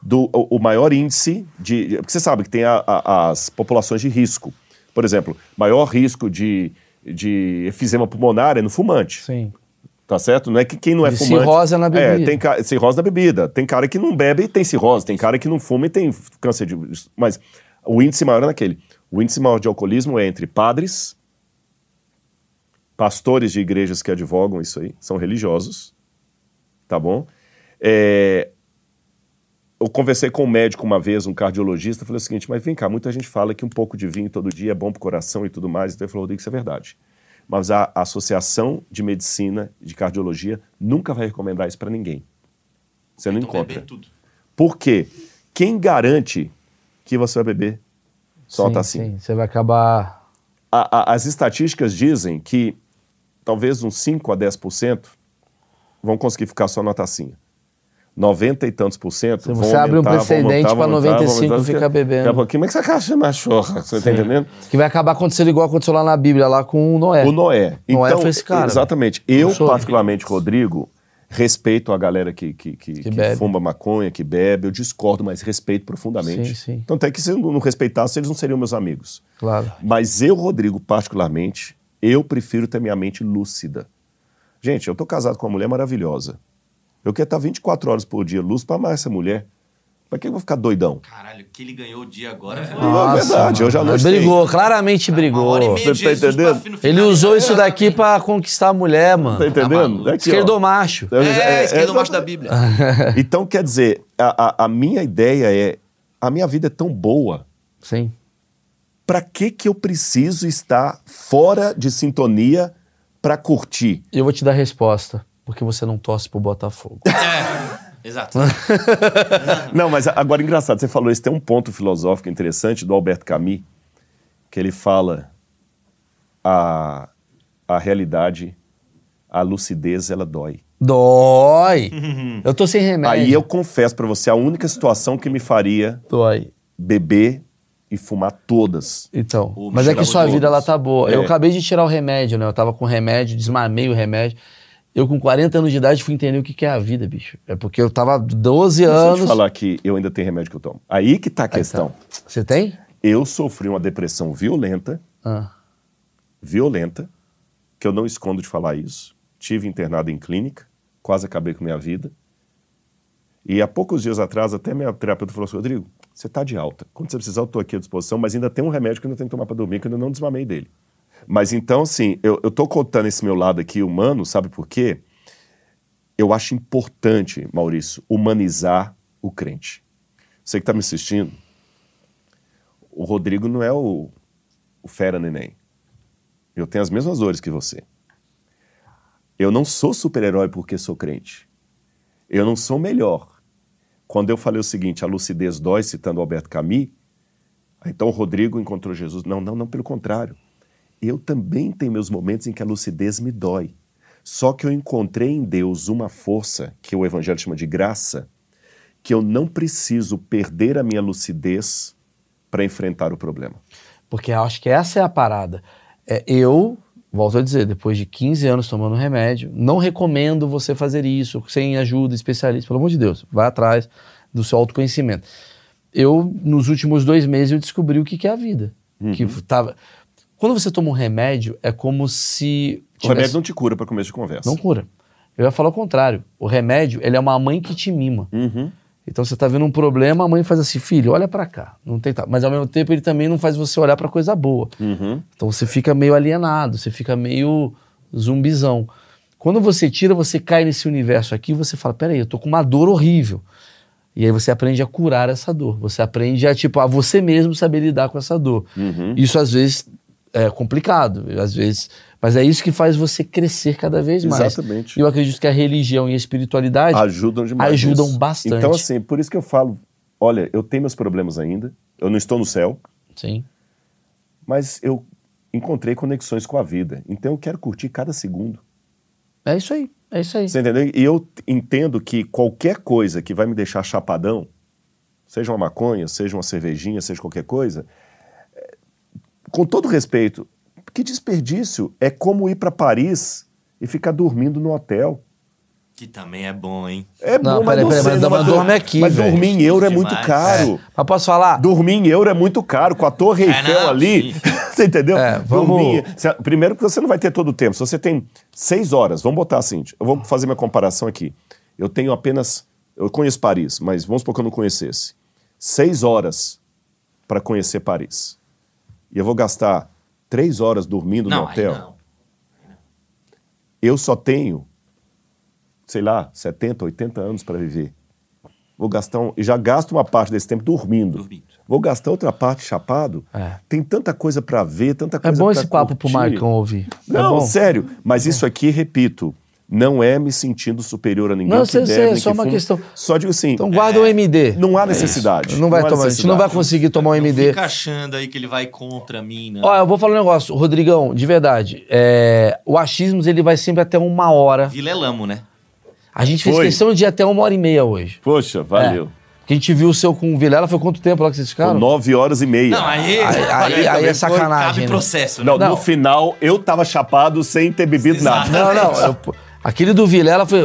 Do, o, o maior índice de. de- Porque você sabe que tem a- a- as populações de risco. Por exemplo, maior risco de, de efizema pulmonar é no fumante. Sim. Tá certo? Não é que quem não é De fumante. cirrose na bebida. É, tem ca- cirrose na bebida. Tem cara que não bebe e tem cirrose. Tem cara que não fuma e tem câncer de. Mas o índice maior é naquele. O índice maior de alcoolismo é entre padres, pastores de igrejas que advogam isso aí, são religiosos, tá bom? É, eu conversei com um médico uma vez, um cardiologista, falei o seguinte, mas vem cá, muita gente fala que um pouco de vinho todo dia é bom pro coração e tudo mais, então ele falou, Rodrigo, isso é verdade. Mas a Associação de Medicina de Cardiologia nunca vai recomendar isso para ninguém. Você não Então, encontra. beber tudo. Por quê? Quem garante que você vai beber só sim, tacinha? sim. Você vai acabar. A- a- as estatísticas dizem que talvez uns 5 a 10% vão conseguir ficar só na tacinha. 90 e tantos por cento você abre um precedente aumentar, 95 vão aumentar. ficar bebendo. Daqui a pouquinho, mas que você acha machorra? Você tá entendendo? Que vai acabar acontecendo igual aconteceu lá na Bíblia, lá com o Noé. O Noé. Noé então, foi esse cara, Exatamente. Eu, particularmente, Rodrigo, respeito a galera que, que, que, que bebe. fuma maconha, que bebe. Eu discordo, mas respeito profundamente. Sim, sim. Tanto é que se eu não respeitasse, eles não seriam meus amigos. Claro. Mas eu, Rodrigo, particularmente, eu prefiro ter minha mente lúcida. Gente, eu tô casado com uma mulher maravilhosa. Eu quero estar 24 horas por dia luz para amar essa mulher. Pra que eu vou ficar doidão? Caralho, que ele ganhou o dia agora. foi- Não, é verdade, eu já não Brigou, claramente Uma brigou. hora e meia Você tá entendendo? Ele usou isso daqui pra conquistar a mulher, mano. Tá entendendo? ó. Esquerdo macho. É, esquerdo é, macho da Bíblia. Então, quer dizer, a, a- a minha ideia é: a minha vida é tão boa, Sim. pra que, que eu preciso estar fora de sintonia pra curtir? Eu vou te dar a resposta. Porque você não torce pro Botafogo. É, exato. Não, mas agora engraçado, você falou isso, tem um ponto filosófico interessante do Alberto Camus, que ele fala a, a realidade, a lucidez, ela dói. Dói. Eu tô sem remédio. Aí eu confesso pra você, a única situação que me faria Dói. beber e fumar todas. Então, Pô, mas é que sua os vida ela tá boa. É. Eu acabei de tirar o remédio, né? Eu tava com remédio, desmamei o remédio. Eu com 40 anos de idade fui entender o que que é a vida, bicho. É porque eu tava 12 Não sei anos. te falar que eu ainda tenho remédio que eu tomo. Aí que tá a questão. Você tem? Eu sofri uma depressão violenta, Ah. violenta, que eu não escondo de falar isso. Tive internado em clínica, quase acabei com minha vida. E há poucos dias atrás, até minha terapeuta falou assim, Rodrigo, você tá de alta. Quando você precisar, eu tô aqui à disposição, mas ainda tem um remédio que eu ainda tenho que tomar para dormir, que eu ainda não desmamei dele. Mas então, assim, eu, eu tô contando esse meu lado aqui humano, sabe por quê? Eu acho importante, Maurício, humanizar o crente. Você que está me assistindo, o Rodrigo não é o, o fera neném. Eu tenho as mesmas dores que você. Eu não sou super-herói porque sou crente. Eu não sou melhor. Quando eu falei o seguinte, a lucidez dói, citando Alberto Camus, então o Rodrigo encontrou Jesus. Não, não, não, pelo contrário. Eu também tenho meus momentos em que a lucidez me dói. Só que eu encontrei em Deus uma força, que o Evangelho chama de graça, que eu não preciso perder a minha lucidez para enfrentar o problema. Porque eu acho que essa é a parada. É, eu, volto a dizer, depois de 15 anos tomando remédio, não recomendo você fazer isso sem ajuda especialista, pelo amor de Deus. Vai atrás do seu autoconhecimento. Eu, nos últimos dois meses, eu descobri o que que é a vida. Que tava... Quando você toma um remédio, é como se... O remédio não te cura para começo de conversa. Não cura. Eu ia falar o contrário. O remédio, ele é uma mãe que te mima. Uhum. Então você tá vendo um problema, a mãe faz assim, filho, olha pra cá. Não tem. Mas ao mesmo tempo ele também não faz você olhar pra coisa boa. Uhum. Então você fica meio alienado, você fica meio zumbizão. Quando você tira, você cai nesse universo aqui, você fala, peraí, eu tô com uma dor horrível. E aí você aprende a curar essa dor. Você aprende a, tipo, a você mesmo saber lidar com essa dor. Uhum. Isso às vezes é complicado, às vezes, mas é isso que faz você crescer cada vez mais. Exatamente. E eu acredito que a religião e a espiritualidade Ajudam demais. Ajudam nisso. bastante. Então, assim, por isso que eu falo: olha, eu tenho meus problemas ainda, eu não estou no céu, Sim. mas eu encontrei conexões com a vida. Então eu quero curtir cada segundo. É isso aí. É isso aí. Você entendeu? E eu entendo que qualquer coisa que vai me deixar chapadão, seja uma maconha, seja uma cervejinha, seja qualquer coisa, com todo respeito, que desperdício é como ir para Paris e ficar dormindo no hotel. Que também é bom, hein? É Não, bom, mas sei, mas não, mas dur- dorme aqui, Mas velho. dormir em euro é Demais. muito caro. Mas posso falar? Dormir em euro é muito caro, com a Torre É, Eiffel não, ali. você entendeu? É, vamos- Dormir. Primeiro que você não vai ter todo o tempo. Se você tem seis horas, vamos botar assim, eu vou fazer minha comparação aqui. Eu tenho apenas. Eu conheço Paris, mas vamos supor que eu não conhecesse. Seis horas para conhecer Paris. E eu vou gastar três horas dormindo Não, no hotel. não. Eu só tenho, sei lá, 70, 80 anos para viver. vou gastar um, e já gasto uma parte desse tempo dormindo. Dormindo. Vou gastar outra parte chapado. É. Tem tanta coisa pra ver, tanta É coisa bom pra esse papo pro curtir. Marcão ouvir. É Não, bom? sério. Mas isso aqui, repito, não é me sentindo superior a ninguém. Não, que sei, é só que uma fuma. questão. Só digo assim, Então guarda o MD. não há necessidade. Não vai há tomar, a gente não vai conseguir tomar o Não MD. fica achando aí que ele vai contra mim, né? Ó, eu vou falar um negócio, Rodrigão, de verdade. é, o achismos ele vai sempre até uma hora. Vilelamo, né? A gente fez Foi. questão de ir até uma hora e meia hoje. Poxa, valeu. É. Porque a gente viu o seu com o Vilela, foi quanto tempo lá que vocês ficaram? nove horas e meia. Não, aí, Aí- aí- aí é sacanagem, Cabe né? processo, né? Não, Não. no final, eu tava chapado sem ter bebido Exato. nada. Não, não. eu- aquele do Vilela foi.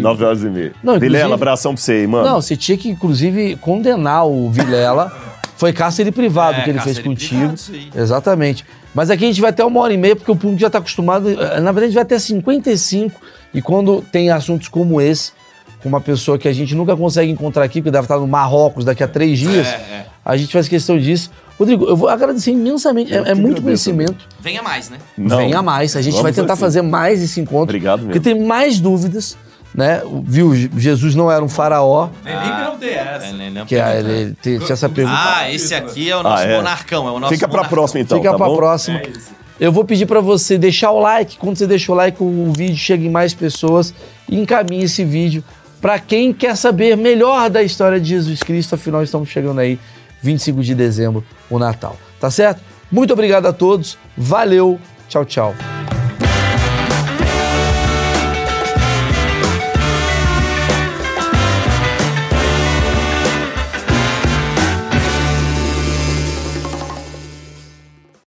Nove horas e meia. Não, Vilela, abração pra você aí, mano. Não, você tinha que, inclusive, condenar o Vilela. Foi cárcere privado É, que ele fez contigo. privado, isso aí. Exatamente. Mas aqui a gente vai até uma hora e meia, porque o público já está acostumado. eh, Na verdade, a gente vai até 55. E quando tem assuntos como esse, com uma pessoa que a gente nunca consegue encontrar aqui, porque deve estar no Marrocos daqui a três dias, É, é. a gente faz questão disso. Rodrigo, eu vou agradecer imensamente. É, Eu é que muito conhecimento. Venha mais, né? Não. Venha mais. A gente Vamos vai tentar assim. fazer mais esse encontro. Obrigado Porque mesmo. tem mais dúvidas, né? Viu? Jesus não era um faraó. Nem nem perguntei essa. É, né? Que é, ele, tinha essa pergunta. Ah, esse aqui é o nosso Ah, é. monarcão. É o nosso Fica pra monarcão. próxima então, Fica tá pra bom? próxima. É. Eu vou pedir pra você deixar o like. Quando você deixa o like, o vídeo chega em mais pessoas. E encaminhe esse vídeo pra quem quer saber melhor da história de Jesus Cristo. Afinal, estamos chegando aí, 25 de dezembro, o Natal. Tá certo? Muito obrigado a todos. Valeu. Tchau, tchau.